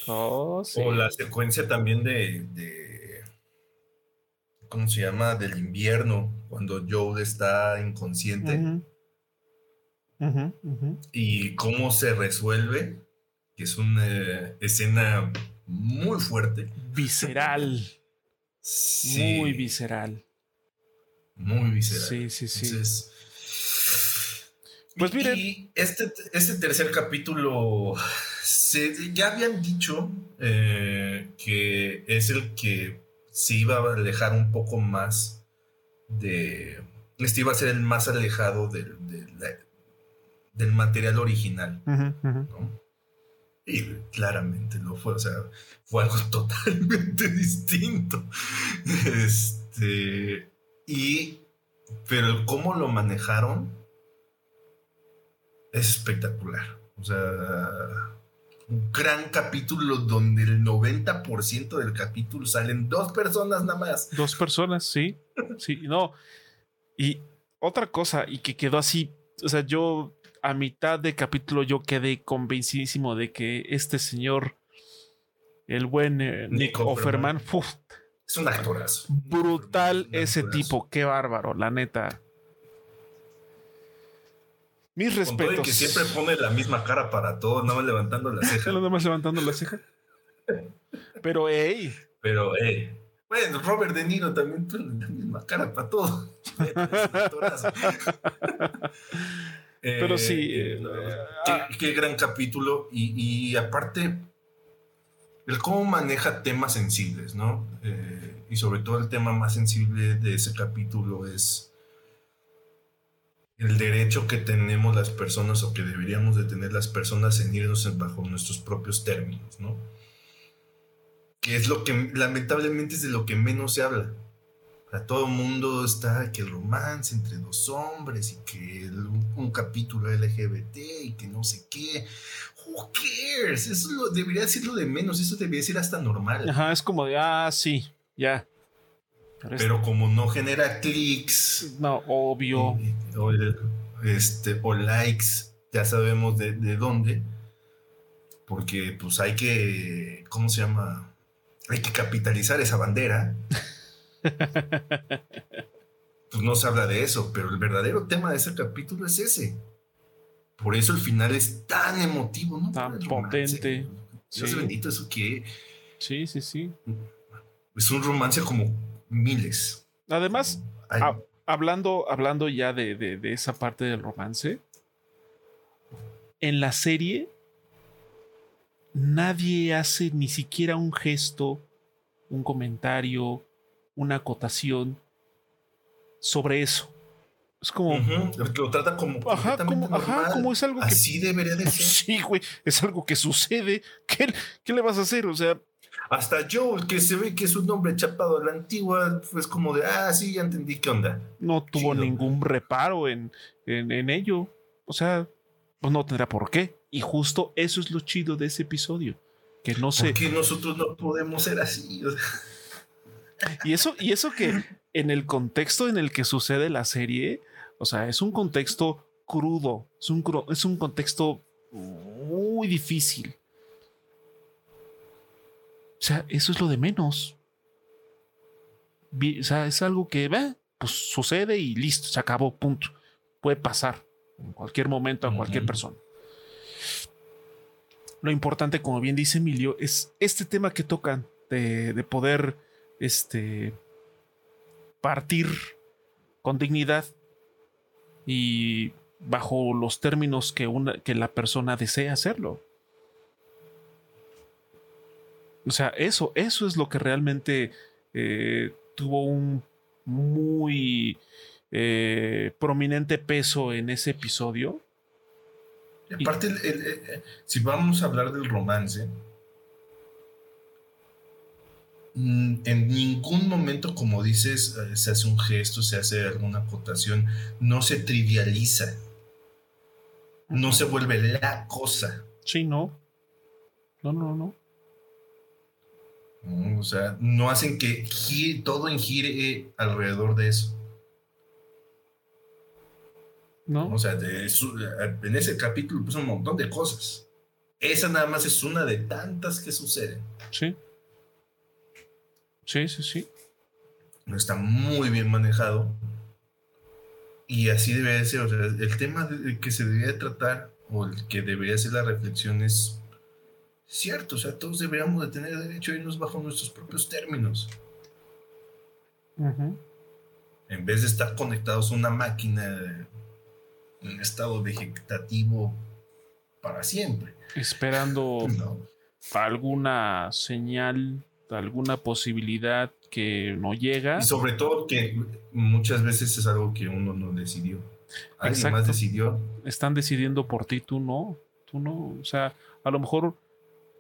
Oh, sí. O la secuencia también de, de, ¿Cómo se llama? Del invierno, cuando Joe está inconsciente. Y cómo se resuelve, que es una escena muy fuerte. Visceral. Sí, Muy visceral. Muy visceral. Sí, sí, sí. Entonces, Pues miren. y este, este tercer capítulo, se- ya habían dicho eh, que es el que se iba a alejar un poco más de... Este iba a ser el más alejado del, del material original. Y claramente lo fue, o sea, fue algo (laughs) totalmente distinto. Este, y, pero el cómo lo manejaron es espectacular. O sea, gran capítulo donde el 90% del capítulo salen dos personas nada más. Dos personas, sí. Sí, no. Y otra cosa, y que quedó así, o sea, yo a mitad de capítulo yo quedé convencidísimo de que este señor, el buen eh, Nick Nick Offerman, uf, Es un actorazo. brutal Un ese tipo, qué bárbaro, la neta. Mis Con todo y respetos. que siempre pone la misma cara para todo, nada más levantando la ceja. Nada más levantando la ceja. Pero, hey, Pero, eh, bueno, Robert De Niro también tiene la misma cara para todo. (laughs) Pero Eh, sí, eh, eh, no, ah. qué, qué gran capítulo. Y, y aparte, el cómo maneja temas sensibles, ¿no? Eh, y sobre todo el tema más sensible de ese capítulo es el derecho que tenemos las personas o que deberíamos de tener las personas en irnos en- bajo nuestros propios términos, ¿no? Que es lo que lamentablemente es de lo que menos se habla. A todo mundo está que el romance entre dos hombres y que el- un capítulo LGBT y que no sé qué. Who cares? Eso lo, debería ser lo de menos, eso debería ser hasta normal. ajá, es como de, ah, sí, ya. Pero, es- Pero como no genera clics no, obvio. o, este, o likes, ya sabemos de, de dónde. Porque pues hay que, ¿cómo se llama? Hay que capitalizar esa bandera. (laughs) pues no se habla de eso, pero el verdadero tema de ese capítulo es ese. Por eso el final es tan emotivo, ¿no? Tan potente. Dios Sí. bendito, eso que Sí, sí, sí. es un romance como miles. Además, hablando, hablando ya de, de- de esa parte del romance, en la serie nadie hace ni siquiera un gesto, un comentario, una acotación sobre eso. Es como, lo trata como ajá, como, ajá, normal. como es algo que Así debería de (laughs) ser. sí, güey, es algo que sucede. ¿Qué, qué le vas a hacer? O sea, Hasta Joel, que se ve que es un hombre chapado a la antigua, pues como de, ah, sí, ya entendí qué onda. no tuvo Chido. ningún reparo en, en, en ello. O sea, pues no tendrá por qué. Y justo eso es lo chido de ese episodio. Que no sé. Porque nosotros no podemos ser así. Y eso, y eso que en el contexto en el que sucede la serie, o sea, es un contexto crudo, es un, cru- es un contexto muy difícil. O sea, eso es lo de menos. O sea, es algo que, eh, pues sucede y listo, se acabó, punto. Puede pasar en cualquier momento a cualquier persona. Lo importante, como bien dice Emilio, es este tema que tocan de, de poder este, partir con dignidad y bajo los términos que, una, que la persona desea hacerlo. O sea, eso, eso es lo que realmente eh, tuvo un muy eh, prominente peso en ese episodio. y aparte, el- el- el- si vamos a hablar del romance, mm, en ningún momento, como dices, eh, se hace un gesto, se hace alguna acotación, no se trivializa, no se vuelve la cosa. Sí, no. No, no, no. O sea, no hacen que gire- todo gire alrededor de eso. ¿No? O sea, en ese capítulo puso un montón de cosas. Esa nada más es una de tantas que suceden. Sí. Sí, sí, sí. Está muy bien manejado. Y así debe ser. O sea, el tema que se debería tratar o el que debería ser la reflexión es cierto. O sea, todos deberíamos de tener derecho a irnos bajo nuestros propios términos. En vez de estar conectados a una máquina en estado vegetativo para siempre. Esperando (laughs) alguna señal, alguna posibilidad que no llega. Y sobre todo que muchas veces es algo que uno no decidió. Alguien más decidió. Están decidiendo por ti, tú no. Tú no. O sea, a lo mejor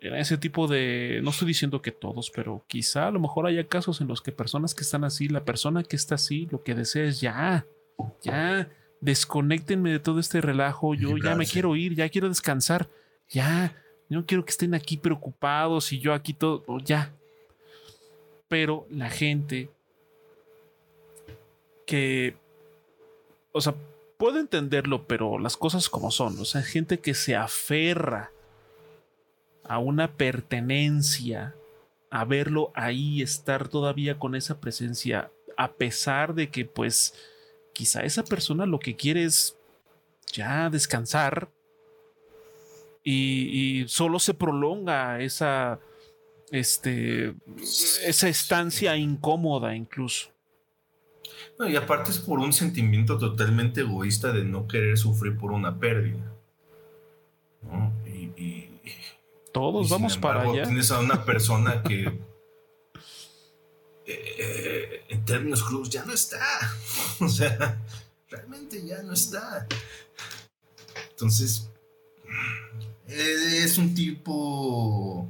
en ese tipo de. No estoy diciendo que todos, pero quizá a lo mejor haya casos en los que personas que están así, la persona que está así, lo que desea es ya. Ya. Desconéctenme de todo este relajo. Yo ya me quiero ir, ya quiero descansar. Ya. No quiero que estén aquí preocupados y yo aquí todo. Ya pero la gente que, o sea, puedo entenderlo, pero las cosas como son, o sea, gente que se aferra a una pertenencia, a verlo ahí, estar todavía con esa presencia, a pesar de que pues quizá esa persona lo que quiere es ya descansar y, solo se prolonga esa este, esa estancia incómoda incluso. No, y aparte es por un sentimiento totalmente egoísta de no querer sufrir por una pérdida. Y, Todos vamos para allá. Tienes a una persona que eh, en términos crudos ya no está. (laughs) O sea, realmente ya no está. Entonces, es un tipo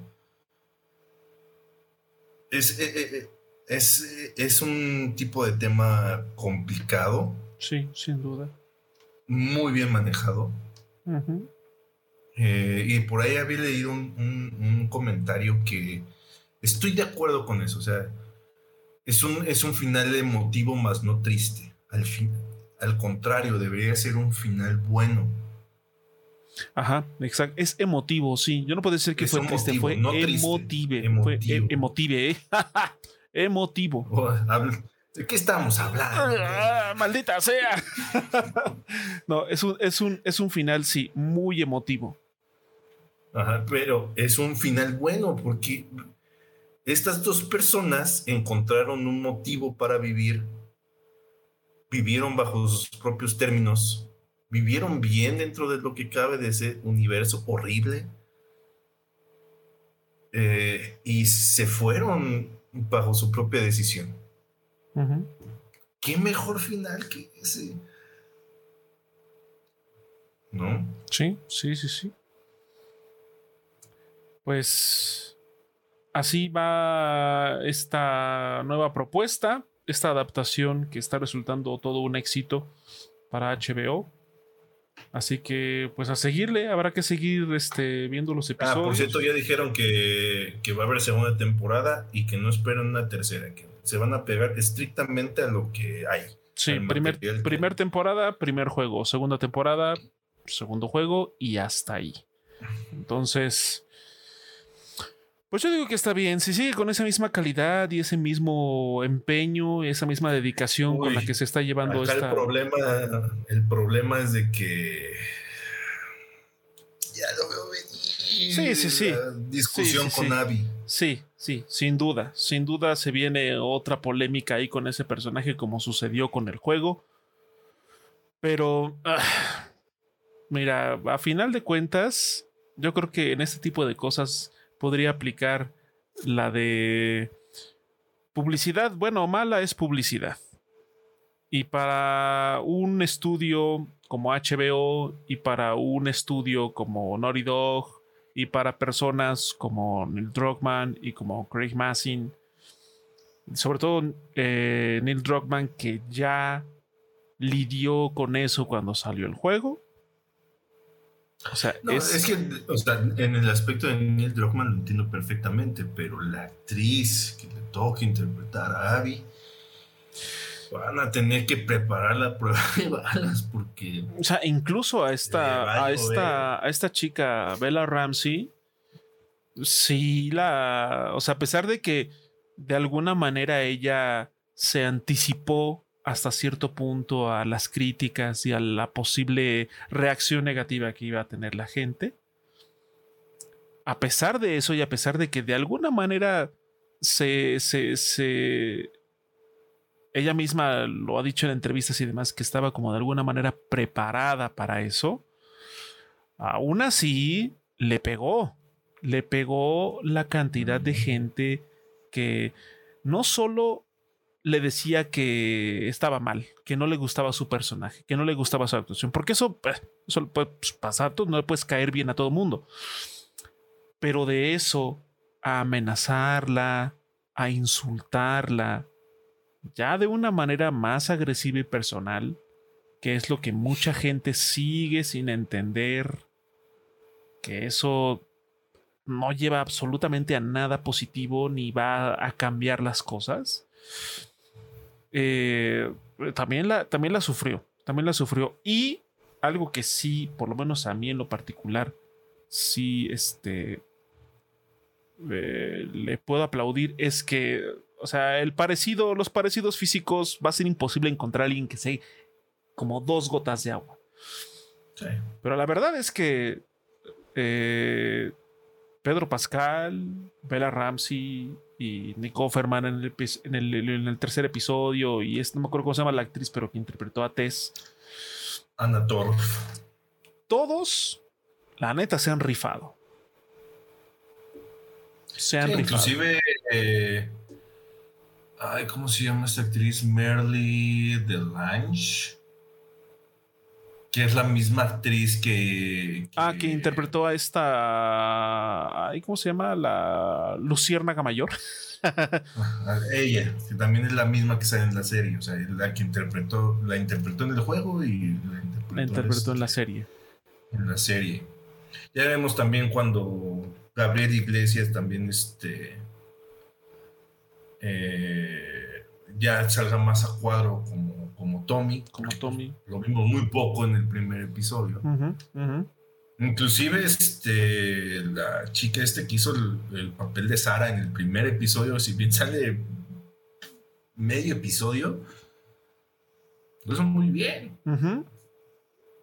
es, eh, eh, eh, es, un tipo de tema complicado. Sí, sin duda. Muy bien manejado. Y por ahí había leído un, comentario que estoy de acuerdo con eso. O sea, es un, es un final emotivo más no triste. Al, fin, al contrario, debería ser un final bueno. Ajá, exacto. Es emotivo, sí. Yo no puedo decir que fue triste, fue emotive. Fue e, emotive, ¿eh? (laughs) emotivo. Oh, ¿De qué estamos hablando? Ah, maldita sea. (laughs) no, es un, es, un, es un final, sí, muy emotivo. Ajá, pero es un final bueno porque estas dos personas encontraron un motivo para vivir, vivieron bajo sus propios términos vivieron bien dentro de lo que cabe de ese universo horrible. Eh, y se fueron bajo su propia decisión. ¿Qué mejor final que ese? ¿No? Sí, sí, sí, sí. Pues así va esta nueva propuesta, esta adaptación que está resultando todo un éxito para HBO. Así que, pues a seguirle, habrá que seguir este, viendo los episodios. Ah, por cierto, ya dijeron que, va a haber segunda temporada y que no esperan una tercera, que se van a pegar estrictamente a lo que hay. Sí, primer, primer temporada, primer juego, segunda temporada, segundo juego y hasta ahí. Entonces, pues yo digo que está bien. Si sigue con esa misma calidad y ese mismo empeño, esa misma dedicación con la que se está llevando esta. El problema, el problema es de que ya lo veo venir. Sí, sí, sí. discusión con Abby. Sí, sí, sin duda. Sin duda se viene otra polémica ahí con ese personaje, como sucedió con el juego. Pero. Ah, mira, a final de cuentas, yo creo que en este tipo de cosas podría aplicar la de publicidad, bueno o mala es publicidad. Y para un estudio como HBO y para un estudio como Naughty Dog y para personas como Neil Druckmann y como Craig Massin, sobre todo eh, Neil Druckmann que ya lidió con eso cuando salió el juego, o sea, es... que en el aspecto de Neil Druckmann lo entiendo perfectamente, pero la actriz que le toca interpretar a Abby. Van a tener que preparar la prueba de balas porque. O sea, incluso a esta, a esta, a esta chica, Bella Ramsey, sí la. O sea, a pesar de que de alguna manera ella se anticipó hasta cierto punto a las críticas y a la posible reacción negativa que iba a tener la gente. A pesar de eso y a pesar de que de alguna manera se, se, ella misma lo ha dicho en entrevistas y demás, que estaba como de alguna manera preparada para eso, aún así le pegó, le pegó la cantidad de gente que no solo le decía que estaba mal, que no le gustaba su personaje, que no le gustaba su actuación, porque eso, eh, eso puede pasar, no le puedes caer bien a todo mundo. Pero de eso a amenazarla, a insultarla, ya de una manera más agresiva y personal, que es lo que mucha gente sigue sin entender, que eso no lleva absolutamente a nada positivo ni va a cambiar las cosas eh, también, la, también la sufrió, también la sufrió. Y algo que sí, por lo menos a mí en lo particular, sí, este, eh, le puedo aplaudir es que, o sea, el parecido, los parecidos físicos va a ser imposible encontrar a alguien que sea como dos gotas de agua. Pero la verdad es que eh, Pedro Pascal, Bella Ramsey, y Nico Ferman en el, tercer episodio y es, no me acuerdo cómo se llama la actriz, pero que interpretó a Tess. Anna Torf. Todos, la neta, se han rifado. Se han rifado. Inclusive, eh, ay, ¿cómo se llama esta actriz? Merly Delange que es la misma actriz que, Ah, que interpretó a esta. ¿Cómo se llama? La Luciérnaga Mayor. Ella, que también es la misma que sale en la serie. O sea, la que interpretó, la interpretó en el juego y la interpretó, en la serie. En la serie. Ya vemos también cuando Gabriel Iglesias también este. Eh, ya salga más a cuadro como como Tommy. Como Tommy. Lo vimos muy poco en el primer episodio. Inclusive este, la chica este que hizo el, papel de Sara en el primer episodio, si bien sale medio episodio, lo hizo muy bien.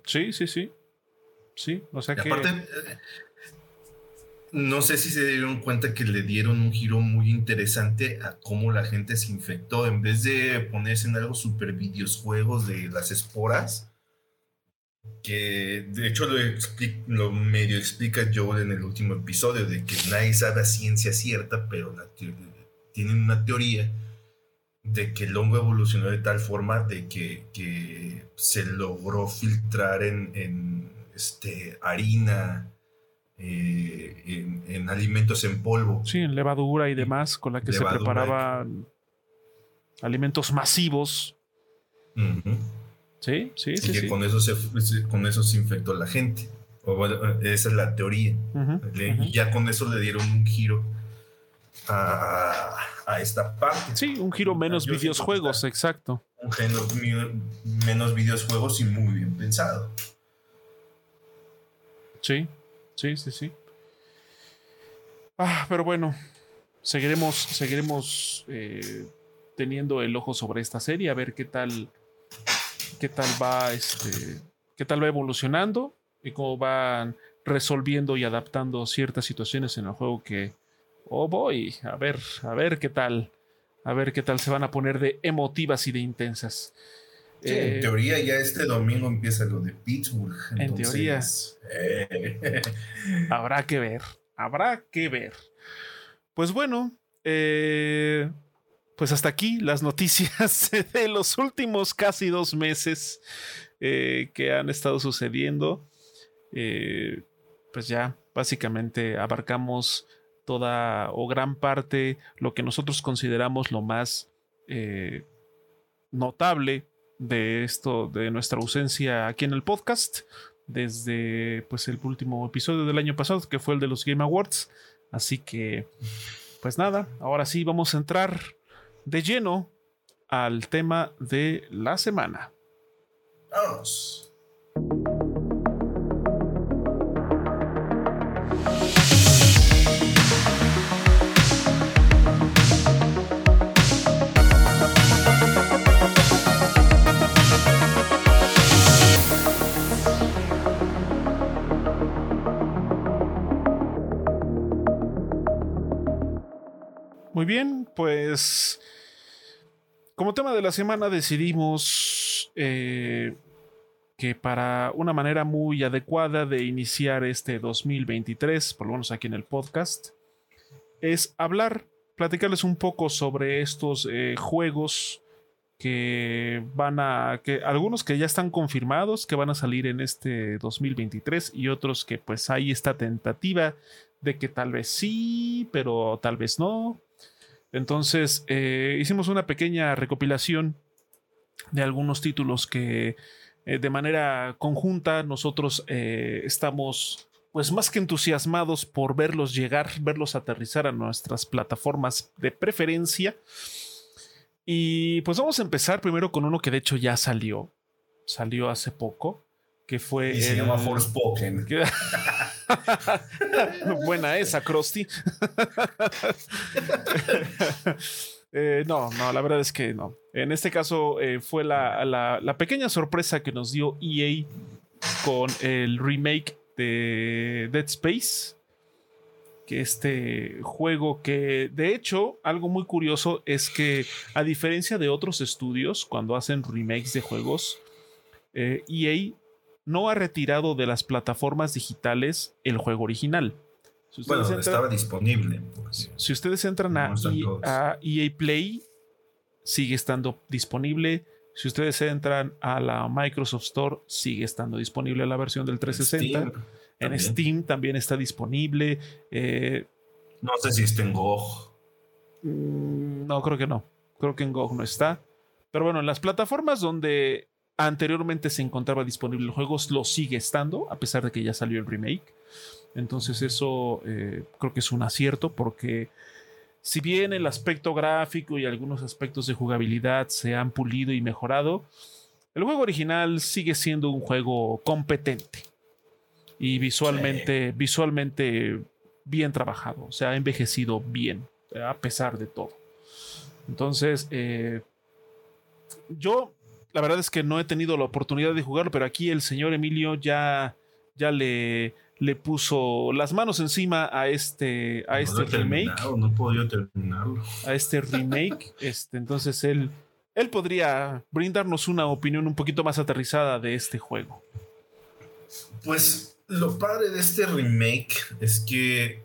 Sí, sí, sí. Sí, o sea que... Aparte, no sé si se dieron cuenta que le dieron un giro muy interesante a cómo la gente se infectó. En vez de ponerse en algo super videojuegos de las esporas, que de hecho lo, medio explica Joel en el último episodio, de que nadie sabe a ciencia cierta, pero tienen una teoría de que el hongo evolucionó de tal forma de que, se logró filtrar en, en este, harina eh, en, alimentos en polvo. Sí, en levadura y demás, con la que se preparaban alimentos masivos. Sí, sí, sí. Y que Con, eso se, con eso se infectó la gente. esa es la teoría. Y ya con eso le dieron un giro a, esta parte. Sí, un giro menos videojuegos, exacto. Un giro menos videojuegos y muy bien pensado. Sí, Sí, sí, sí. Ah, pero bueno, seguiremos, seguiremos eh, teniendo el ojo sobre esta serie, a ver qué tal, qué tal va, este, qué tal va evolucionando y cómo van resolviendo y adaptando ciertas situaciones en el juego que, oh voy, a ver, a ver qué tal, a ver qué tal se van a poner de emotivas y de intensas en eh, teoría ya este domingo empieza lo de Pittsburgh. en teoría. Eh. habrá que ver, habrá que ver. Pues bueno, eh, pues hasta aquí las noticias (laughs) de los últimos casi dos meses que han estado sucediendo. pues ya básicamente abarcamos toda o gran parte lo que nosotros consideramos lo más notable de esto, de nuestra ausencia aquí en el podcast, desde pues el último episodio del año pasado, que fue el de los Game Awards. Así que, pues nada, ahora sí vamos a entrar de lleno al tema de la semana. Vamos. Muy bien, pues como tema de la semana decidimos eh, que para una manera muy adecuada de iniciar este 2023, por lo menos aquí en el podcast, es hablar, platicarles un poco sobre estos eh, juegos que van a, que algunos que ya están confirmados que van a salir en este 2023 y otros que pues hay esta tentativa de que tal vez sí, pero tal vez no. Entonces eh, hicimos una pequeña recopilación de algunos títulos que eh, de manera conjunta nosotros eh, estamos pues más que entusiasmados por verlos llegar, verlos aterrizar a nuestras plataformas de preferencia. Y pues vamos a empezar primero con uno que de hecho ya salió, salió hace poco, que fue... Y se llama Forspoken. (laughs) Buena esa, Krusty. (laughs) Eh, no, no, la verdad es que no. En este caso eh, fue la, la, pequeña sorpresa que nos dio EA con el remake de Dead Space. Que este juego que, de hecho, algo muy curioso es que, a diferencia de otros estudios, cuando hacen remakes de juegos, EA eh, e no ha retirado de las plataformas digitales el juego original. bueno, estaba disponible. Pues. Si ustedes entran a, EA e Play, sigue estando disponible. Si ustedes entran a la Microsoft Store, sigue estando disponible la versión del 360. en Steam también está disponible. Eh, no sé si está en GOG. Mm, no, creo que no. Creo que en GOG no está. Pero bueno, en las plataformas donde Anteriormente se encontraba disponible el juego, lo sigue estando, a pesar de que ya salió el remake. Entonces eso eh, creo que es un acierto porque si bien el aspecto gráfico y algunos aspectos de jugabilidad se han pulido y mejorado, el juego original sigue siendo un juego competente y visualmente, visualmente bien trabajado, o sea, ha envejecido bien, a pesar de todo. Entonces, eh, yo la verdad es que no he tenido la oportunidad de jugarlo, pero aquí el señor Emilio ya, ya le, le puso las manos encima a este, a este remake. No puedo terminarlo. A este remake. (laughs) este, entonces él, él podría brindarnos una opinión un poquito más aterrizada de este juego. Pues lo padre de este remake es que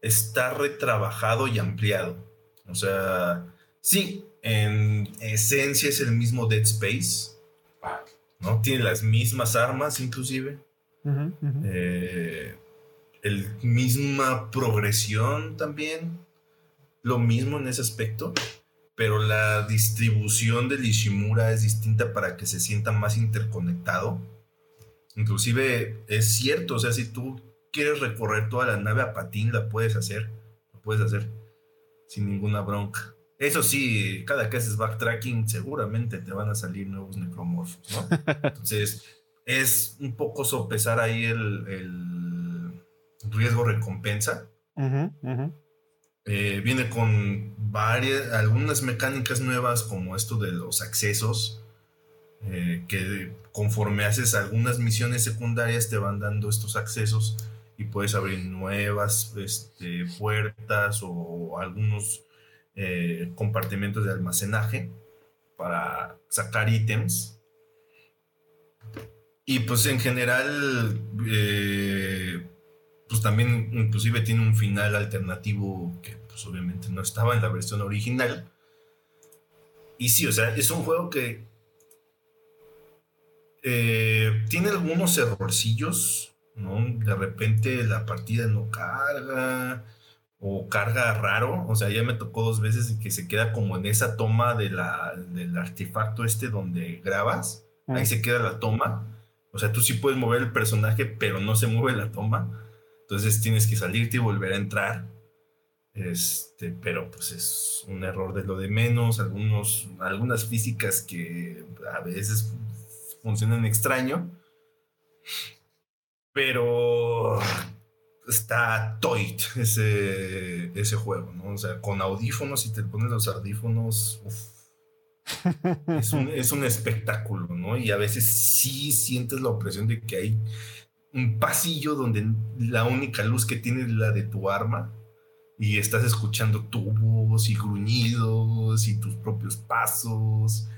está retrabajado y ampliado. O sea, sí, en esencia es el mismo Dead Space. ¿no? Tiene las mismas armas, inclusive. Eh, el misma progresión también. Lo mismo en ese aspecto. Pero la distribución del Ishimura es distinta para que se sienta más interconectado. Inclusive es cierto, o sea, si tú quieres recorrer toda la nave a patín, la puedes hacer. Lo puedes hacer sin ninguna bronca. Eso sí, cada que haces backtracking, seguramente te van a salir nuevos necromorfos, ¿no? (laughs) Entonces, es un poco sopesar ahí el, riesgo-recompensa. Eh, viene con varias, algunas mecánicas nuevas, como esto de los accesos, eh, que conforme haces algunas misiones secundarias te van dando estos accesos y puedes abrir nuevas este, puertas o algunos eh, compartimentos de almacenaje para sacar ítems. Y pues en general, eh, pues también inclusive tiene un final alternativo que pues obviamente no estaba en la versión original. Y sí, o sea, es un juego que eh, tiene algunos errorcillos, ¿no? De repente la partida no carga, o carga raro. O sea, ya me tocó dos veces que se queda como en esa toma de la, del artefacto este donde grabas. Ahí se queda la toma. O sea, tú sí puedes mover el personaje, pero no se mueve la toma. Entonces tienes que salirte y volver a entrar. Este, pero pues es un error de lo de menos, algunos, algunas físicas que a veces funcionan extraño, pero está toit ese, ese juego, ¿no? O sea, con audífonos, si te pones los audífonos, es, un, es un espectáculo, ¿no? Y a veces sí sientes la opresión de que hay un pasillo donde la única luz que tiene es la de tu arma y estás escuchando tubos y gruñidos y tus propios pasos.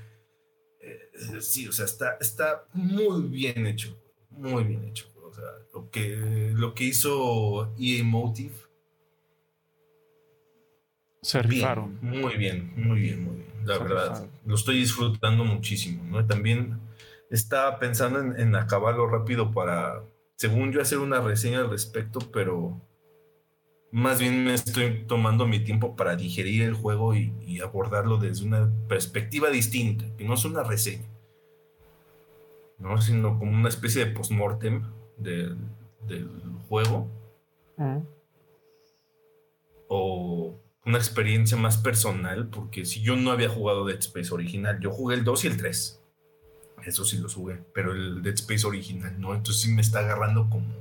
Eh, sí, o sea, está, está muy bien hecho, muy bien hecho. Sea, lo que, lo que hizo EA Motive. Se rifaron. muy bien, muy bien, muy bien. La verdad, lo estoy disfrutando muchísimo, ¿no? También estaba pensando en, en acabarlo rápido para, según yo, hacer una reseña al respecto, pero más bien me estoy tomando mi tiempo para digerir el juego y, abordarlo desde una perspectiva distinta, que no es una reseña, ¿no? sino como una especie de post-mortem del, juego. Mm. O una experiencia más personal, porque si yo no había jugado Dead Space original, yo jugué el 2 y el 3. Eso sí los jugué, pero el Dead Space original no, entonces sí me está agarrando como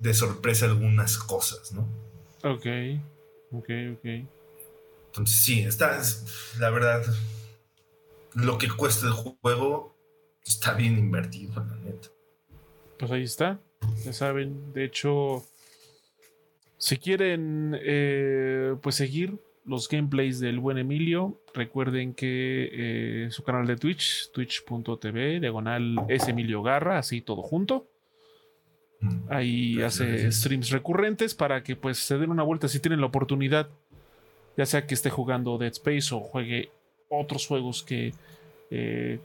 de sorpresa algunas cosas, ¿no? Ok, ok, ok. Entonces sí, está, la verdad, lo que cuesta el juego está bien invertido, la neta. Pues ahí está, ya saben, de hecho, si quieren eh, pues seguir los gameplays del buen Emilio, recuerden que eh, su canal de Twitch, twitch.tv, diagonal es Emilio Garra, así todo junto. Ahí hace streams recurrentes para que pues se den una vuelta si tienen la oportunidad, ya sea que esté jugando Dead Space o juegue otros juegos que eh,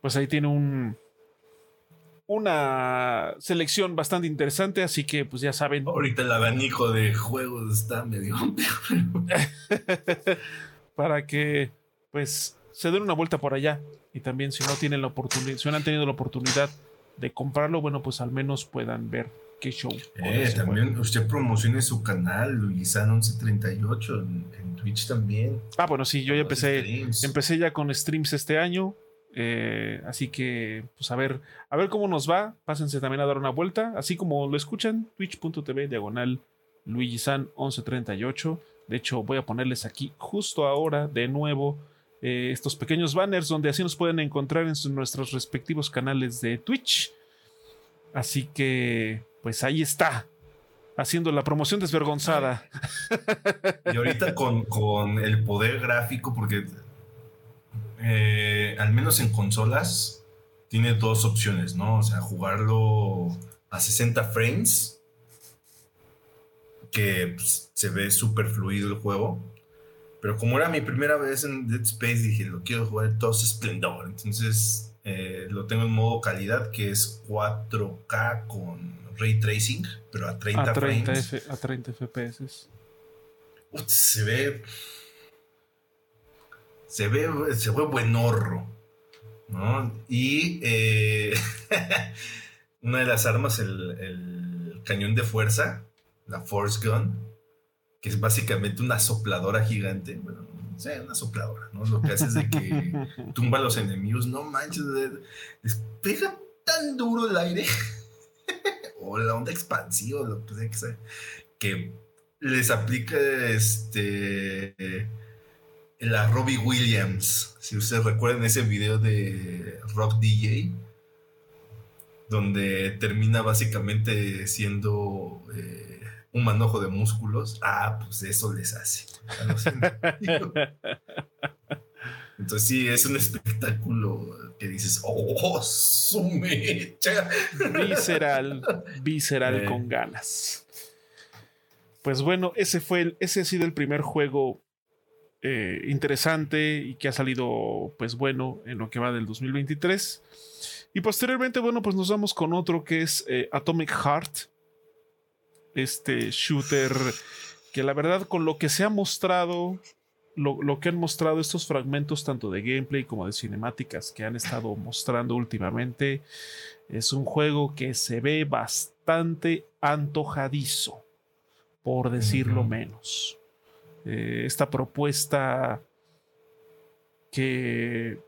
pues ahí tiene un una selección bastante interesante, así que pues ya saben. Ahorita el abanico de juegos está medio (laughs) para que pues se den una vuelta por allá y también si no tienen la oportunidad, si no han tenido la oportunidad de comprarlo, bueno, pues al menos puedan ver qué show. Eh, también usted promocione su canal, Luisan 1138, en, Twitch también. Ah, bueno, sí, yo ya empecé, empecé ya con streams este año. Eh, así que, pues a ver, a ver cómo nos va. Pásense también a dar una vuelta. Así como lo escuchan, twitch.tv diagonal Luigisan 1138. De hecho, voy a ponerles aquí justo ahora de nuevo eh, estos pequeños banners donde así nos pueden encontrar en nuestros respectivos canales de Twitch. Así que, pues ahí está, haciendo la promoción desvergonzada. Y ahorita con, el poder gráfico, porque eh, al menos en consolas tiene dos opciones, ¿no? O sea, jugarlo a 60 frames, que pues, se ve súper fluido el juego pero como era mi primera vez en Dead Space, dije, lo quiero jugar en todo su esplendor. Entonces eh, lo tengo en modo calidad, que es 4K con ray tracing, pero a 30, frames. a 30 FPS. se ve. Se ve, se ve buenorro. ¿no? Y eh, (laughs) una de las armas, el, el cañón de fuerza, la Force Gun que es básicamente una sopladora gigante. Bueno, o sea, una sopladora, ¿no? Lo que hace es de que (laughs) tumba a los enemigos, no manches, les pega tan duro el aire, (laughs) o la onda expansiva, lo que sea, que les aplica este la Robbie Williams. Si ustedes recuerdan ese video de Rock DJ, donde termina básicamente siendo eh, un manojo de músculos, ah, pues eso les hace. (laughs) Entonces sí, es un espectáculo que dices, oh, su mecha. Visceral, visceral con ganas. Pues bueno, ese fue el, ese ha sido el primer juego eh, interesante y que ha salido, pues bueno, en lo que va del 2023. Y posteriormente, bueno, pues nos vamos con otro que es eh, Atomic Heart este shooter que la verdad con lo que se ha mostrado, lo, que han mostrado estos fragmentos tanto de gameplay como de cinemáticas que han estado mostrando últimamente, es un juego que se ve bastante antojadizo. por decirlo menos. Eh, esta propuesta que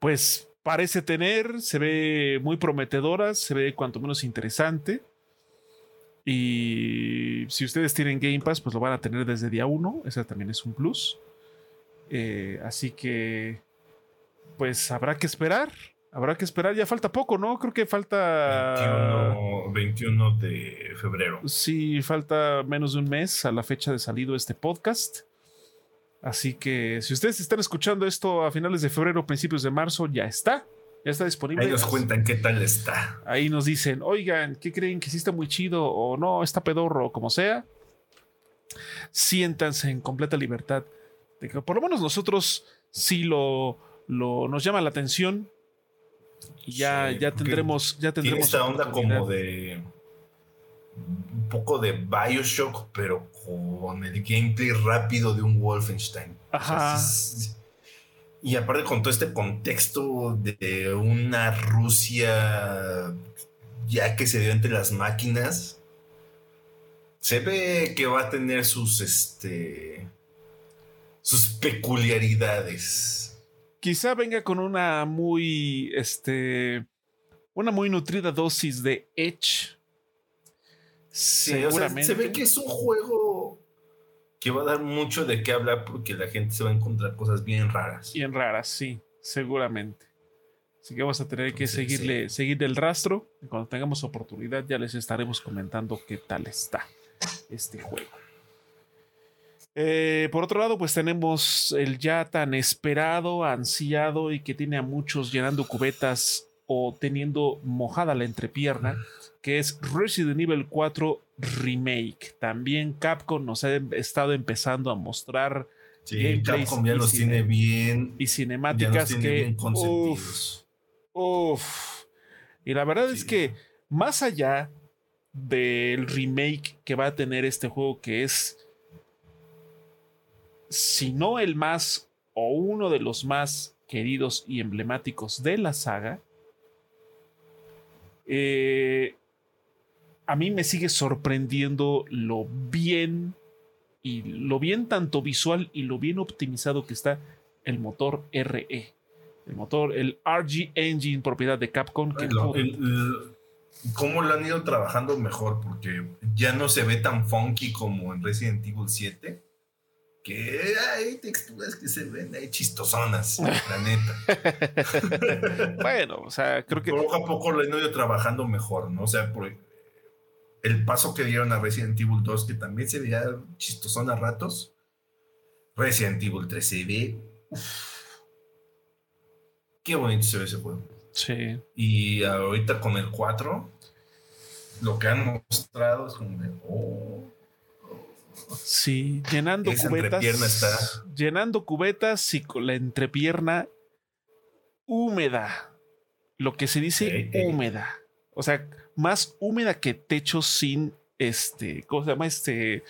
pues parece tener, se ve muy prometedora, se ve cuanto menos interesante. Y si ustedes tienen Game Pass, pues lo van a tener desde día 1. Ese también es un plus. Eh, así que, pues habrá que esperar. Habrá que esperar. Ya falta poco, ¿no? Creo que falta. 21, 21 de febrero. Sí, falta menos de un mes a la fecha de salido de este podcast. Así que si ustedes están escuchando esto a finales de febrero, principios de marzo, ya está. Ya está disponible. Ahí nos cuentan qué tal está. Ahí nos dicen, oigan, ¿qué creen? ¿Que sí está muy chido o no? ¿Está pedorro o como sea? Siéntanse en completa libertad. De que por lo menos nosotros sí lo, lo nos llama la atención. Y ya, Sí, ya tendremos, ya Tiene tendremos. esta onda como de. Un poco de Bioshock, pero con el gameplay rápido de un Wolfenstein. O sea, Ajá. y aparte con todo este contexto de una Rusia ya que se dio entre las máquinas, se ve que va a tener sus este sus peculiaridades. Quizá venga con una muy, este, una muy nutrida dosis de Edge. Sí, o sea, Seguramente. se ve que es un juego que va a dar mucho de qué hablar porque la gente se va a encontrar cosas bien raras. Bien raras, sí, seguramente. Así que vamos a tener que seguirle, seguirle el rastro. Y cuando tengamos oportunidad, ya les estaremos comentando qué tal está este juego. Eh, por otro lado, pues tenemos el ya tan esperado, ansiado y que tiene a muchos llenando cubetas o teniendo mojada la entrepierna, que es Resident Evil 4 Remake. También Capcom nos ha em- estado empezando a mostrar Sí, gameplays Capcom ya y los tiene bien, y cinemáticas tiene que bien uf, consentidos. uf. Y la verdad es que más allá del remake que va a tener este juego que es si no el más o uno de los más queridos y emblemáticos de la saga, eh, a mí me sigue sorprendiendo lo bien y lo bien tanto visual y lo bien optimizado que está el motor RE. El motor, el RG Engine, propiedad de Capcom. Que Lo- el- el- ¿Cómo lo han ido trabajando mejor? Porque ya no se ve tan funky como en Resident Evil 7. Que hay texturas que se ven ahí chistosonas, la neta. (laughs) bueno, o sea, creo que Poco a poco lo han ido trabajando mejor, ¿no? O sea, por el paso que dieron a Resident Evil 2, que también se veía chistosón a ratos. Resident Evil 3 se ve. Qué bonito se ve ese juego. sí. Y ahorita con el 4, lo que han mostrado es como de. Oh, Sí, llenando Esa cubetas. está- Llenando cubetas y con la entrepierna húmeda. Lo que se dice húmeda. O sea, más húmeda que techo sin este. ¿Cómo se llama? Este.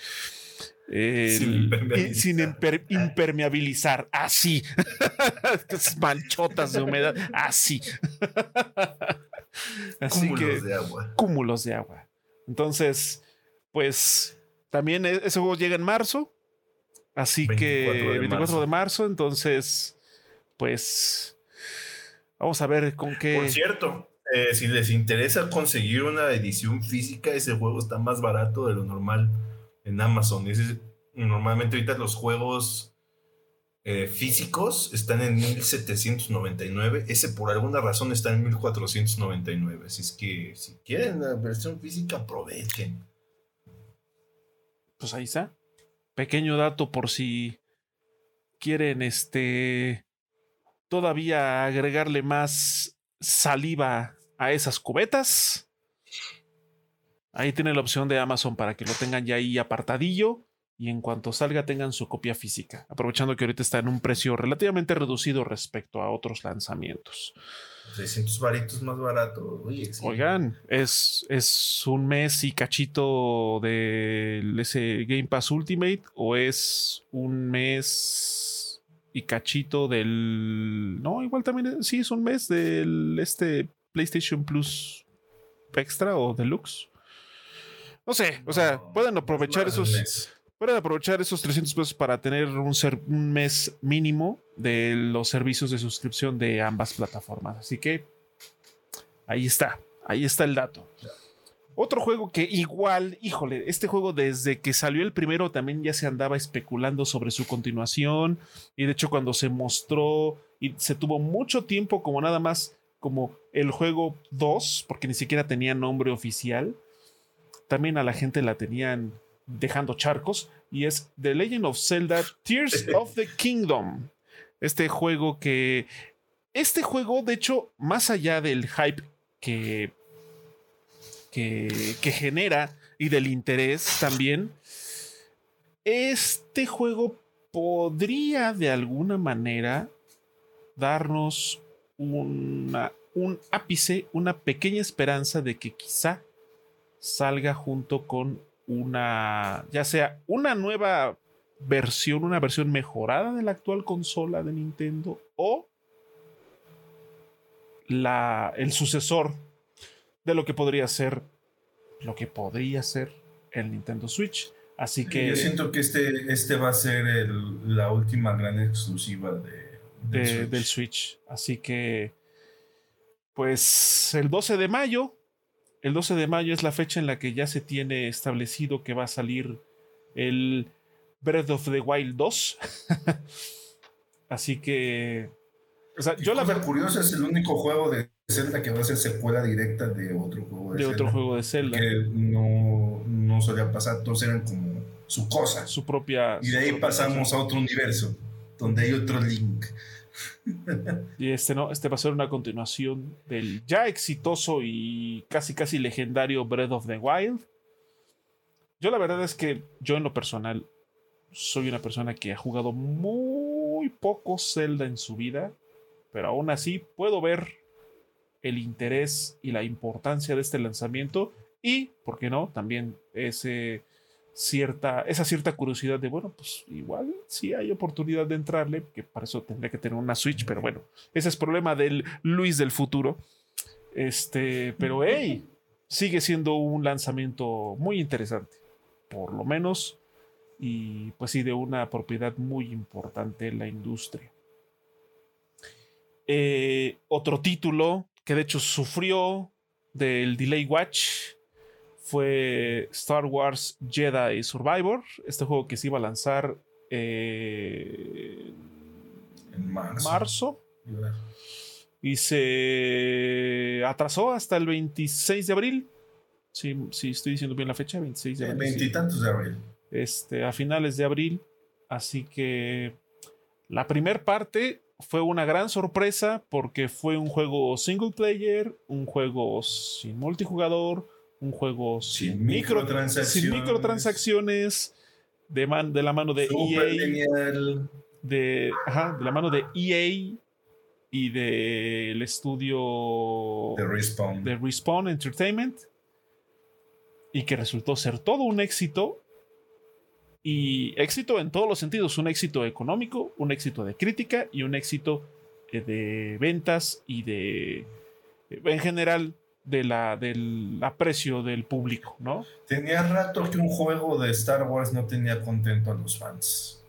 el- Sin impermeabilizar. sin imper- impermeabilizar. Así. (laughs) Manchotas de humedad. Así. (laughs) Así cúmulos que de agua. cúmulos de agua. Entonces, pues también e- ese juego llega en marzo. Así 24 que de 24 marzo. de marzo. Entonces, pues vamos a ver con qué. Por cierto, eh, si les interesa conseguir una edición física, ese juego está más barato de lo normal en Amazon. Ese- normalmente ahorita los juegos eh, físicos están en 1799. Ese por alguna razón está en 1499. Así es que si quieren la versión física, aprovechen. Pues ahí está. Pequeño dato por si quieren este todavía agregarle más saliva a esas cubetas. Ahí tiene la opción de Amazon para que lo tengan ya ahí apartadillo y en cuanto salga tengan su copia física, aprovechando que ahorita está en un precio relativamente reducido respecto a otros lanzamientos. 600 varitos más barato. Oye, sí. Oigan, es, es un mes y cachito del ese Game Pass Ultimate o es un mes y cachito del no igual también es- sí es un mes del este PlayStation Plus Extra o Deluxe. No sé, o sea, pueden aprovechar esos. Pueden aprovechar esos 300 pesos para tener un, ser, un mes mínimo de los servicios de suscripción de ambas plataformas. Así que ahí está, ahí está el dato. Otro juego que igual, híjole, este juego desde que salió el primero también ya se andaba especulando sobre su continuación y de hecho cuando se mostró y se tuvo mucho tiempo como nada más como el juego 2, porque ni siquiera tenía nombre oficial, también a la gente la tenían dejando charcos y es The Legend of Zelda Tears (laughs) of the Kingdom. Este juego que... Este juego, de hecho, más allá del hype que que, genera y del interés también, este juego podría de alguna manera darnos una, un ápice, una pequeña esperanza de que quizá salga junto con una, ya sea una nueva versión, una versión mejorada de la actual consola de Nintendo o la, el sucesor de lo que podría ser lo que podría ser el Nintendo Switch. Así que. Yo siento que este, este va a ser la última gran exclusiva de, del, Switch. Así que. Pues el 12 de mayo. El 12 de mayo es la fecha en la que ya se tiene establecido que va a salir el Breath of the Wild 2. (laughs) Así que. O sea, yo la verdad. curiosa es el único juego de Zelda que va a ser secuela directa de otro juego de, de otro juego de Zelda. Que no, no solía pasar, todos eran como su cosa. Su propia. Y de ahí pasamos a otro universo, donde hay otro Link. Y este no, este va a ser una continuación del ya exitoso y casi casi legendario Breath of the Wild. Yo la verdad es que yo en lo personal soy una persona que ha jugado muy poco Zelda en su vida, pero aún así puedo ver el interés y la importancia de este lanzamiento y, ¿por qué no? También ese cierta, esa cierta curiosidad de, bueno, pues igual sí hay oportunidad de entrarle, que para eso tendría que tener una Switch, pero bueno, ese es problema del Luis del futuro. Este, pero hey, sigue siendo un lanzamiento muy interesante, por lo menos, y pues sí, de una propiedad muy importante en la industria. Eh, otro título que de hecho sufrió del Delay Watch fue Star Wars Jedi Survivor, este juego que se iba a lanzar eh, en marzo. Y se atrasó hasta el 26 de abril. Si sí, estoy diciendo bien la fecha, 26 de abril. Veintitantos de abril. Este, a finales de abril. Así que la primera parte fue una gran sorpresa porque fue un juego single player, un juego sin multijugador, un juego sin, microtransacciones, de, de, la mano de EA. De, de la mano de EA y del estudio de Respawn. de Respawn Entertainment. Y que resultó ser todo un éxito y éxito en todos los sentidos, un éxito económico, un éxito de crítica y un éxito eh, de ventas y de, en general, de la, del aprecio del público, ¿no? Tenía rato que un juego de Star Wars no tenía contento a los fans.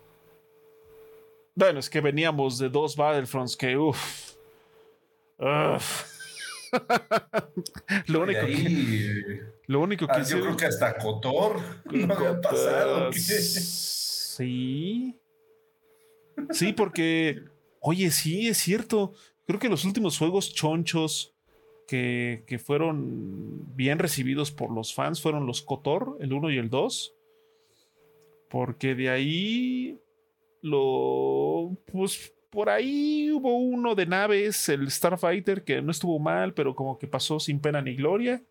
Bueno, es que veníamos de dos Battlefronts que, uff. (laughs) lo único que. Lo único que. Ah, yo creo que hasta Cotor (laughs) no había pasado. Sí. Sí, porque. Oye, sí, es cierto. Creo que los últimos juegos chonchos que, que fueron bien recibidos por los fans fueron los Cotor, el 1 y el 2. Porque de ahí. Lo. Pues por ahí hubo uno de naves, el Starfighter, que no estuvo mal, pero como que pasó sin pena ni gloria.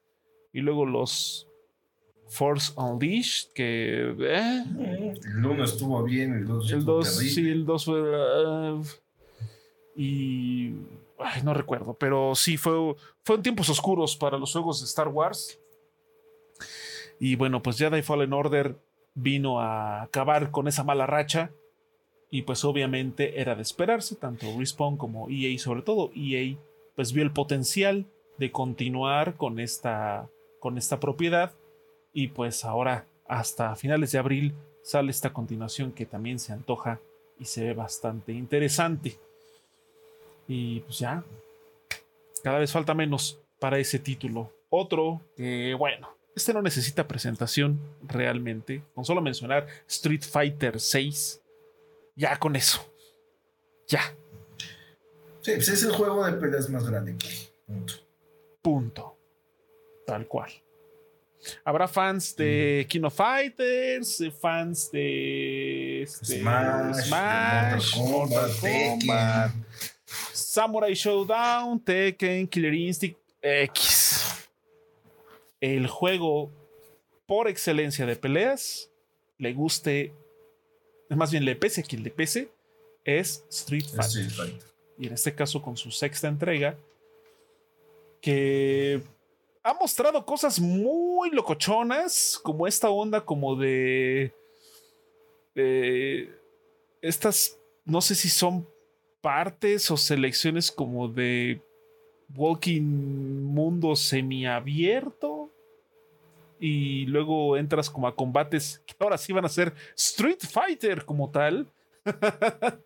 Y luego los Force Unleashed, que... Eh. el 1 estuvo bien, el 2 El 2, sí, el 2 fue... Uh, y... Ay, no recuerdo, pero sí, fue, fueron tiempos oscuros para los juegos de Star Wars. Y bueno, pues Jedi Fallen Order vino a acabar con esa mala racha y pues obviamente era de esperarse, tanto Respawn como EA, sobre todo EA, pues vio el potencial de continuar con esta, con esta propiedad Y pues ahora, hasta finales de abril, sale esta continuación que también se antoja y se ve bastante interesante. Y pues ya, cada vez falta menos para ese título. Otro que, bueno, este no necesita presentación realmente. Con solo mencionar Street Fighter 6, ya con eso. Ya. Sí, pues es el juego de peleas más grande. Punto. Punto. Tal cual. Habrá fans de King of Fighters, fans de este, Smash, Smash Mortal Kombat, Samurai Showdown, Tekken, Killer Instinct X. El juego por excelencia de peleas, le guste, más bien le pese a quien le pese, es Street Fighter. Y en este caso con su sexta entrega, que ha mostrado cosas muy locochonas, como esta onda como de... estas, no sé si son partes o selecciones como de Walking Mundo semiabierto. Y luego entras como a combates que ahora sí van a ser Street Fighter como tal. (laughs)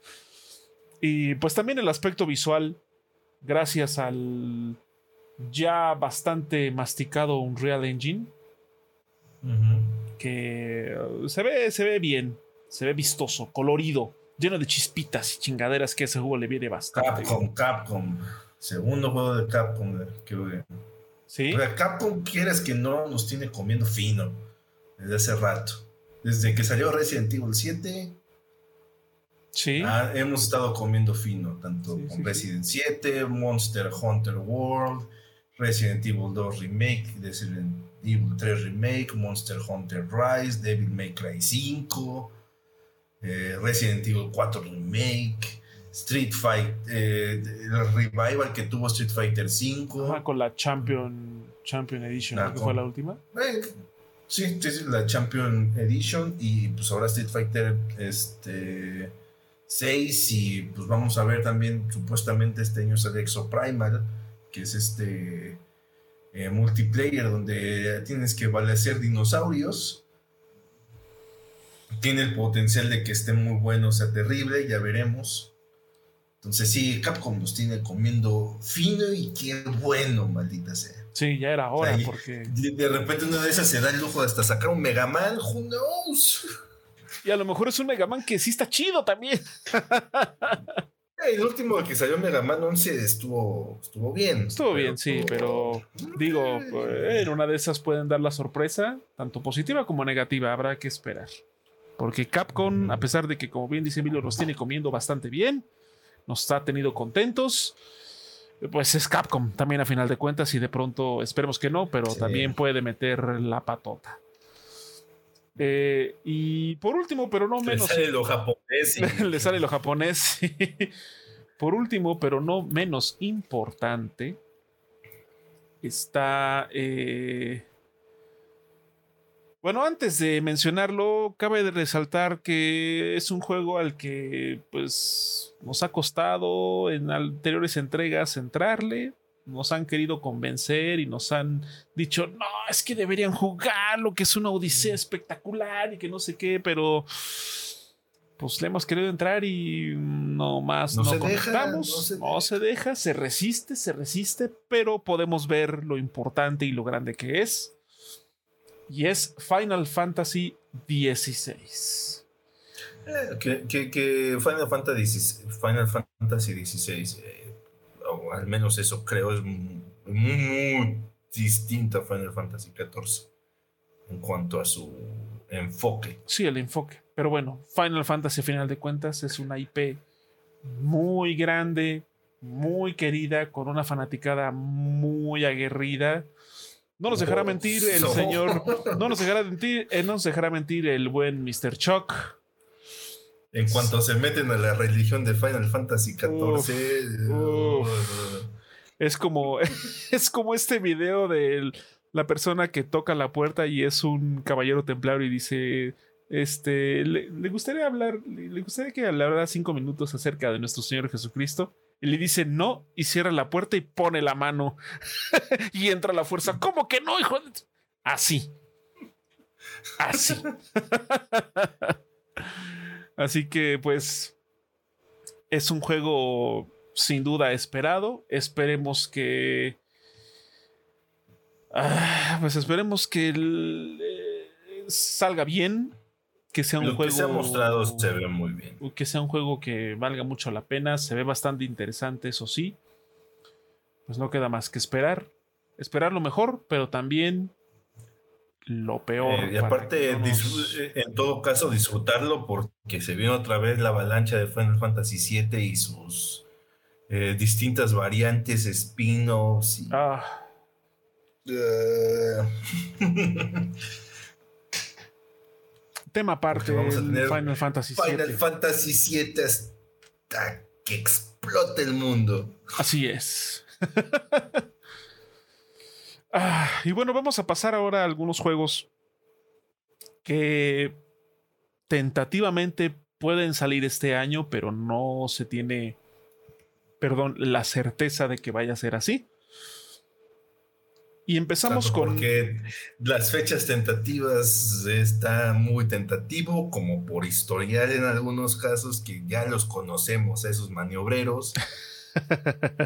y pues también el aspecto visual, gracias al ya bastante masticado Unreal Engine. Que uh, se ve, se ve bien, se ve vistoso, colorido, lleno de chispitas y chingaderas que ese juego le viene bastante. Capcom, Capcom. Segundo juego de Capcom. Que, ¿Sí? Capcom, quieres que no, nos tiene comiendo fino desde hace rato. Desde que salió Resident Evil 7, Sí. Ah, hemos estado comiendo fino, tanto con Resident 7, Monster Hunter World, Resident Evil 2 Remake, Resident Evil 3 Remake, Monster Hunter Rise, Devil May Cry 5, eh, Resident Evil 4 Remake, Street Fighter, eh, el revival que tuvo Street Fighter 5. con la Champion, Champion Edition, ah, que fue la última. Eh, sí, sí, la Champion Edition y pues ahora Street Fighter este, 6 y pues vamos a ver también supuestamente este año sale Exo Primal que es este multiplayer donde tienes que balacer dinosaurios. Tiene el potencial de que esté muy bueno, o sea terrible, ya veremos. Entonces sí, Capcom nos tiene comiendo fino y qué bueno, maldita sea. Sí, ya era hora, porque... De, repente una de esas se da el lujo de hasta sacar un Mega Man, who knows? Y a lo mejor es un Mega Man que sí está chido también. (laughs) El último que salió Mega Man 11 estuvo, estuvo bien. Estuvo bien, sí, pero digo, en una de esas pueden dar la sorpresa, tanto positiva como negativa, habrá que esperar. Porque Capcom, a pesar de que, como bien dice Emilio, nos tiene comiendo bastante bien, nos ha tenido contentos, pues es Capcom también a final de cuentas y de pronto, esperemos que no, pero también puede meter la patota. Eh, y por último, pero no menos. (laughs) Le sale lo japonés. le sale lo japonés. por último, pero no menos importante, está. Eh, bueno, antes de mencionarlo, cabe resaltar que es un juego al que pues nos ha costado en anteriores entregas entrarle. Nos han querido convencer y nos han dicho, no, es que deberían jugar, lo que es una odisea espectacular y que no sé qué, pero pues le hemos querido entrar y no más no, se deja, no, se, deja, se resiste, se resiste, pero podemos ver lo importante y lo grande que es. Y es Final Fantasy XVI. Eh, que, Final Fantasy, Final Fantasy XVI o al menos eso creo, es muy, muy distinto a Final Fantasy XIV en cuanto a su enfoque. Sí, el enfoque. Pero bueno, Final Fantasy, a final de cuentas, es una IP muy grande, muy querida, con una fanaticada muy aguerrida. No nos dejará mentir el señor. No nos dejará mentir, eh, no nos dejará mentir el buen Mr. Chuck en cuanto se meten a la religión de Final Fantasy XIV. Es como, (laughs) es como este video de la persona que toca la puerta y es un caballero templario y dice, este, le, gustaría hablar, le, gustaría que hablara cinco minutos acerca de nuestro Señor Jesucristo. Y le dice no y cierra la puerta y pone la mano (laughs) y entra la fuerza. ¿Cómo que no, hijo? Así. Así. (laughs) Así que pues es un juego sin duda esperado. Esperemos que... Ah, pues esperemos que eh, salga bien. Que sea un Lo juego. que se ha mostrado se ve muy bien. Que sea un juego que valga mucho la pena. Se ve bastante interesante, eso sí. Pues no queda más que esperar. Esperar lo mejor, pero también lo peor. Eh, y aparte, no nos... Eh, en todo caso, disfrutarlo porque se vio otra vez la avalancha de Final Fantasy VII y sus eh, distintas variantes, spin-offs. Y... Ah. Uh... (laughs) Tema aparte vamos a tener Final Fantasy VII. Final Fantasy VII hasta que explote el mundo. Así es. (laughs) ah, y bueno, vamos a pasar ahora a algunos juegos que tentativamente pueden salir este año, pero no se tiene, perdón, la certeza de que vaya a ser así. Y empezamos Tanto con. Porque las fechas tentativas está muy tentativo, como por historial en algunos casos, que ya los conocemos, esos maniobreros. (laughs)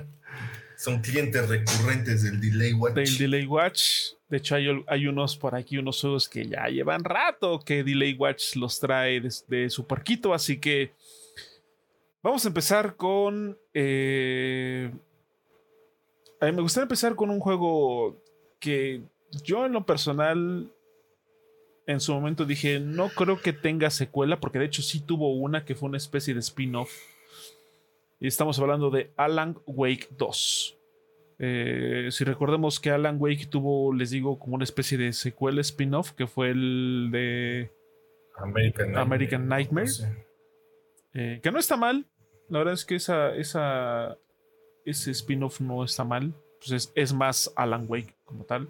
Son clientes recurrentes del Delay Watch. Del Delay Watch. De hecho, hay, hay, unos por aquí, unos juegos que ya llevan rato que Delay Watch los trae desde su parquito. Así que vamos a empezar con. Eh, a mí me gustaría empezar con un juego que yo en lo personal en su momento dije, no creo que tenga secuela, porque de hecho sí tuvo una que fue una especie de spin-off. Y estamos hablando de Alan Wake 2. Eh, si recordemos que Alan Wake tuvo, les digo, como una especie de secuela spin-off, que fue el de American Nightmare. American Nightmare Sí. eh, que no está mal. La verdad es que esa, esa, ese spin-off no está mal. Pues es, es más Alan Wake como tal.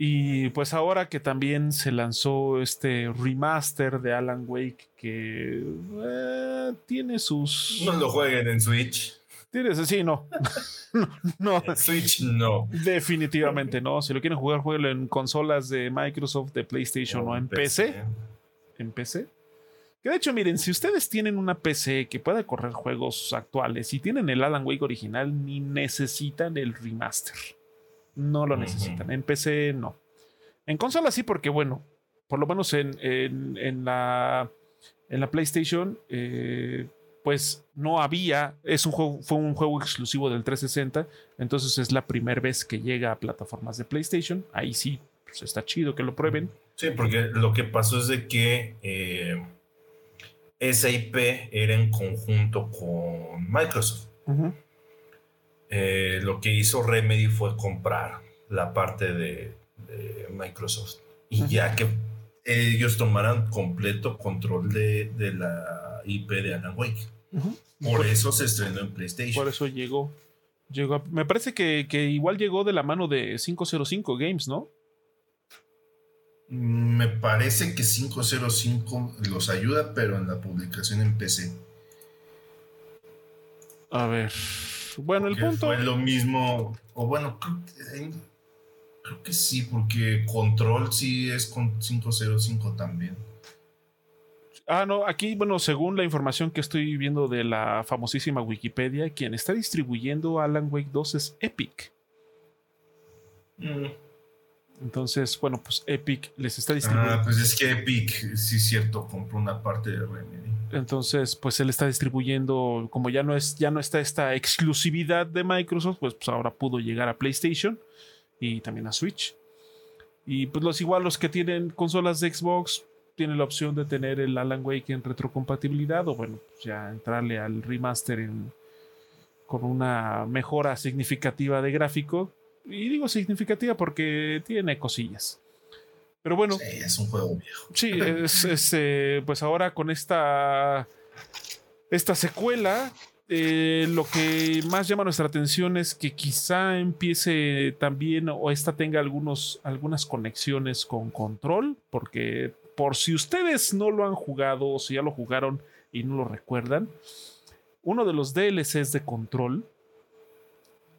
Y pues ahora que también se lanzó este remaster de Alan Wake que eh, tiene sus... No lo jueguen en Switch. Tiene, sí, no. (laughs) no, Switch no. Definitivamente no. Si lo quieren jugar, jueguenlo en consolas de Microsoft, de PlayStation o en PC. En PC. Que de hecho, miren, si ustedes tienen una PC que pueda correr juegos actuales y tienen el Alan Wake original, ni necesitan el remaster. No lo necesitan. En PC no. En consola sí, porque bueno, por lo menos en, en- en la, en la PlayStation, eh, pues no había. Es un juego, fue un juego exclusivo del 360. Entonces es la primera vez que llega a plataformas de PlayStation. Ahí sí, pues está chido que lo prueben. Sí, porque lo que pasó es de que eh, esa IP era en conjunto con Microsoft. Eh, lo que hizo Remedy fue comprar la parte de, de Microsoft. Y ya que ellos tomaran completo control de, de la IP de Alan Wake. Por eso se estrenó en PlayStation. Por eso llegó. llegó a- me parece que, que igual llegó de la mano de 505 Games, ¿no? Me parece que 505 los ayuda, pero en la publicación en PC. A ver. Bueno, el punto. fue lo mismo. O bueno, creo que, eh, creo que sí, porque Control sí es con 505 también. Ah, no, aquí, bueno, según la información que estoy viendo de la famosísima Wikipedia, quien está distribuyendo Alan Wake 2 es Epic. Entonces, bueno, pues Epic les está distribuyendo. Ah, pues es que Epic, sí es cierto, compró una parte de Remedy. Entonces, pues él está distribuyendo, como ya no es, ya no está esta exclusividad de Microsoft, pues, pues ahora pudo llegar a PlayStation y también a Switch. Y pues los igual los que tienen consolas de Xbox tienen la opción de tener el Alan Wake en retrocompatibilidad o bueno, pues ya entrarle al remaster con una mejora significativa de gráfico. Y digo significativa porque tiene cosillas. Pero bueno, Sí, es un juego viejo. Sí, es, (laughs) es, eh, pues ahora con esta, esta secuela, eh, lo que más llama nuestra atención es que quizá empiece también o esta tenga algunos, algunas conexiones con Control, porque por si ustedes no lo han jugado o si ya lo jugaron y no lo recuerdan, uno de los DLCs de Control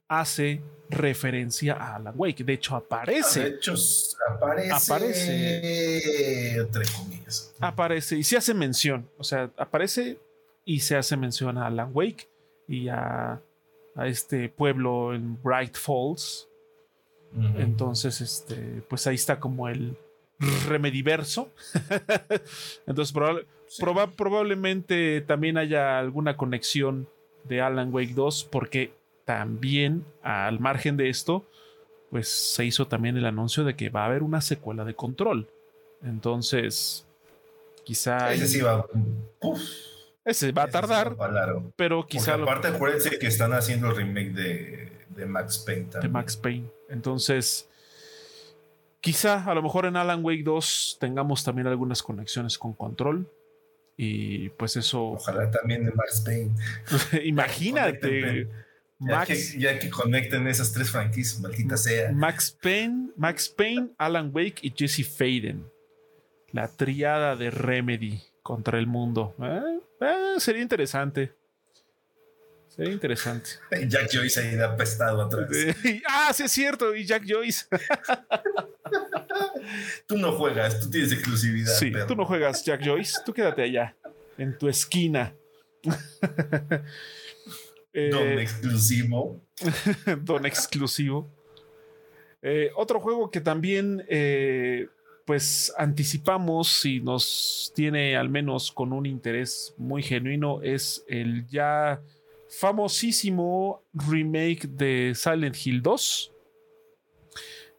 hace referencia a Alan Wake. De hecho, aparece. De hecho, aparece. Aparece. Entre comillas. Aparece y se hace mención. O sea, aparece y se hace mención a Alan Wake y a, a este pueblo en Bright Falls. Entonces, este, pues ahí está como el remediverso. (laughs) Entonces, Sí. proba- probablemente también haya alguna conexión de Alan Wake 2, porque también, al margen de esto, pues se hizo también el anuncio de que va a haber una secuela de Control. Entonces, quizá Ese sí va. uf, ese va a tardar, va largo. pero Porque quizá lo- aparte, acuérdense que están haciendo el remake de, de Max Payne de también. Max Payne. Entonces, quizá a lo mejor en Alan Wake 2 tengamos también algunas conexiones con Control. Y pues eso, Ojalá también de Max Payne. (laughs) imagínate, Ya, que, ya que conecten esas tres franquicias, maldita sea. Max Payne, Max Payne, Alan Wake y Jesse Faden. La triada de Remedy contra el mundo. Eh, eh, sería interesante. Sería interesante. (laughs) Jack Joyce ahí de apestado atrás. Ah, sí es cierto. Y Jack Joyce. (laughs) Tú no juegas, tú tienes exclusividad. Sí, perro. tú no juegas Jack Joyce, tú quédate allá, en tu esquina. (laughs) Eh, Don exclusivo. (laughs) don exclusivo. Eh, otro juego que también eh, pues anticipamos y nos tiene al menos con un interés muy genuino es el ya famosísimo remake de Silent Hill 2.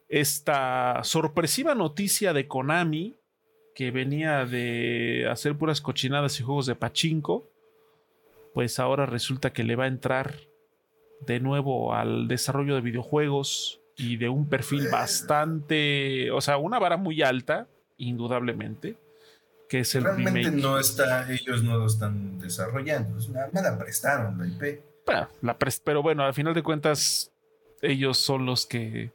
Esta sorpresiva noticia de Konami que venía de hacer puras cochinadas y juegos de pachinko, pues ahora resulta que le va a entrar de nuevo al desarrollo de videojuegos y de un perfil bastante, o sea, una vara muy alta, indudablemente, que es el Realmente remake. no está, ellos no lo están desarrollando. Es una- me la prestaron la IP. Bueno, la pres- pero bueno, al final de cuentas, ellos son los que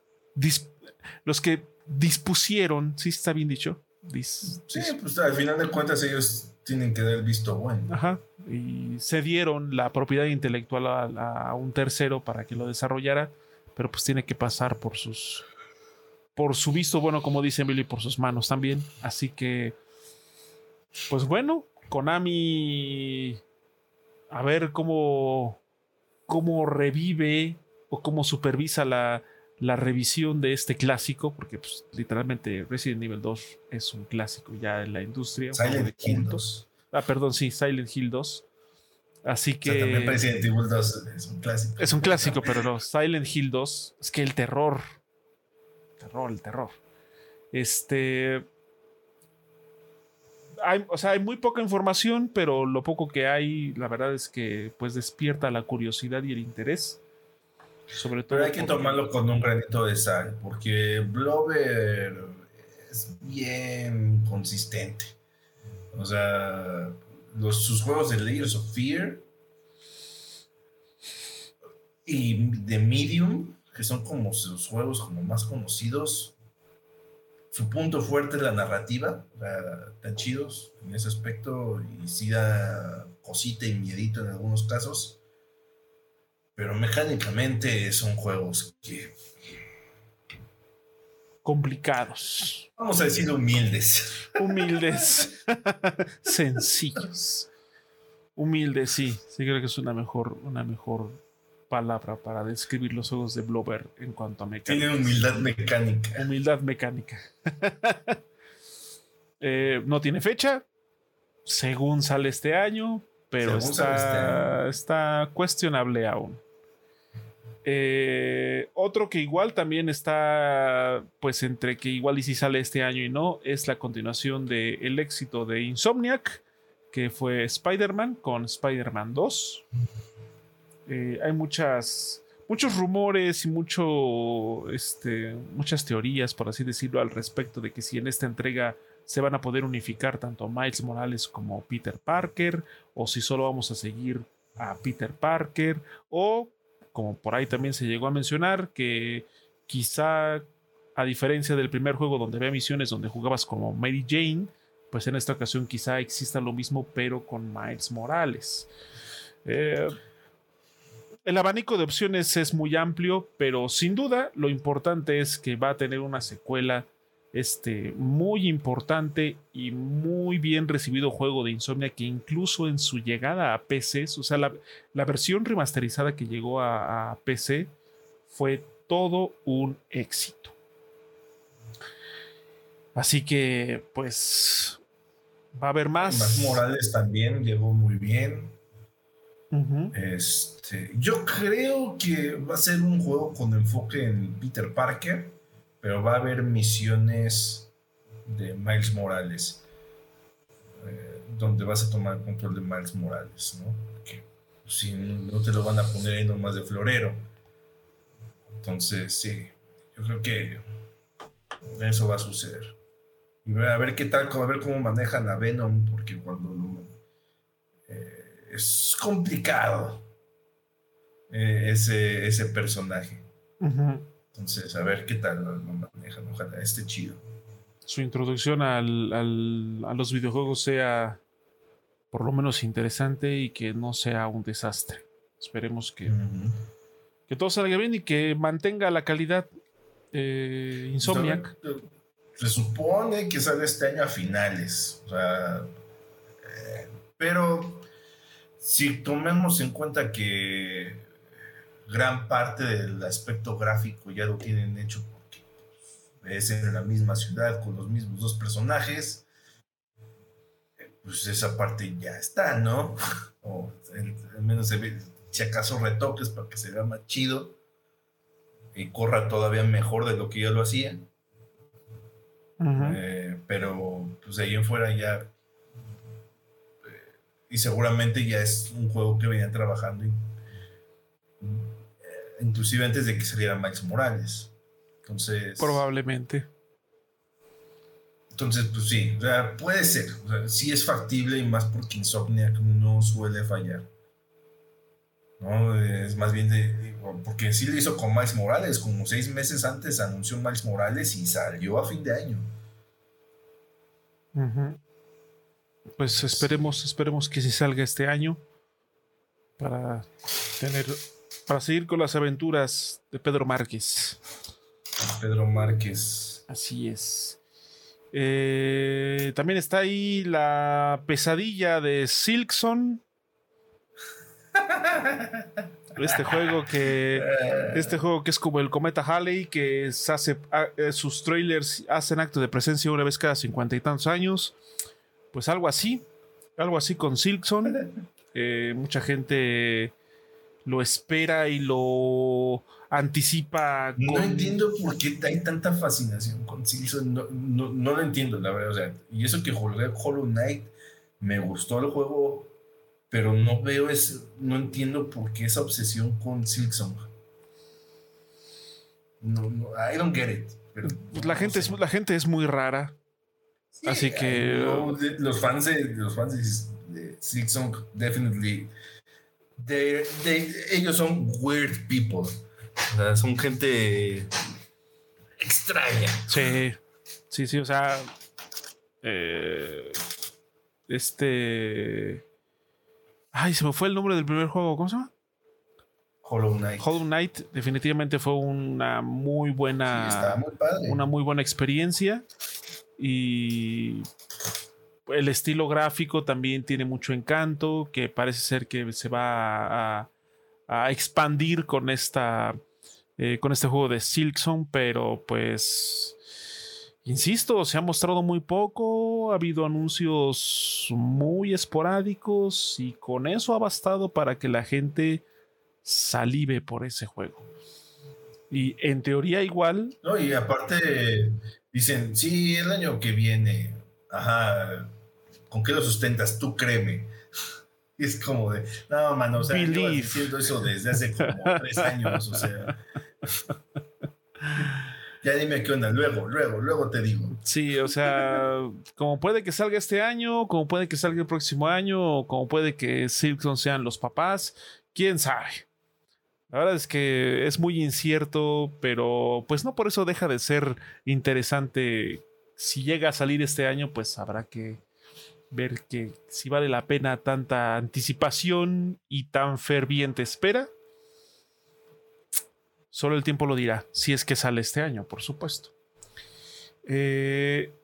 los que dispusieron, sí está bien dicho, Dis- Sí, pues al final de cuentas ellos tienen que dar el visto bueno. Ajá. Y cedieron la propiedad intelectual a, un tercero para que lo desarrollara, pero pues tiene que pasar por sus. por su visto bueno, como dice Emily, por sus manos también. Así que. Pues bueno, Konami. A ver cómo. cómo revive o cómo supervisa la, la revisión de este clásico, porque pues, literalmente Resident Evil 2 es un clásico ya en la industria. Silent de Hill culto. 2. Ah, perdón, sí, Silent Hill 2. Así O sea, también que Resident Evil 2 es un clásico. es un clásico, pero no, Silent Hill 2 es que el terror, terror, el terror. Este hay, o sea, hay muy poca información, pero lo poco que hay, la verdad es que pues despierta la curiosidad y el interés. Sobre todo Pero hay que tomarlo con un granito de sal, porque Blover es bien consistente. O sea, los, sus juegos de Layers of Fear y de Medium, que son como sus juegos como más conocidos, su punto fuerte es la narrativa, están chidos en ese aspecto y sí da cosita y miedito en algunos casos. Pero mecánicamente son juegos que, complicados, vamos a decir, humildes. humildes, (laughs) sencillos. Humildes, sí, sí creo que es una mejor, una mejor palabra para describir los juegos de Blover en cuanto a mecánica. Tienen humildad mecánica. Humildad mecánica. (laughs) Eh, no tiene fecha, según sale este año, pero sale este está, año. está cuestionable aún. Eh, otro que igual también está, pues entre que igual y si sale este año y no, es la continuación del el éxito de Insomniac, que fue Spider-Man con Spider-Man 2. Eh, hay muchas, muchos rumores y mucho, este, muchas teorías, por así decirlo, al respecto de que si en esta entrega se van a poder unificar tanto Miles Morales como Peter Parker, o si solo vamos a seguir a Peter Parker, o como por ahí también se llegó a mencionar, que quizá a diferencia del primer juego donde había misiones donde jugabas como Mary Jane, pues en esta ocasión quizá exista lo mismo, pero con Miles Morales. Eh, el abanico de opciones es muy amplio, pero sin duda lo importante es que va a tener una secuela este, muy importante y muy bien recibido juego de Insomnia que incluso en su llegada a PC, o sea, la, versión remasterizada que llegó a, PC fue todo un éxito. Así que, pues, va a haber más. Más Morales también llegó muy bien. este, yo creo que va a ser un juego con enfoque en Peter Parker pero va a haber misiones de Miles Morales, eh, donde vas a tomar control de Miles Morales, ¿no? Que si no te lo van a poner ahí nomás de florero. Entonces, sí, yo creo que eso va a suceder. Y a ver qué tal, a ver cómo manejan a Venom, porque cuando eh, es complicado eh, ese, ese personaje. Entonces, a ver qué tal lo, manejan. Ojalá esté chido. Su introducción al, a los videojuegos sea por lo menos interesante y que no sea un desastre. Esperemos que, que todo salga bien y que mantenga la calidad eh, Insomniac. Se supone que sale este año a finales. O sea, eh, pero si tomemos en cuenta que gran parte del aspecto gráfico ya lo tienen hecho porque es en la misma ciudad con los mismos dos personajes. Pues esa parte ya está, ¿no? (laughs) O al menos se ve, si acaso retoques para que se vea más chido y corra todavía mejor de lo que ya lo hacía. Eh, pero pues de ahí en fuera ya eh, y seguramente ya es un juego que venían trabajando y inclusive antes de que saliera Max Morales. Entonces. Probablemente. Entonces, pues sí, puede ser. O sí es factible y más porque Insomniac no suele fallar. ¿no? Es más bien de. Porque sí lo hizo con Miles Morales. Como seis meses antes anunció Miles Morales y salió a fin de año. Pues esperemos, esperemos que sí salga este año. Para tener para seguir con las aventuras de Pedro Márquez. Pedro Márquez. Así es. Eh, también está ahí la pesadilla de Silkson. Este juego que. Este juego que es como el cometa Halley, que hace, ah, eh, sus trailers hacen acto de presencia una vez cada cincuenta y tantos años. Pues algo así. Algo así con Silkson. Eh, mucha gente lo espera y lo anticipa. No entiendo por qué hay tanta fascinación con Silson. No, no, lo entiendo, la verdad. O sea, y eso que jugué Hollow Knight, me gustó el juego, pero no veo es, no entiendo por qué esa obsesión con Silksong. No, no, I don't get it. La, gente es, la gente es muy rara. así que. los fans de, los fans de, Silksong, definitely ellos son weird people. son gente extraña. Sí, sí, sí, o sea, eh, este... Ay, se me fue el nombre del primer juego, ¿cómo se llama? Hollow Knight. Hollow Knight definitivamente fue una muy buena, una muy buena experiencia y el estilo gráfico también tiene mucho encanto, que parece ser que se va a, expandir con esta eh, con este juego de Silksong, pero pues insisto, se ha mostrado muy poco, ha habido anuncios muy esporádicos y con eso ha bastado para que la gente salive por ese juego. Y en teoría igual. No, y aparte dicen, sí, el año que viene, ajá, ¿con qué lo sustentas? Tú créeme. Y (laughs) es como de, no, mano, o sea, llevas diciendo eso desde hace como tres años, o sea. (laughs) Ya dime qué onda, luego, luego, luego te digo. Sí, o sea, como puede que salga este año, como puede que salga el próximo año, o como puede que Silkson sean los papás, quién sabe. La verdad es que es muy incierto, pero pues no por eso deja de ser interesante. Si llega a salir este año, pues habrá que ver que si vale la pena tanta anticipación y tan ferviente espera. Solo el tiempo lo dirá, si es que sale este año, por supuesto. Eh,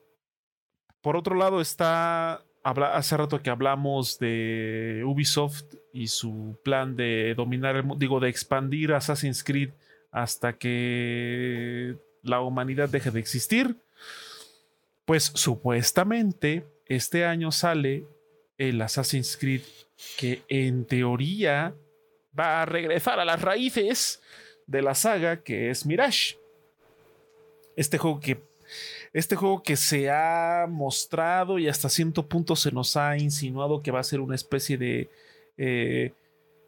por otro lado está, hace rato que hablamos de Ubisoft y su plan de dominar, el, digo, de expandir Assassin's Creed hasta que la humanidad deje de existir. Pues supuestamente este año sale el Assassin's Creed que en teoría va a regresar a las raíces de la saga que es Mirage. Este juego que este juego que se ha mostrado y hasta cierto punto se nos ha insinuado que va a ser una especie de eh,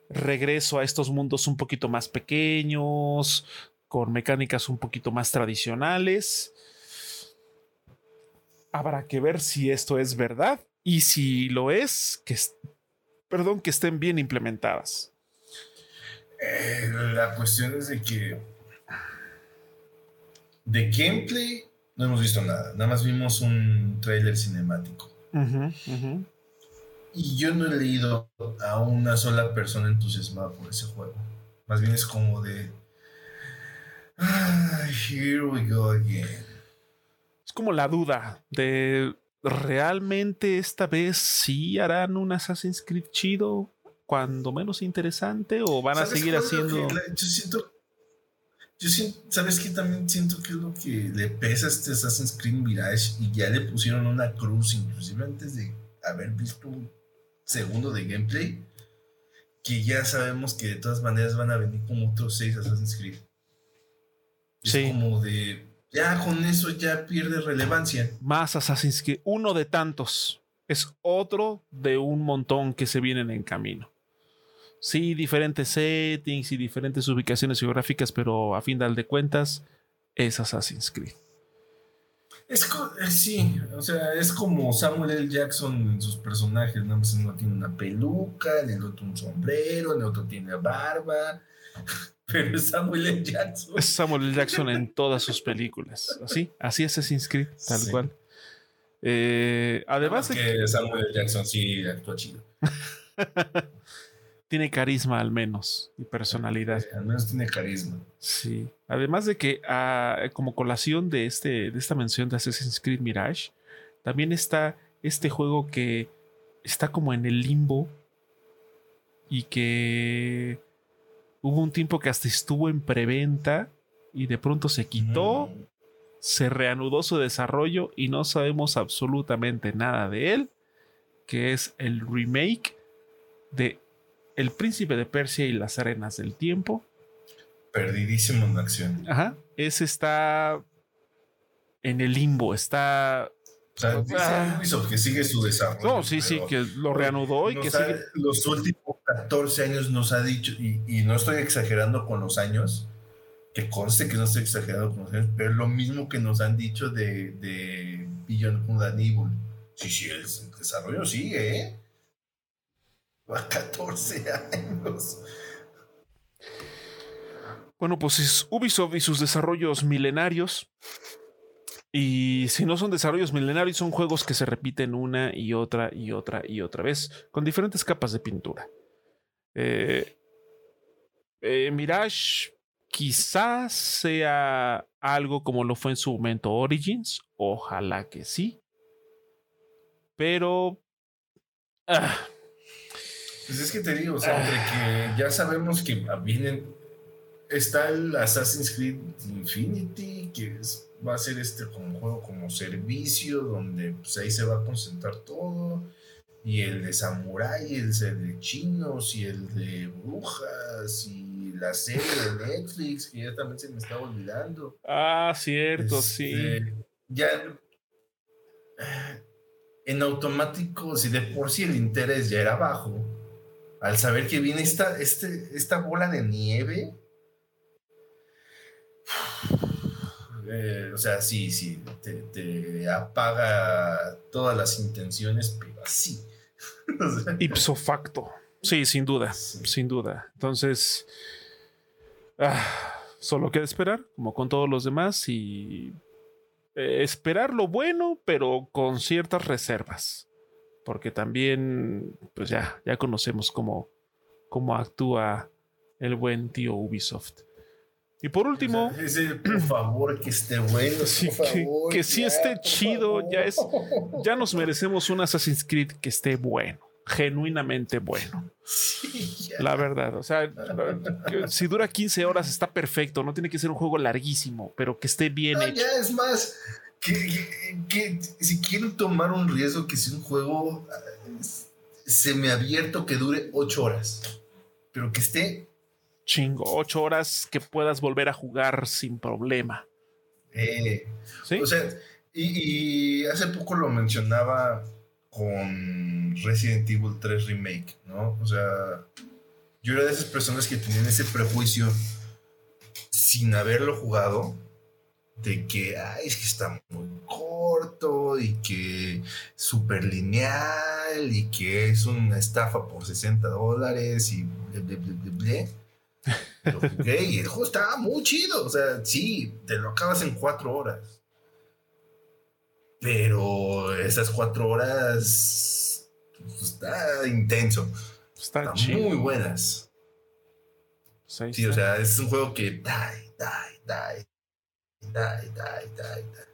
regreso a estos mundos un poquito más pequeños, con mecánicas un poquito más tradicionales. Habrá que ver si esto es verdad y si lo es, que, perdón, que estén bien implementadas. Eh, la cuestión es de que de gameplay no hemos visto nada, nada más vimos un trailer cinemático. Y yo no he leído a una sola persona entusiasmada por ese juego. Más bien es como de. here we go again. Como la duda de. ¿Realmente esta vez sí harán un Assassin's Creed chido? Cuando menos interesante, o van a seguir haciendo. yo siento yo siento, ¿sabes qué? También siento que es lo que le pesa a este Assassin's Creed Mirage y ya le pusieron una cruz, inclusive antes de haber visto un segundo de gameplay, que ya sabemos que de todas maneras van a venir como otros seis Assassin's Creed. Es como de, ya con eso ya pierde relevancia. Más Assassin's Creed, uno de tantos. Es otro de un montón que se vienen en camino. Sí, diferentes settings y diferentes ubicaciones geográficas, pero a fin de cuentas es Assassin's Creed. Es eh, sí, o sea, es como Samuel L. Jackson en sus personajes, nada más uno tiene una peluca, el otro un sombrero, el otro tiene barba, (laughs) pero es Samuel L. Jackson. Es Samuel L. Jackson en todas sus películas, así, así es Assassin's Creed, tal cual. Eh, además de que Samuel L. Jackson sí actúa chido. (laughs) tiene carisma al menos y personalidad. al menos tiene carisma. Sí. Además de que ah, como colación de, este, de esta mención de Assassin's Creed Mirage, también está este juego que está como en el limbo y que hubo un tiempo que hasta estuvo en preventa y de pronto se quitó, mm. se reanudó su desarrollo y no sabemos absolutamente nada de él, que es el remake de el príncipe de Persia y las arenas del tiempo. Perdidísimo en acción. Ajá. Ese está en el limbo, está. O sea, dice ah. que sigue su desarrollo. No, sí, sí, que lo reanudó y que sigue. Los últimos 14 años nos ha dicho, y, no estoy exagerando con los años, que conste que no estoy exagerando con los años, pero es lo mismo que nos han dicho de, de Beyond Good Evil. Sí, sí, el desarrollo sigue, ¿eh? a 14 años. Bueno, pues es Ubisoft y sus desarrollos milenarios. Y si no son desarrollos milenarios, son juegos que se repiten una y otra y otra y otra vez, con diferentes capas de pintura. Eh, eh, Mirage quizás sea algo como lo fue en su momento Origins, ojalá que sí. Pero... Ah, pues es que te digo, o que ya sabemos que vienen. Está el Assassin's Creed Infinity, que va a ser este como juego como servicio, donde pues, ahí se va a concentrar todo. Y el de Samurai, el de chinos, y el de brujas, y la serie de Netflix, que ya también se me estaba olvidando. Ah, cierto, sí. Este, ya en automático, si de por sí el interés ya era bajo, al saber que viene esta, este, esta bola de nieve. Eh, o sea, sí, sí, te, apaga todas las intenciones, pero así. (laughs) Ipso facto. Sí, sin duda, sin duda. Entonces, ah, solo queda esperar, como con todos los demás, y eh, esperar lo bueno, pero con ciertas reservas porque también, pues ya, ya conocemos cómo, cómo actúa el buen tío Ubisoft. Y por último, Ese, por favor, que esté bueno. (laughs) Sí, por que, favor, que sí ya, esté chido, favor. ya es, ya nos (laughs) merecemos un Assassin's Creed que esté bueno, genuinamente bueno, Sí, la verdad. O sea, si dura 15 horas está perfecto, no tiene que ser un juego larguísimo, pero que esté bien No, hecho. ya es más, que, que- que si quieren tomar un riesgo, que sea un juego eh, semiabierto que dure ocho horas, pero que esté Chingo, 8 horas que puedas volver a jugar sin problema. eh, ¿Sí? O sea, y, y hace poco lo mencionaba con Resident Evil 3 Remake, ¿no? O sea, yo era de esas personas que tenían ese prejuicio sin haberlo jugado de que, ay, es que está muy corto y que súper lineal y que es una estafa por 60 dólares y ble, ble, ble. Lo jugué y el juego estaba muy chido. O sea, sí, te lo acabas en cuatro horas. Pero esas cuatro horas pues, está intenso. está Están chido. muy buenas. Pues Sí, o sea, es un juego que die, die, die, die, die, die.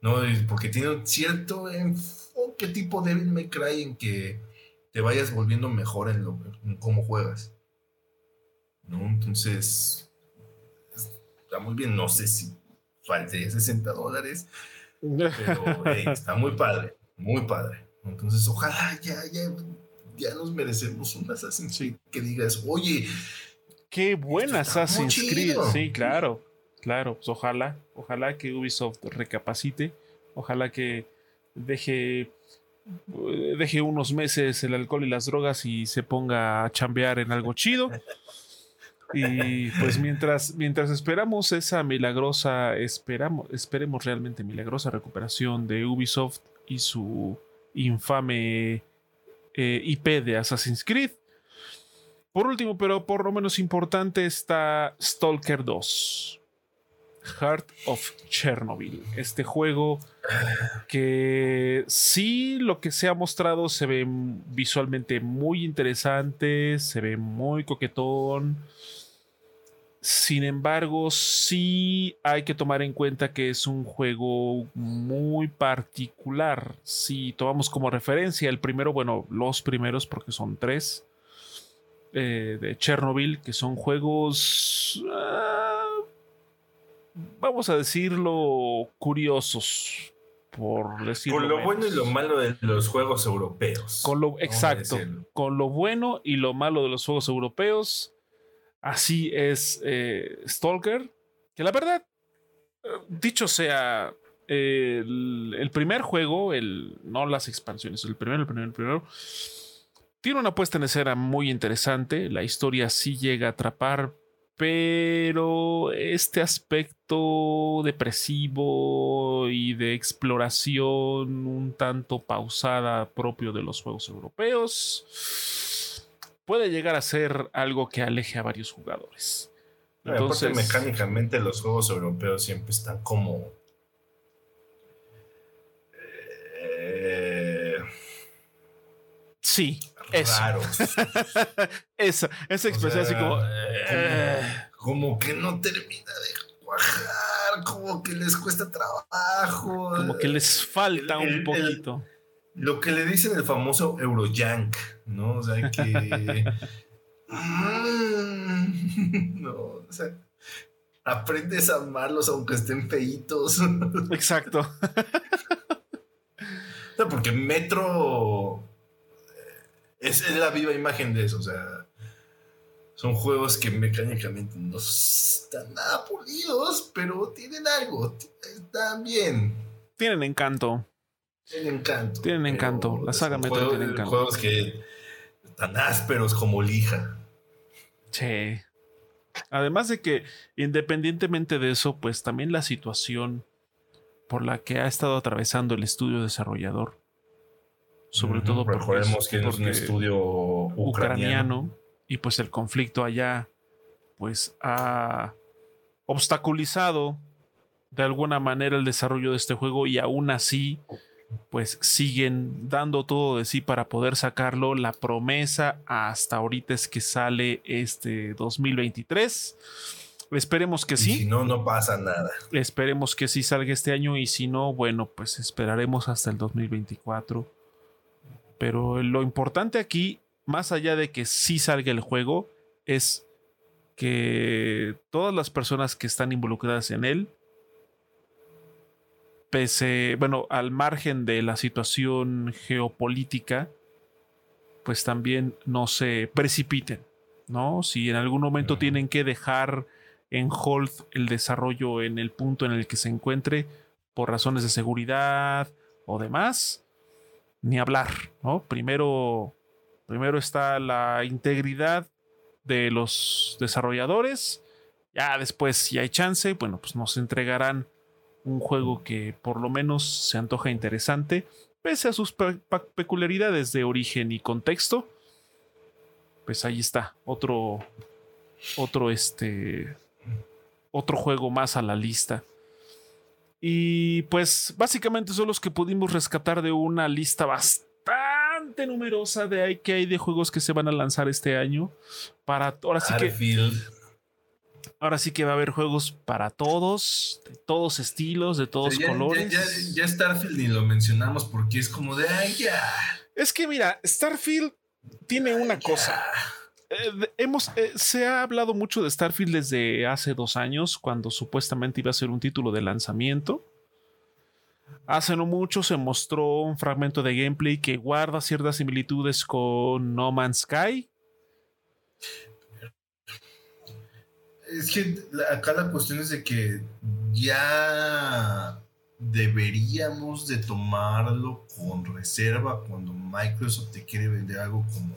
No, porque tiene un cierto enfoque tipo Devil May Cry en que te vayas volviendo mejor en, lo, en cómo juegas. ¿No? Entonces, está muy bien. No sé si falte 60 dólares, pero (laughs) hey, está muy padre, muy padre. Entonces, ojalá ya, ya, ya nos merecemos un Assassin's Creed que digas, oye, Qué buen Esto está muy Assassin's Creed. Sí, claro. Claro, pues ojalá, ojalá que Ubisoft recapacite, ojalá que deje, deje unos meses el alcohol y las drogas y se ponga a chambear en algo chido. Y pues mientras, mientras esperamos esa milagrosa, esperamos, esperemos realmente milagrosa recuperación de Ubisoft y su infame eh, IP de Assassin's Creed. Por último, pero por lo menos importante, está Stalker 2. Heart of Chernobyl. Este juego que sí lo que se ha mostrado se ve visualmente muy interesante, se ve muy coquetón. Sin embargo, sí hay que tomar en cuenta que es un juego muy particular. Si tomamos como referencia el primero, bueno, los primeros porque son tres eh, de Chernobyl, que son juegos, ah, vamos a decirlo, curiosos, por decirlo. por lo menos. bueno y lo malo de los juegos europeos. Con lo, exacto, con lo bueno y lo malo de los juegos europeos. Así es eh, Stalker, que la verdad, eh, dicho sea, eh, el, el primer juego, el, no las expansiones, el primero, el primero, el primero, tiene una puesta en escena muy interesante, la historia sí llega a atrapar, pero este aspecto depresivo y de exploración un tanto pausada propio de los juegos europeos puede llegar a ser algo que aleje a varios jugadores. Y aparte, Entonces, mecánicamente los juegos europeos siempre están como... eh, sí, raros. (laughs) esa, esa expresión así como... eh, como que no termina de cuajar, como que les cuesta trabajo. como que les falta El- un el- poquito. Lo que le dicen el famoso Eurojank, ¿no? O sea que. (laughs) No, o sea. Aprendes a amarlos aunque estén feitos. Exacto. (laughs) O sea, porque Metro eh, es, es la viva imagen de eso. O sea, son juegos que mecánicamente no están nada pulidos, pero tienen algo. Están bien. Tienen encanto. Tienen encanto. Tienen encanto. La saga son Metro juegos- tiene encanto. Juegos que están ásperos como lija. Sí. Además de que, independientemente de eso, pues también la situación por la que ha estado atravesando el estudio desarrollador. Sobre Ujú, todo porque recordemos que es un porque estudio ucraniano. ucraniano y pues el conflicto allá pues ha obstaculizado de alguna manera el desarrollo de este juego y aún así pues siguen dando todo de sí para poder sacarlo. La promesa hasta ahorita es que sale este 2023. Esperemos que Y sí. si no, no pasa nada. Esperemos que sí salga este año y si no, bueno, pues esperaremos hasta el 2024. Pero lo importante aquí, más allá de que sí salga el juego, es que todas las personas que están involucradas en él, pese, bueno, al margen de la situación geopolítica, pues también no se precipiten, ¿no? Si en algún momento tienen que dejar en hold el desarrollo en el punto en el que se encuentre por razones de seguridad o demás, ni hablar, ¿no? Primero, primero está la integridad de los desarrolladores, ya después si hay chance, bueno, pues nos entregarán un juego que por lo menos se antoja interesante, pese a sus pe- peculiaridades de origen y contexto. Pues ahí está, otro, otro este, otro juego más a la lista. Y pues básicamente son los que pudimos rescatar de una lista bastante numerosa de que hay de juegos que se van a lanzar este año. Para ahora sí que. Ahora sí que va a haber juegos para todos, de todos estilos, de todos ya- colores. Ya, ya Starfield ni lo mencionamos porque es como de, ay, ya. Es que mira, Starfield tiene una cosa. Eh, hemos, eh, se ha hablado mucho de Starfield desde hace dos años, cuando supuestamente iba a ser un título de lanzamiento. Hace no mucho se mostró un fragmento de gameplay que guarda ciertas similitudes con No Man's Sky. Es que acá la cuestión es de que ya deberíamos de tomarlo con reserva cuando Microsoft te quiere vender algo como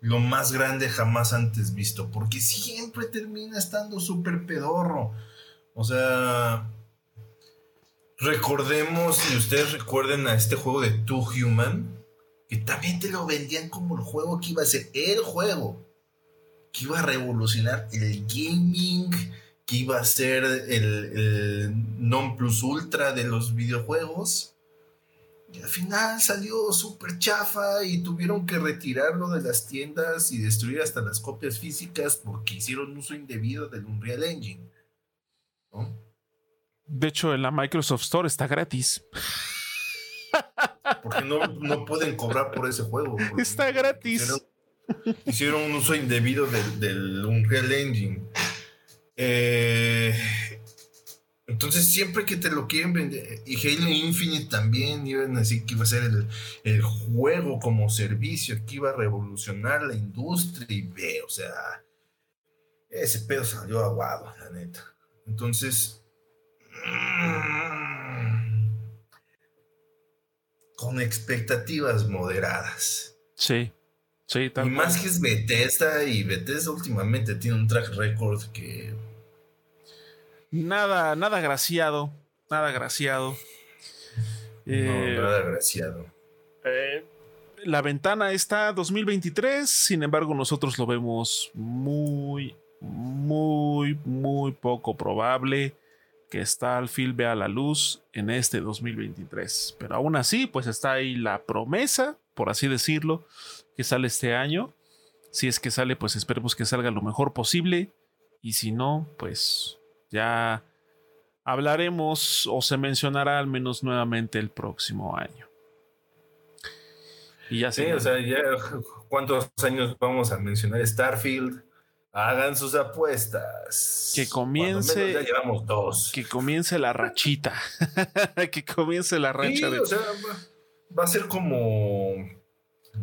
lo más grande jamás antes visto, porque siempre termina estando súper pedorro. O sea, recordemos, y ustedes recuerden a este juego de Two Human, que también te lo vendían como el juego que iba a ser el juego que iba a revolucionar el gaming, que iba a ser el, el non plus ultra de los videojuegos. Y al final salió súper chafa y tuvieron que retirarlo de las tiendas y destruir hasta las copias físicas porque hicieron uso indebido del Unreal Engine. ¿no? De hecho, en la Microsoft Store está gratis. Porque no, no pueden cobrar por ese juego. Está gratis. Hicieron, un uso indebido del, del Unreal Engine. Eh, entonces, siempre que te lo quieren vender, y Halo Infinite también iban a decir que iba a ser el, el juego como servicio, que iba a revolucionar la industria y ve, o sea, ese pedo salió aguado, la neta. Entonces, mm, con expectativas moderadas. Sí, sí, tal Y más cual. que es Bethesda, y Bethesda últimamente tiene un track record que Nada, nada graciado. Nada graciado. Eh, no, nada agraciado. Eh, la ventana está 2023, sin embargo nosotros lo vemos muy, muy, muy poco probable que Starfield vea la luz en este 2023. Pero aún así, pues está ahí la promesa, por así decirlo, que sale este año. Si es que sale, pues esperemos que salga lo mejor posible. Y si no, pues ya hablaremos o se mencionará al menos nuevamente el próximo año. Y ya Sí, se o sea, ya cuántos años vamos a mencionar Starfield. Hagan sus apuestas. Que comience- ya llevamos dos. que comience la rachita. (laughs) que comience la racha Sí, de. o sea, va, va a ser como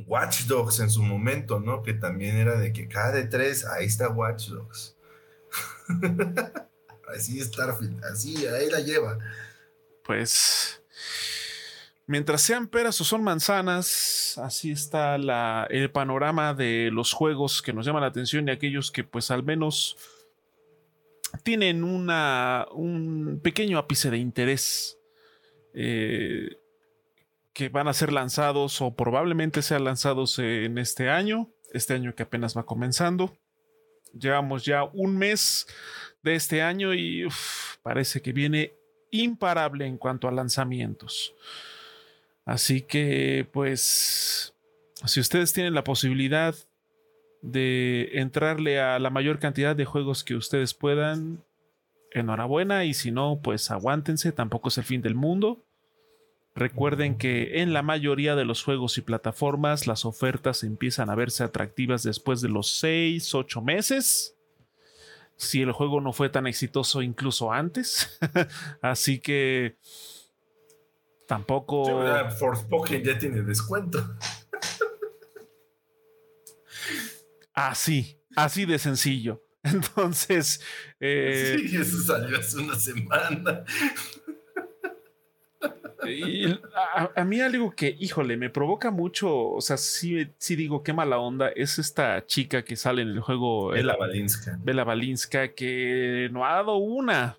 Watch Dogs en su momento, ¿no? Que también era de que cada de tres, ahí está Watch Dogs. (laughs) así Starfield, así, ahí la lleva. Pues. Mientras sean peras o son manzanas, así está la, el panorama de los juegos que nos llaman la atención y aquellos que, pues, al menos tienen una, un pequeño ápice de interés eh, que van a ser lanzados o probablemente sean lanzados en este año, este año que apenas va comenzando. Llevamos ya un mes de este año y parece que viene imparable en cuanto a lanzamientos. Así que, pues, si ustedes tienen la posibilidad de entrarle a la mayor cantidad de juegos que ustedes puedan. Enhorabuena y si no, pues aguántense, tampoco es el fin del mundo. Recuerden que en la mayoría de los juegos y plataformas las ofertas empiezan a verse atractivas después de los 6, 8 meses. Si el juego no fue tan exitoso incluso antes. (laughs) Así que tampoco... Forspoken ya tiene descuento. (laughs) Así, así de sencillo. (laughs) Entonces... Eh, sí, eso salió hace una semana. Y a, mí algo que, híjole, me provoca mucho, o sea, sí, sí digo qué mala onda, es esta chica que sale en el juego. Bela Balinska. Bela Balinska, que no ha dado una.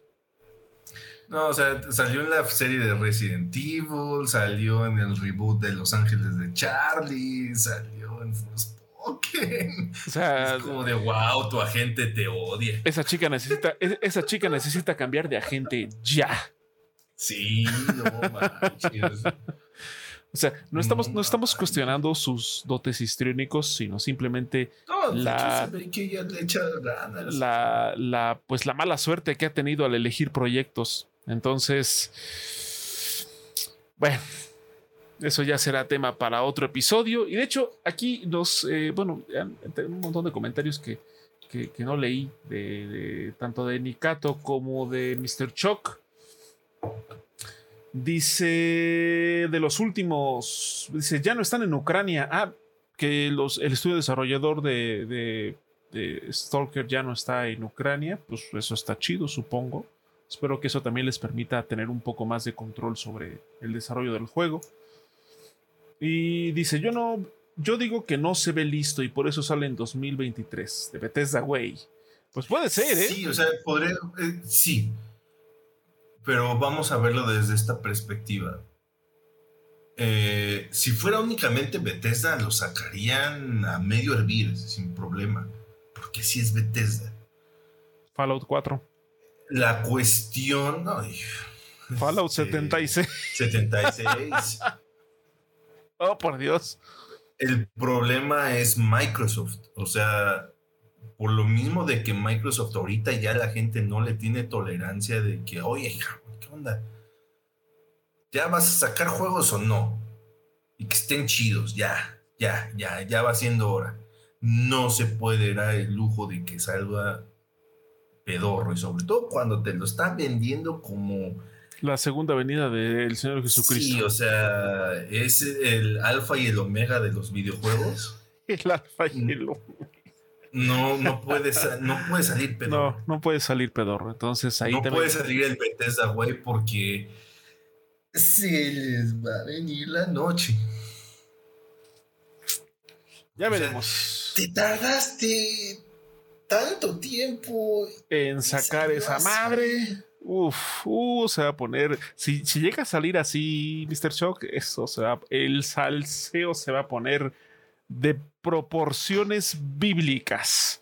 No, o sea, salió en la serie de Resident Evil, salió en el reboot de Los Ángeles de Charlie, salió en Forspoken. O sea, es como de wow, tu agente te odia. Esa chica necesita, esa chica necesita cambiar de agente ya. Sí, no manches. (laughs) O sea, no estamos, no estamos cuestionando sus dotes histriónicos, sino simplemente la, la, la, pues la mala suerte que ha tenido al elegir proyectos. Entonces, bueno, eso ya será tema para otro episodio. Y de hecho, aquí nos, eh, bueno, un montón de comentarios que, que, no leí, de, tanto de Nikato como de Mr. Chuck. Dice de los últimos, dice, ya no están en Ucrania. Ah, que los, el estudio desarrollador de, Stalker ya no está en Ucrania. Pues eso está chido, supongo. Espero que eso también les permita tener un poco más de control sobre el desarrollo del juego. Y dice, yo no, yo digo que no se ve listo y por eso sale en 2023 de Bethesda Way. Pues puede ser, ¿eh? Sí, o sea, podría, eh, sí pero vamos a verlo desde esta perspectiva. Eh, si fuera únicamente Bethesda, lo sacarían a medio hervir, sin problema, porque sí es Bethesda. Fallout 4. La cuestión. Fallout 76. 76. (laughs) oh, por Dios. El problema es Microsoft. O sea, por lo mismo de que Microsoft ahorita ya la gente no le tiene tolerancia de que, oye, ¿qué onda? ¿Ya vas a sacar juegos o no? Y que estén chidos, ya, ya, ya, ya va siendo hora. No se puede dar el lujo de que salga pedorro y sobre todo cuando te lo están vendiendo como la segunda venida del Señor Jesucristo. Sí, o sea, es el alfa y el omega de los videojuegos. (laughs) el alfa y el omega. No, no puede, no puede salir (laughs) pedorro. No, no puede salir pedorro. Entonces ahí No puede salir el Bethesda, güey, porque se les va a venir la noche. Ya veremos. te tardaste tanto tiempo en sacar esa madre. Uf, uh, se va a poner. Si, si llega a salir así, Mr. Shock, eso se va. El salseo se va a poner de proporciones bíblicas.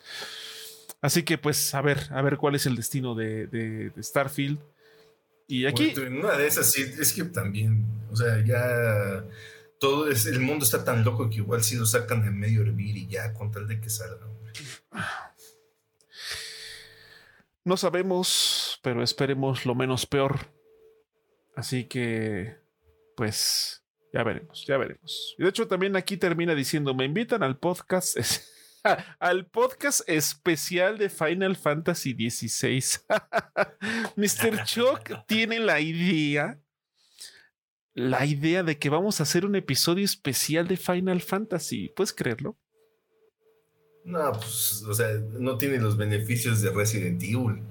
Así que pues a ver, a ver cuál es el destino de, Starfield. Y aquí... una de esas sí, es que también, o sea, ya todo es, el mundo está tan loco que igual si lo sacan de medio hervir y ya con tal de que salga. No sabemos, pero esperemos lo menos peor. Así que, pues, ya veremos, ya veremos. Y de hecho también aquí termina diciendo, me invitan al podcast, (laughs) al podcast especial de Final Fantasy XVI. (laughs) Mr. Chuck tiene la idea, la idea de que vamos a hacer un episodio especial de Final Fantasy. ¿Puedes creerlo? No, pues, o sea, no tiene los beneficios de Resident Evil.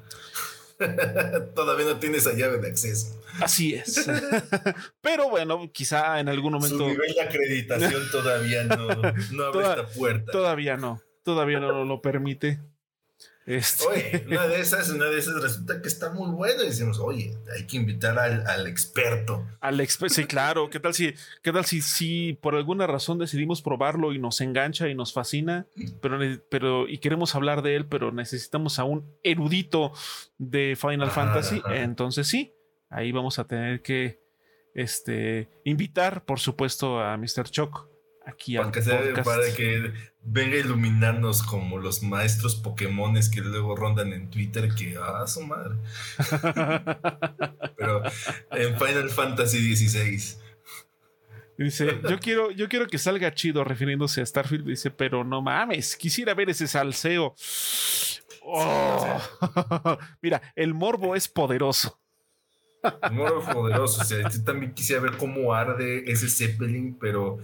(laughs) Todavía no tiene esa llave de acceso. Así es. (laughs) Pero bueno, quizá en algún momento. Su nivel de acreditación todavía no, no abre esta puerta. Todavía no. Todavía no lo permite. Este... Oye, una de esas, una de esas resulta que está muy bueno y decimos, oye, hay que invitar al, experto. Al experto, sí, claro. ¿Qué tal si, qué tal si, si por alguna razón decidimos probarlo y nos engancha y nos fascina, pero, pero y queremos hablar de él, pero necesitamos a un erudito de Final Fantasy? Entonces sí, ahí vamos a tener que este, invitar, por supuesto, a Mr. Chuck aquí para al que, se- para que venga a iluminarnos como los maestros Pokémones que luego rondan en Twitter que ah su madre. Pero en Final Fantasy XVI. Dice, yo quiero, yo quiero que salga chido refiriéndose a Starfield. Dice, pero no mames, quisiera ver ese salseo. Oh. (laughs) Mira, el morbo es poderoso. Muy poderoso. O sea, yo también quisiera ver cómo arde ese Zeppelin, pero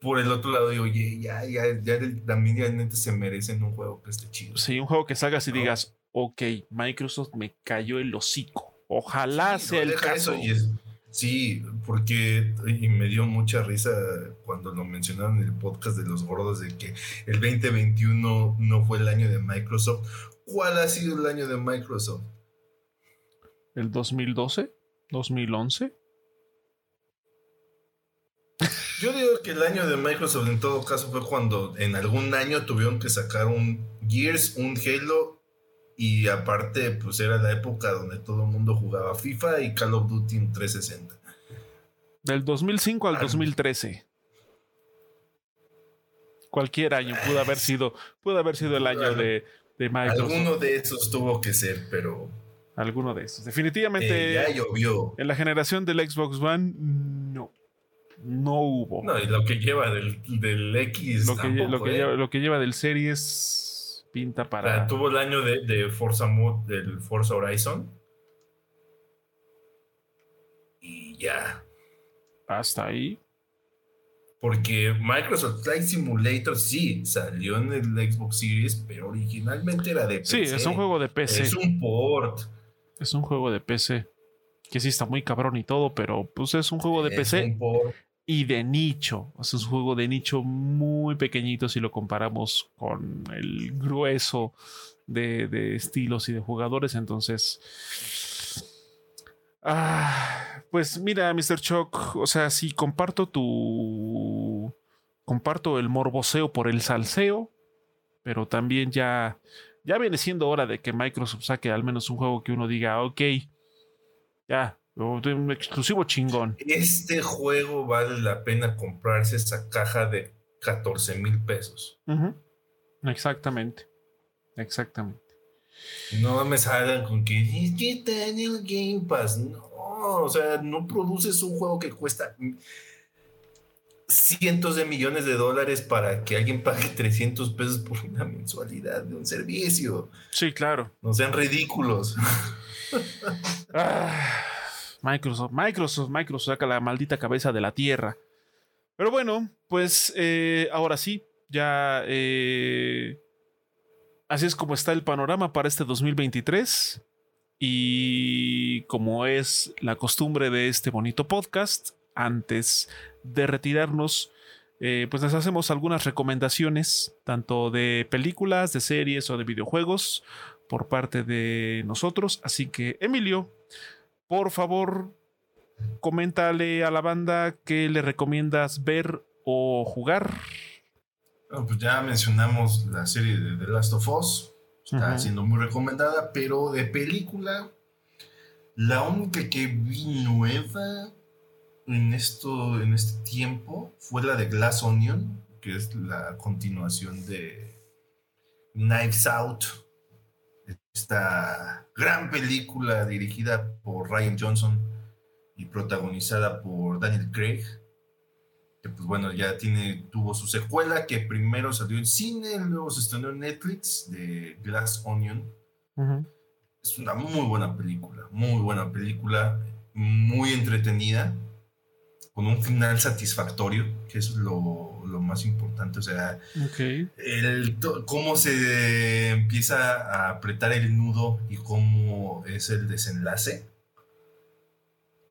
por el otro lado digo, oye, ya, ya, ya también ya neta se merecen un juego que esté chido. Sí, un juego que salgas y No. digas, ok, Microsoft me cayó el hocico. Ojalá Sí, sea no, el caso. eso y es- sí, porque y me dio mucha risa cuando lo mencionaron en el podcast de los gordos de que el 2021 no fue el año de Microsoft. ¿Cuál ha sido el año de Microsoft? ¿El 2012? ¿2011? Yo digo que el año de Microsoft en todo caso fue cuando en algún año tuvieron que sacar un Gears, un Halo y aparte pues era la época donde todo el mundo jugaba FIFA y Call of Duty en 360. Del 2005 al Ah. 2013. Cualquier año pudo haber sido, pudo haber sido el año de, de Microsoft. Alguno de esos tuvo que ser, pero Alguno de esos. Definitivamente eh, ya llovió. en la generación del Xbox One, no. No hubo. No, y lo que lleva del, del X lo, que, tampoco, lo, que ¿eh? lleva, lo que lleva del Series pinta O sea, para. tuvo el año de, de Forza Mod del Forza Horizon. Y ya. Hasta ahí. Porque Microsoft Flight Simulator sí salió en el Xbox Series, pero originalmente era de PC. Sí, es un juego de PC. Es un port. Es un juego de PC. Que sí está muy cabrón y todo, pero pues es un juego de Es PC un port. Y de nicho. Es un juego de nicho muy pequeñito si lo comparamos con el grueso de, de estilos y de jugadores. Entonces. Ah, pues mira, Mr. Chuck, o sea, sí comparto tu. Comparto el morboseo por el salseo, pero también ya. Ya viene siendo hora de que Microsoft saque al menos un juego que uno diga, ok, ya, un exclusivo chingón. Este juego vale la pena comprarse esa caja de 14 mil pesos. Ujú. Exactamente. Exactamente. No me salgan con que "Es que tiene el Game Pass. No, o sea, no produces un juego que cuesta cientos de millones de dólares para que alguien pague (laughs) 300 pesos por una mensualidad de un servicio. Sí, claro. No sean ridículos. (laughs) Ah, Microsoft, Microsoft, Microsoft saca la maldita cabeza de la tierra. Pero bueno, pues eh, ahora sí, ya eh, así es como está el panorama para este 2023. Y como es la costumbre de este bonito podcast, antes de retirarnos, eh, pues les hacemos algunas recomendaciones, tanto de películas, de series o de videojuegos, por parte de nosotros. Así que, Emilio, por favor, coméntale a la banda qué le recomiendas ver o jugar. Bueno, pues ya mencionamos la serie de The Last of Us. Está siendo muy recomendada, pero de película, la única que vi nueva en, esto, en este tiempo fue la de Glass Onion, que es la continuación de Knives Out. Esta gran película dirigida por Ryan Johnson y protagonizada por Daniel Craig que pues bueno, ya tiene, tuvo su secuela que primero salió en cine, luego se estrenó en Netflix de Glass Onion. Es una muy buena película, muy buena película, muy entretenida, con un final satisfactorio, que es lo, lo más importante, o sea, el, cómo se empieza a apretar el nudo y cómo es el desenlace.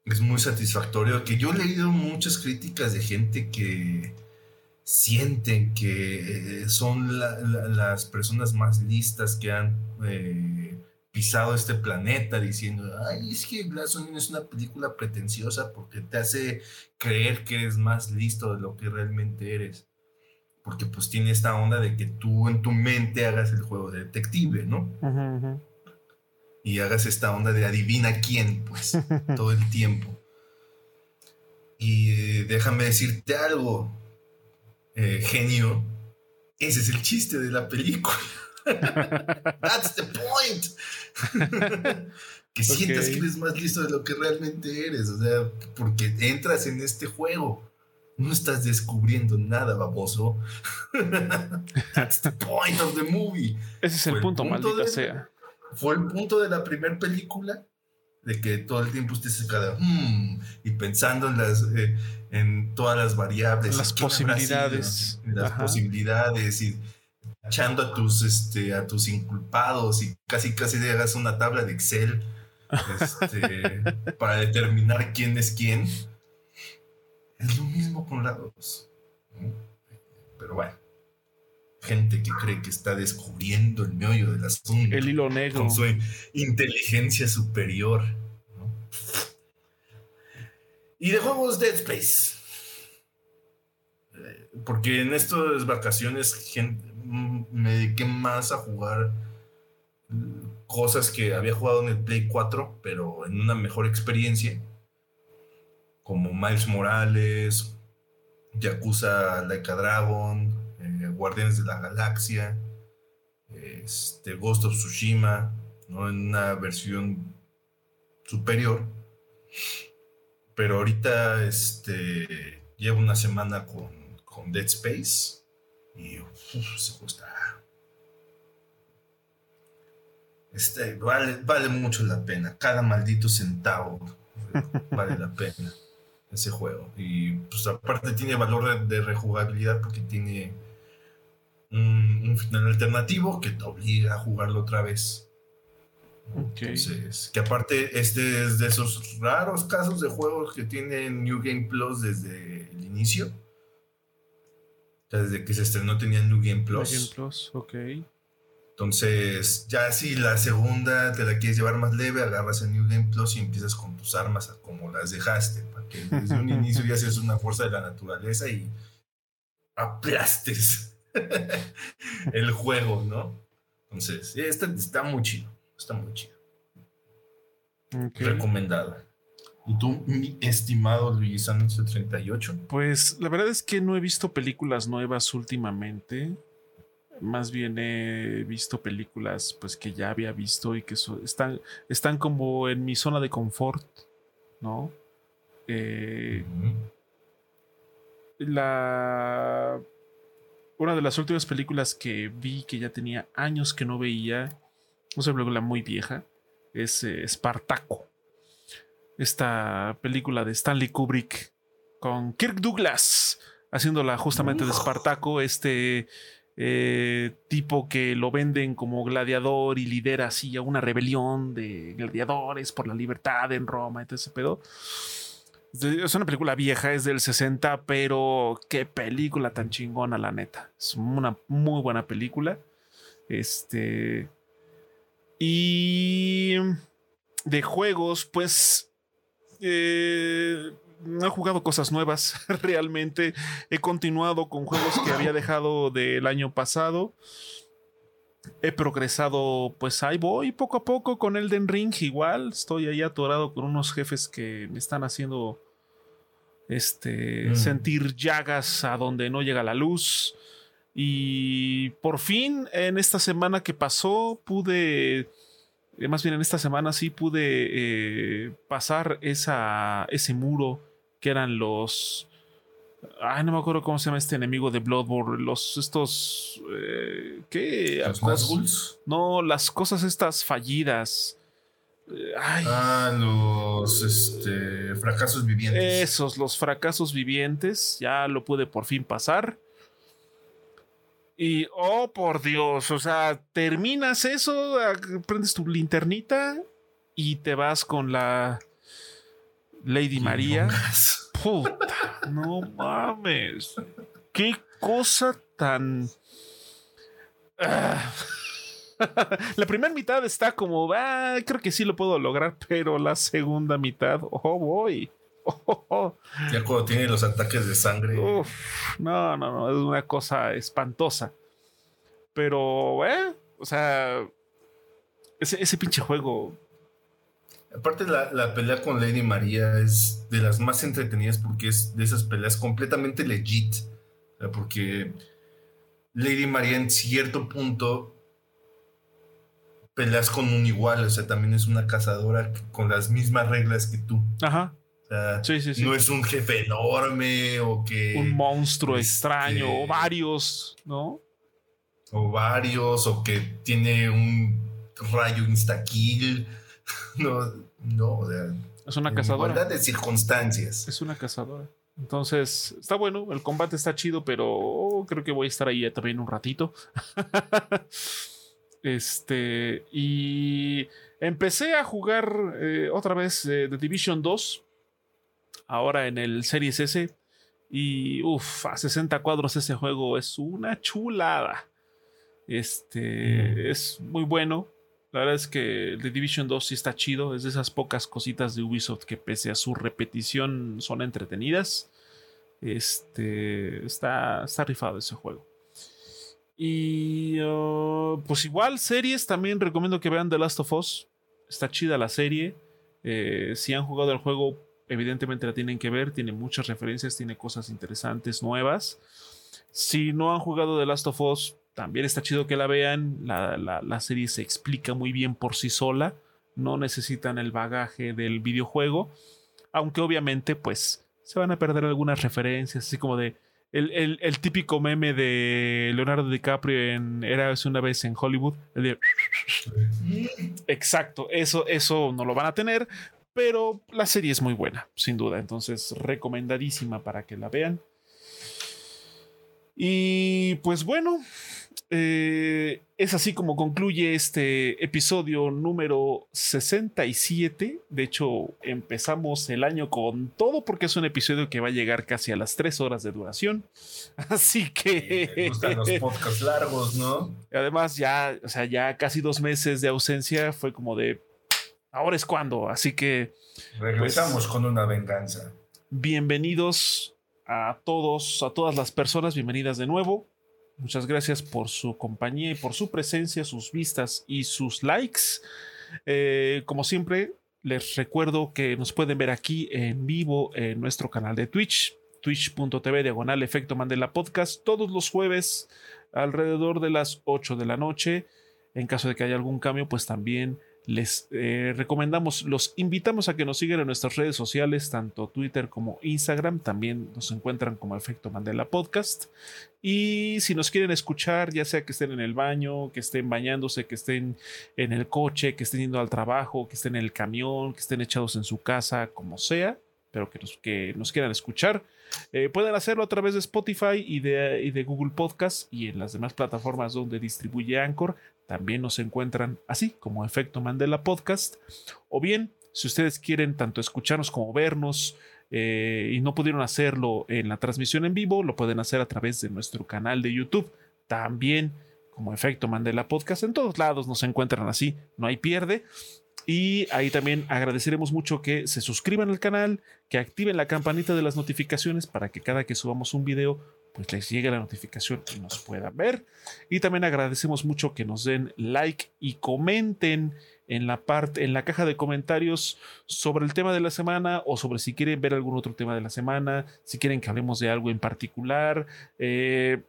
Es muy satisfactorio. Que yo he leído muchas críticas de gente que sienten que eh, son la- la- las personas más listas que han eh, pisado este planeta diciendo, ay, es que Glass Onion es una película pretenciosa porque te hace creer que eres más listo de lo que realmente eres porque pues tiene esta onda de que tú en tu mente hagas el juego de detective, ¿no? Y hagas esta onda de adivina quién, pues, (laughs) todo el tiempo. Y eh, déjame decirte algo, eh, genio, ese es el chiste de la película. That's the point. (laughs) que sientas que eres más listo de lo que realmente eres. O sea, porque entras en este juego. No estás descubriendo nada, baboso. (laughs) That's the point of the movie. Ese es el, punto, maldita sea. Fue el punto de la primera película de que todo el tiempo estés cada hmm", y pensando en las eh, en todas las variables, las posibilidades, las posibilidades y echando a tus este a tus inculpados y casi casi le hagas una tabla de Excel este, (laughs) para determinar quién es quién. Es lo mismo con la dos. Pero bueno. Gente que cree que está descubriendo el meollo del asunto. El hilo negro. Con su inteligencia superior. Y de juegos Dead Space. Eh, porque en estas vacaciones mm, me dediqué más a jugar cosas que había jugado en el Play 4, pero en una mejor experiencia, como Miles Morales, Yakuza Laika Dragon, eh, Guardianes de la Galaxia, este, Ghost of Tsushima, ¿no? en una versión superior. Pero ahorita este, llevo una semana con Dead Space y se gusta Este, vale, vale mucho la pena. Cada maldito centavo (laughs) vale la pena ese juego. Y pues aparte tiene valor de, rejugabilidad porque tiene un, final alternativo que te obliga a jugarlo otra vez. Entonces, que aparte este es de esos raros casos de juegos que tienen New Game Plus desde el inicio. Desde que se estrenó tenía New Game Plus. New Game Plus, ok. Entonces, ya si la segunda te la quieres llevar más leve, agarras el New Game Plus y empiezas con tus armas como las dejaste, para que desde un (laughs) inicio ya seas una fuerza de la naturaleza y aplastes (laughs) el juego, ¿no? Entonces, este está muy chido, está muy chido. Recomendado. ¿Y tú, mi estimado Luis 38? Pues la verdad es que no he visto películas nuevas últimamente más bien he visto películas pues que ya había visto y que están, están como en mi zona de confort, ¿no? Eh, la una de las últimas películas que vi que ya tenía años que no veía, es una película muy vieja, es eh, Spartaco. Esta película de Stanley Kubrick con Kirk Douglas haciéndola justamente de Spartaco, este eh, tipo que lo venden como gladiador y lidera así a una rebelión de gladiadores por la libertad en Roma, y ese pedo. Es una película vieja, es del 60, pero qué película tan chingona, la neta. Es una muy buena película. Este. Y. De juegos, pues. Eh, no he jugado cosas nuevas (laughs) realmente. He continuado con juegos que había dejado del año pasado. He progresado, pues ahí voy poco a poco con Elden Ring igual. Estoy ahí atorado con unos jefes que me están haciendo este, mm. sentir llagas a donde no llega la luz. Y por fin, en esta semana que pasó, pude más bien en esta semana sí pude eh, pasar esa, ese muro que eran los... Ay, no me acuerdo cómo se llama este enemigo de Bloodborne. Los estos... Eh, ¿Qué? ¿Los No, las cosas estas fallidas. Eh, ay. Ah, los este, fracasos vivientes. Esos, los fracasos vivientes. Ya lo pude por fin pasar. Y, oh, por Dios, o sea, terminas eso, prendes tu linternita y te vas con la Lady María. Puta, no mames. Qué cosa tan. Ah. (laughs) la primera mitad está como, ah, creo que sí lo puedo lograr, pero la segunda mitad, oh, voy. Ya cuando tiene los ataques de sangre. no, no, no, es una cosa espantosa. Pero, eh, o sea, ese, ese pinche juego Aparte la, la, pelea con Lady María es de las más entretenidas porque es de esas peleas completamente legit. Porque Lady María en cierto punto peleas con un igual, o sea, también es una cazadora con las mismas reglas que tú. Ajá. O sea, Sí, sí, sí. no es un jefe enorme o que... Un monstruo este- extraño o varios, ¿no? o varios, o que tiene un rayo insta-kill. (laughs) No, no, o sea, Es una cazadora. igualdad de circunstancias. Es una cazadora. Entonces, está bueno, el combate está chido, pero creo que voy a estar ahí también un ratito. (laughs) este, y empecé a jugar eh, otra vez eh, The Division 2, ahora en el Series S. Y uff, a 60 cuadros ese juego es una chulada. Este Mm. es muy bueno. La verdad es que The Division 2 sí está chido. Es de esas pocas cositas de Ubisoft que, pese a su repetición, son entretenidas. Este está, está rifado ese juego. Y uh, pues igual, series también recomiendo que vean The Last of Us. Está chida la serie. Eh, si han jugado el juego, evidentemente la tienen que ver. Tiene muchas referencias, tiene cosas interesantes, nuevas. Si no han jugado The Last of Us, también está chido que la vean. La, la- la serie se explica muy bien por sí sola. No necesitan el bagaje del videojuego. Aunque obviamente, pues, se van a perder algunas referencias, así como de. El, el- el típico meme de Leonardo DiCaprio en Era una vez en Hollywood. el de- Exacto, eso, eso no lo van a tener. Pero la serie es muy buena, sin duda. Entonces, recomendadísima para que la vean. Y pues bueno, eh, es así como concluye este episodio número 67. De hecho, empezamos el año con todo porque es un episodio que va a llegar casi a las 3 horas de duración. (laughs) Así Me que... gustan los podcasts largos, ¿no? (laughs) Además, ya, o sea, ya casi dos meses de ausencia fue como de... Ahora es cuando. Así que Regresamos con una venganza. bienvenidos a todos, a todas las personas, bienvenidas de nuevo. Muchas gracias por su compañía y por su presencia, sus vistas y sus likes. Eh, como siempre, les recuerdo que nos pueden ver aquí en vivo en nuestro canal de Twitch, twitch.tv diagonal efecto Mandela podcast, todos los jueves alrededor de las 8 de la noche. En caso de que haya algún cambio, pues también les eh, recomendamos, los invitamos a que nos sigan en nuestras redes sociales, tanto Twitter como Instagram. También nos encuentran como Efecto Mandela Podcast. Y si nos quieren escuchar, ya sea que estén en el baño, que estén bañándose, que estén en el coche, que estén yendo al trabajo, que estén en el camión, que estén echados en su casa, como sea, pero que nos, que nos quieran escuchar, eh, pueden hacerlo a través de Spotify y de, y de Google Podcast y en las demás plataformas donde distribuye Anchor. También nos encuentran así como Efecto Mandela Podcast. O bien, si ustedes quieren tanto escucharnos como vernos eh, y no pudieron hacerlo en la transmisión en vivo, lo pueden hacer a través de nuestro canal de YouTube. También como Efecto Mandela Podcast. En todos lados nos encuentran así, no hay pierde. Y ahí también agradeceremos mucho que se suscriban al canal, que activen la campanita de las notificaciones para que cada que subamos un video pues les llegue la notificación y nos puedan ver. Y también agradecemos mucho que nos den like y comenten en la parte, en la caja de comentarios sobre el tema de la semana o sobre si quieren ver algún otro tema de la semana, si quieren que hablemos de algo en particular, eh,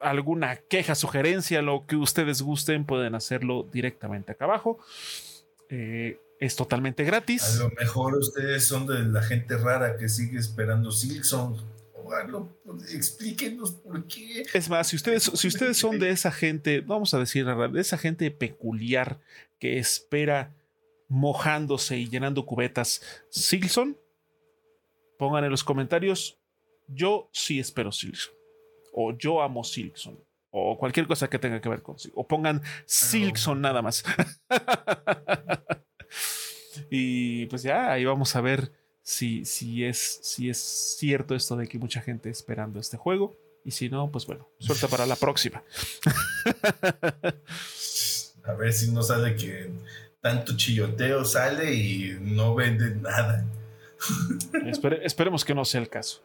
alguna queja, sugerencia, lo que ustedes gusten, pueden hacerlo directamente acá abajo. Eh, es totalmente A gratis. lo mejor ustedes son de la gente rara que sigue esperando Silksong. O algo, pues, explíquenos por qué. Es más, si ustedes, si ustedes son de esa gente, vamos a decir de esa gente peculiar que espera mojándose y llenando cubetas, Silson, pongan en los comentarios, yo sí espero Silson, o yo amo Silson, o cualquier cosa que tenga que ver con Silson, o pongan Silson nada más. (laughs) y pues ya, ahí vamos a ver si, si, es, si es cierto esto de que mucha gente esperando este juego. Y si no, pues bueno, suelta para la próxima. (laughs) A ver si no sale que tanto chilloteo sale y no venden nada. Espere- esperemos que no sea el caso.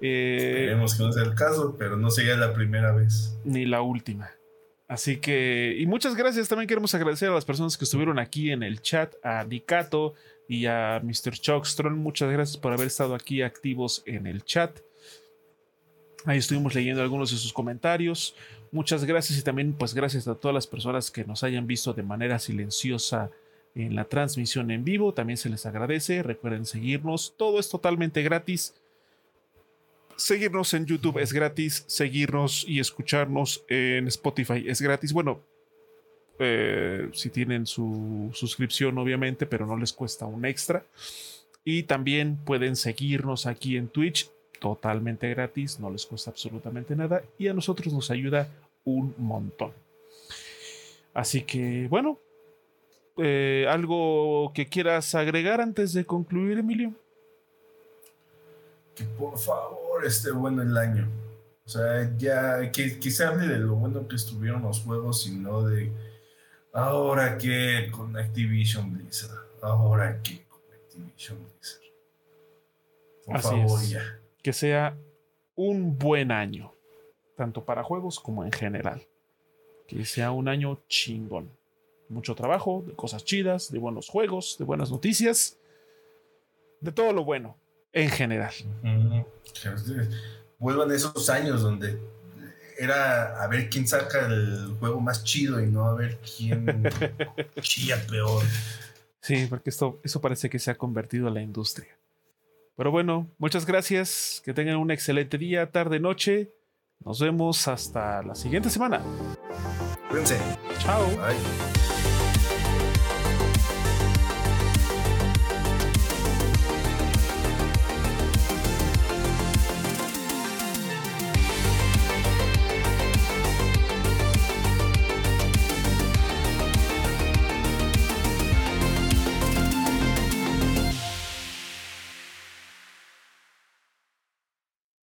Eh, Esperemos que no sea el caso, pero no sería la primera vez. ni la última. Así que, y muchas gracias. También queremos agradecer a las personas que estuvieron aquí en el chat, a Nicato y a Mr. Chuckstron. Muchas gracias por haber estado aquí activos en el chat. Ahí estuvimos leyendo algunos de sus comentarios. Muchas gracias y también pues gracias a todas las personas que nos hayan visto de manera silenciosa en la transmisión en vivo. También se les agradece. Recuerden seguirnos. Todo es totalmente gratis. Seguirnos en YouTube es gratis. Seguirnos y escucharnos en Spotify es gratis. Bueno, eh, si tienen su suscripción obviamente, pero no les cuesta un extra. Y también pueden seguirnos aquí en Twitch totalmente gratis, no les cuesta absolutamente nada y a nosotros nos ayuda un montón. Así que bueno, eh, ¿algo que quieras agregar antes de concluir, Emilio? Que por favor esté bueno el año. O sea, ya que, que se hable de lo bueno que estuvieron los juegos y no de ahora que con Activision Blizzard. Ahora que con Activision Blizzard. Por favor, ya que sea un buen año, tanto para juegos como en general. Que sea un año chingón. Mucho trabajo, de cosas chidas, de buenos juegos, de buenas noticias, de todo lo bueno, en general. Vuelvan esos años donde era a ver quién saca el juego más chido y no a ver quién (laughs) chilla peor. Sí, porque esto, eso parece que se ha convertido en la industria. Pero bueno, muchas gracias. Que tengan un excelente día, tarde, noche. Nos vemos hasta la siguiente semana. Cuídense. Chao. Bye.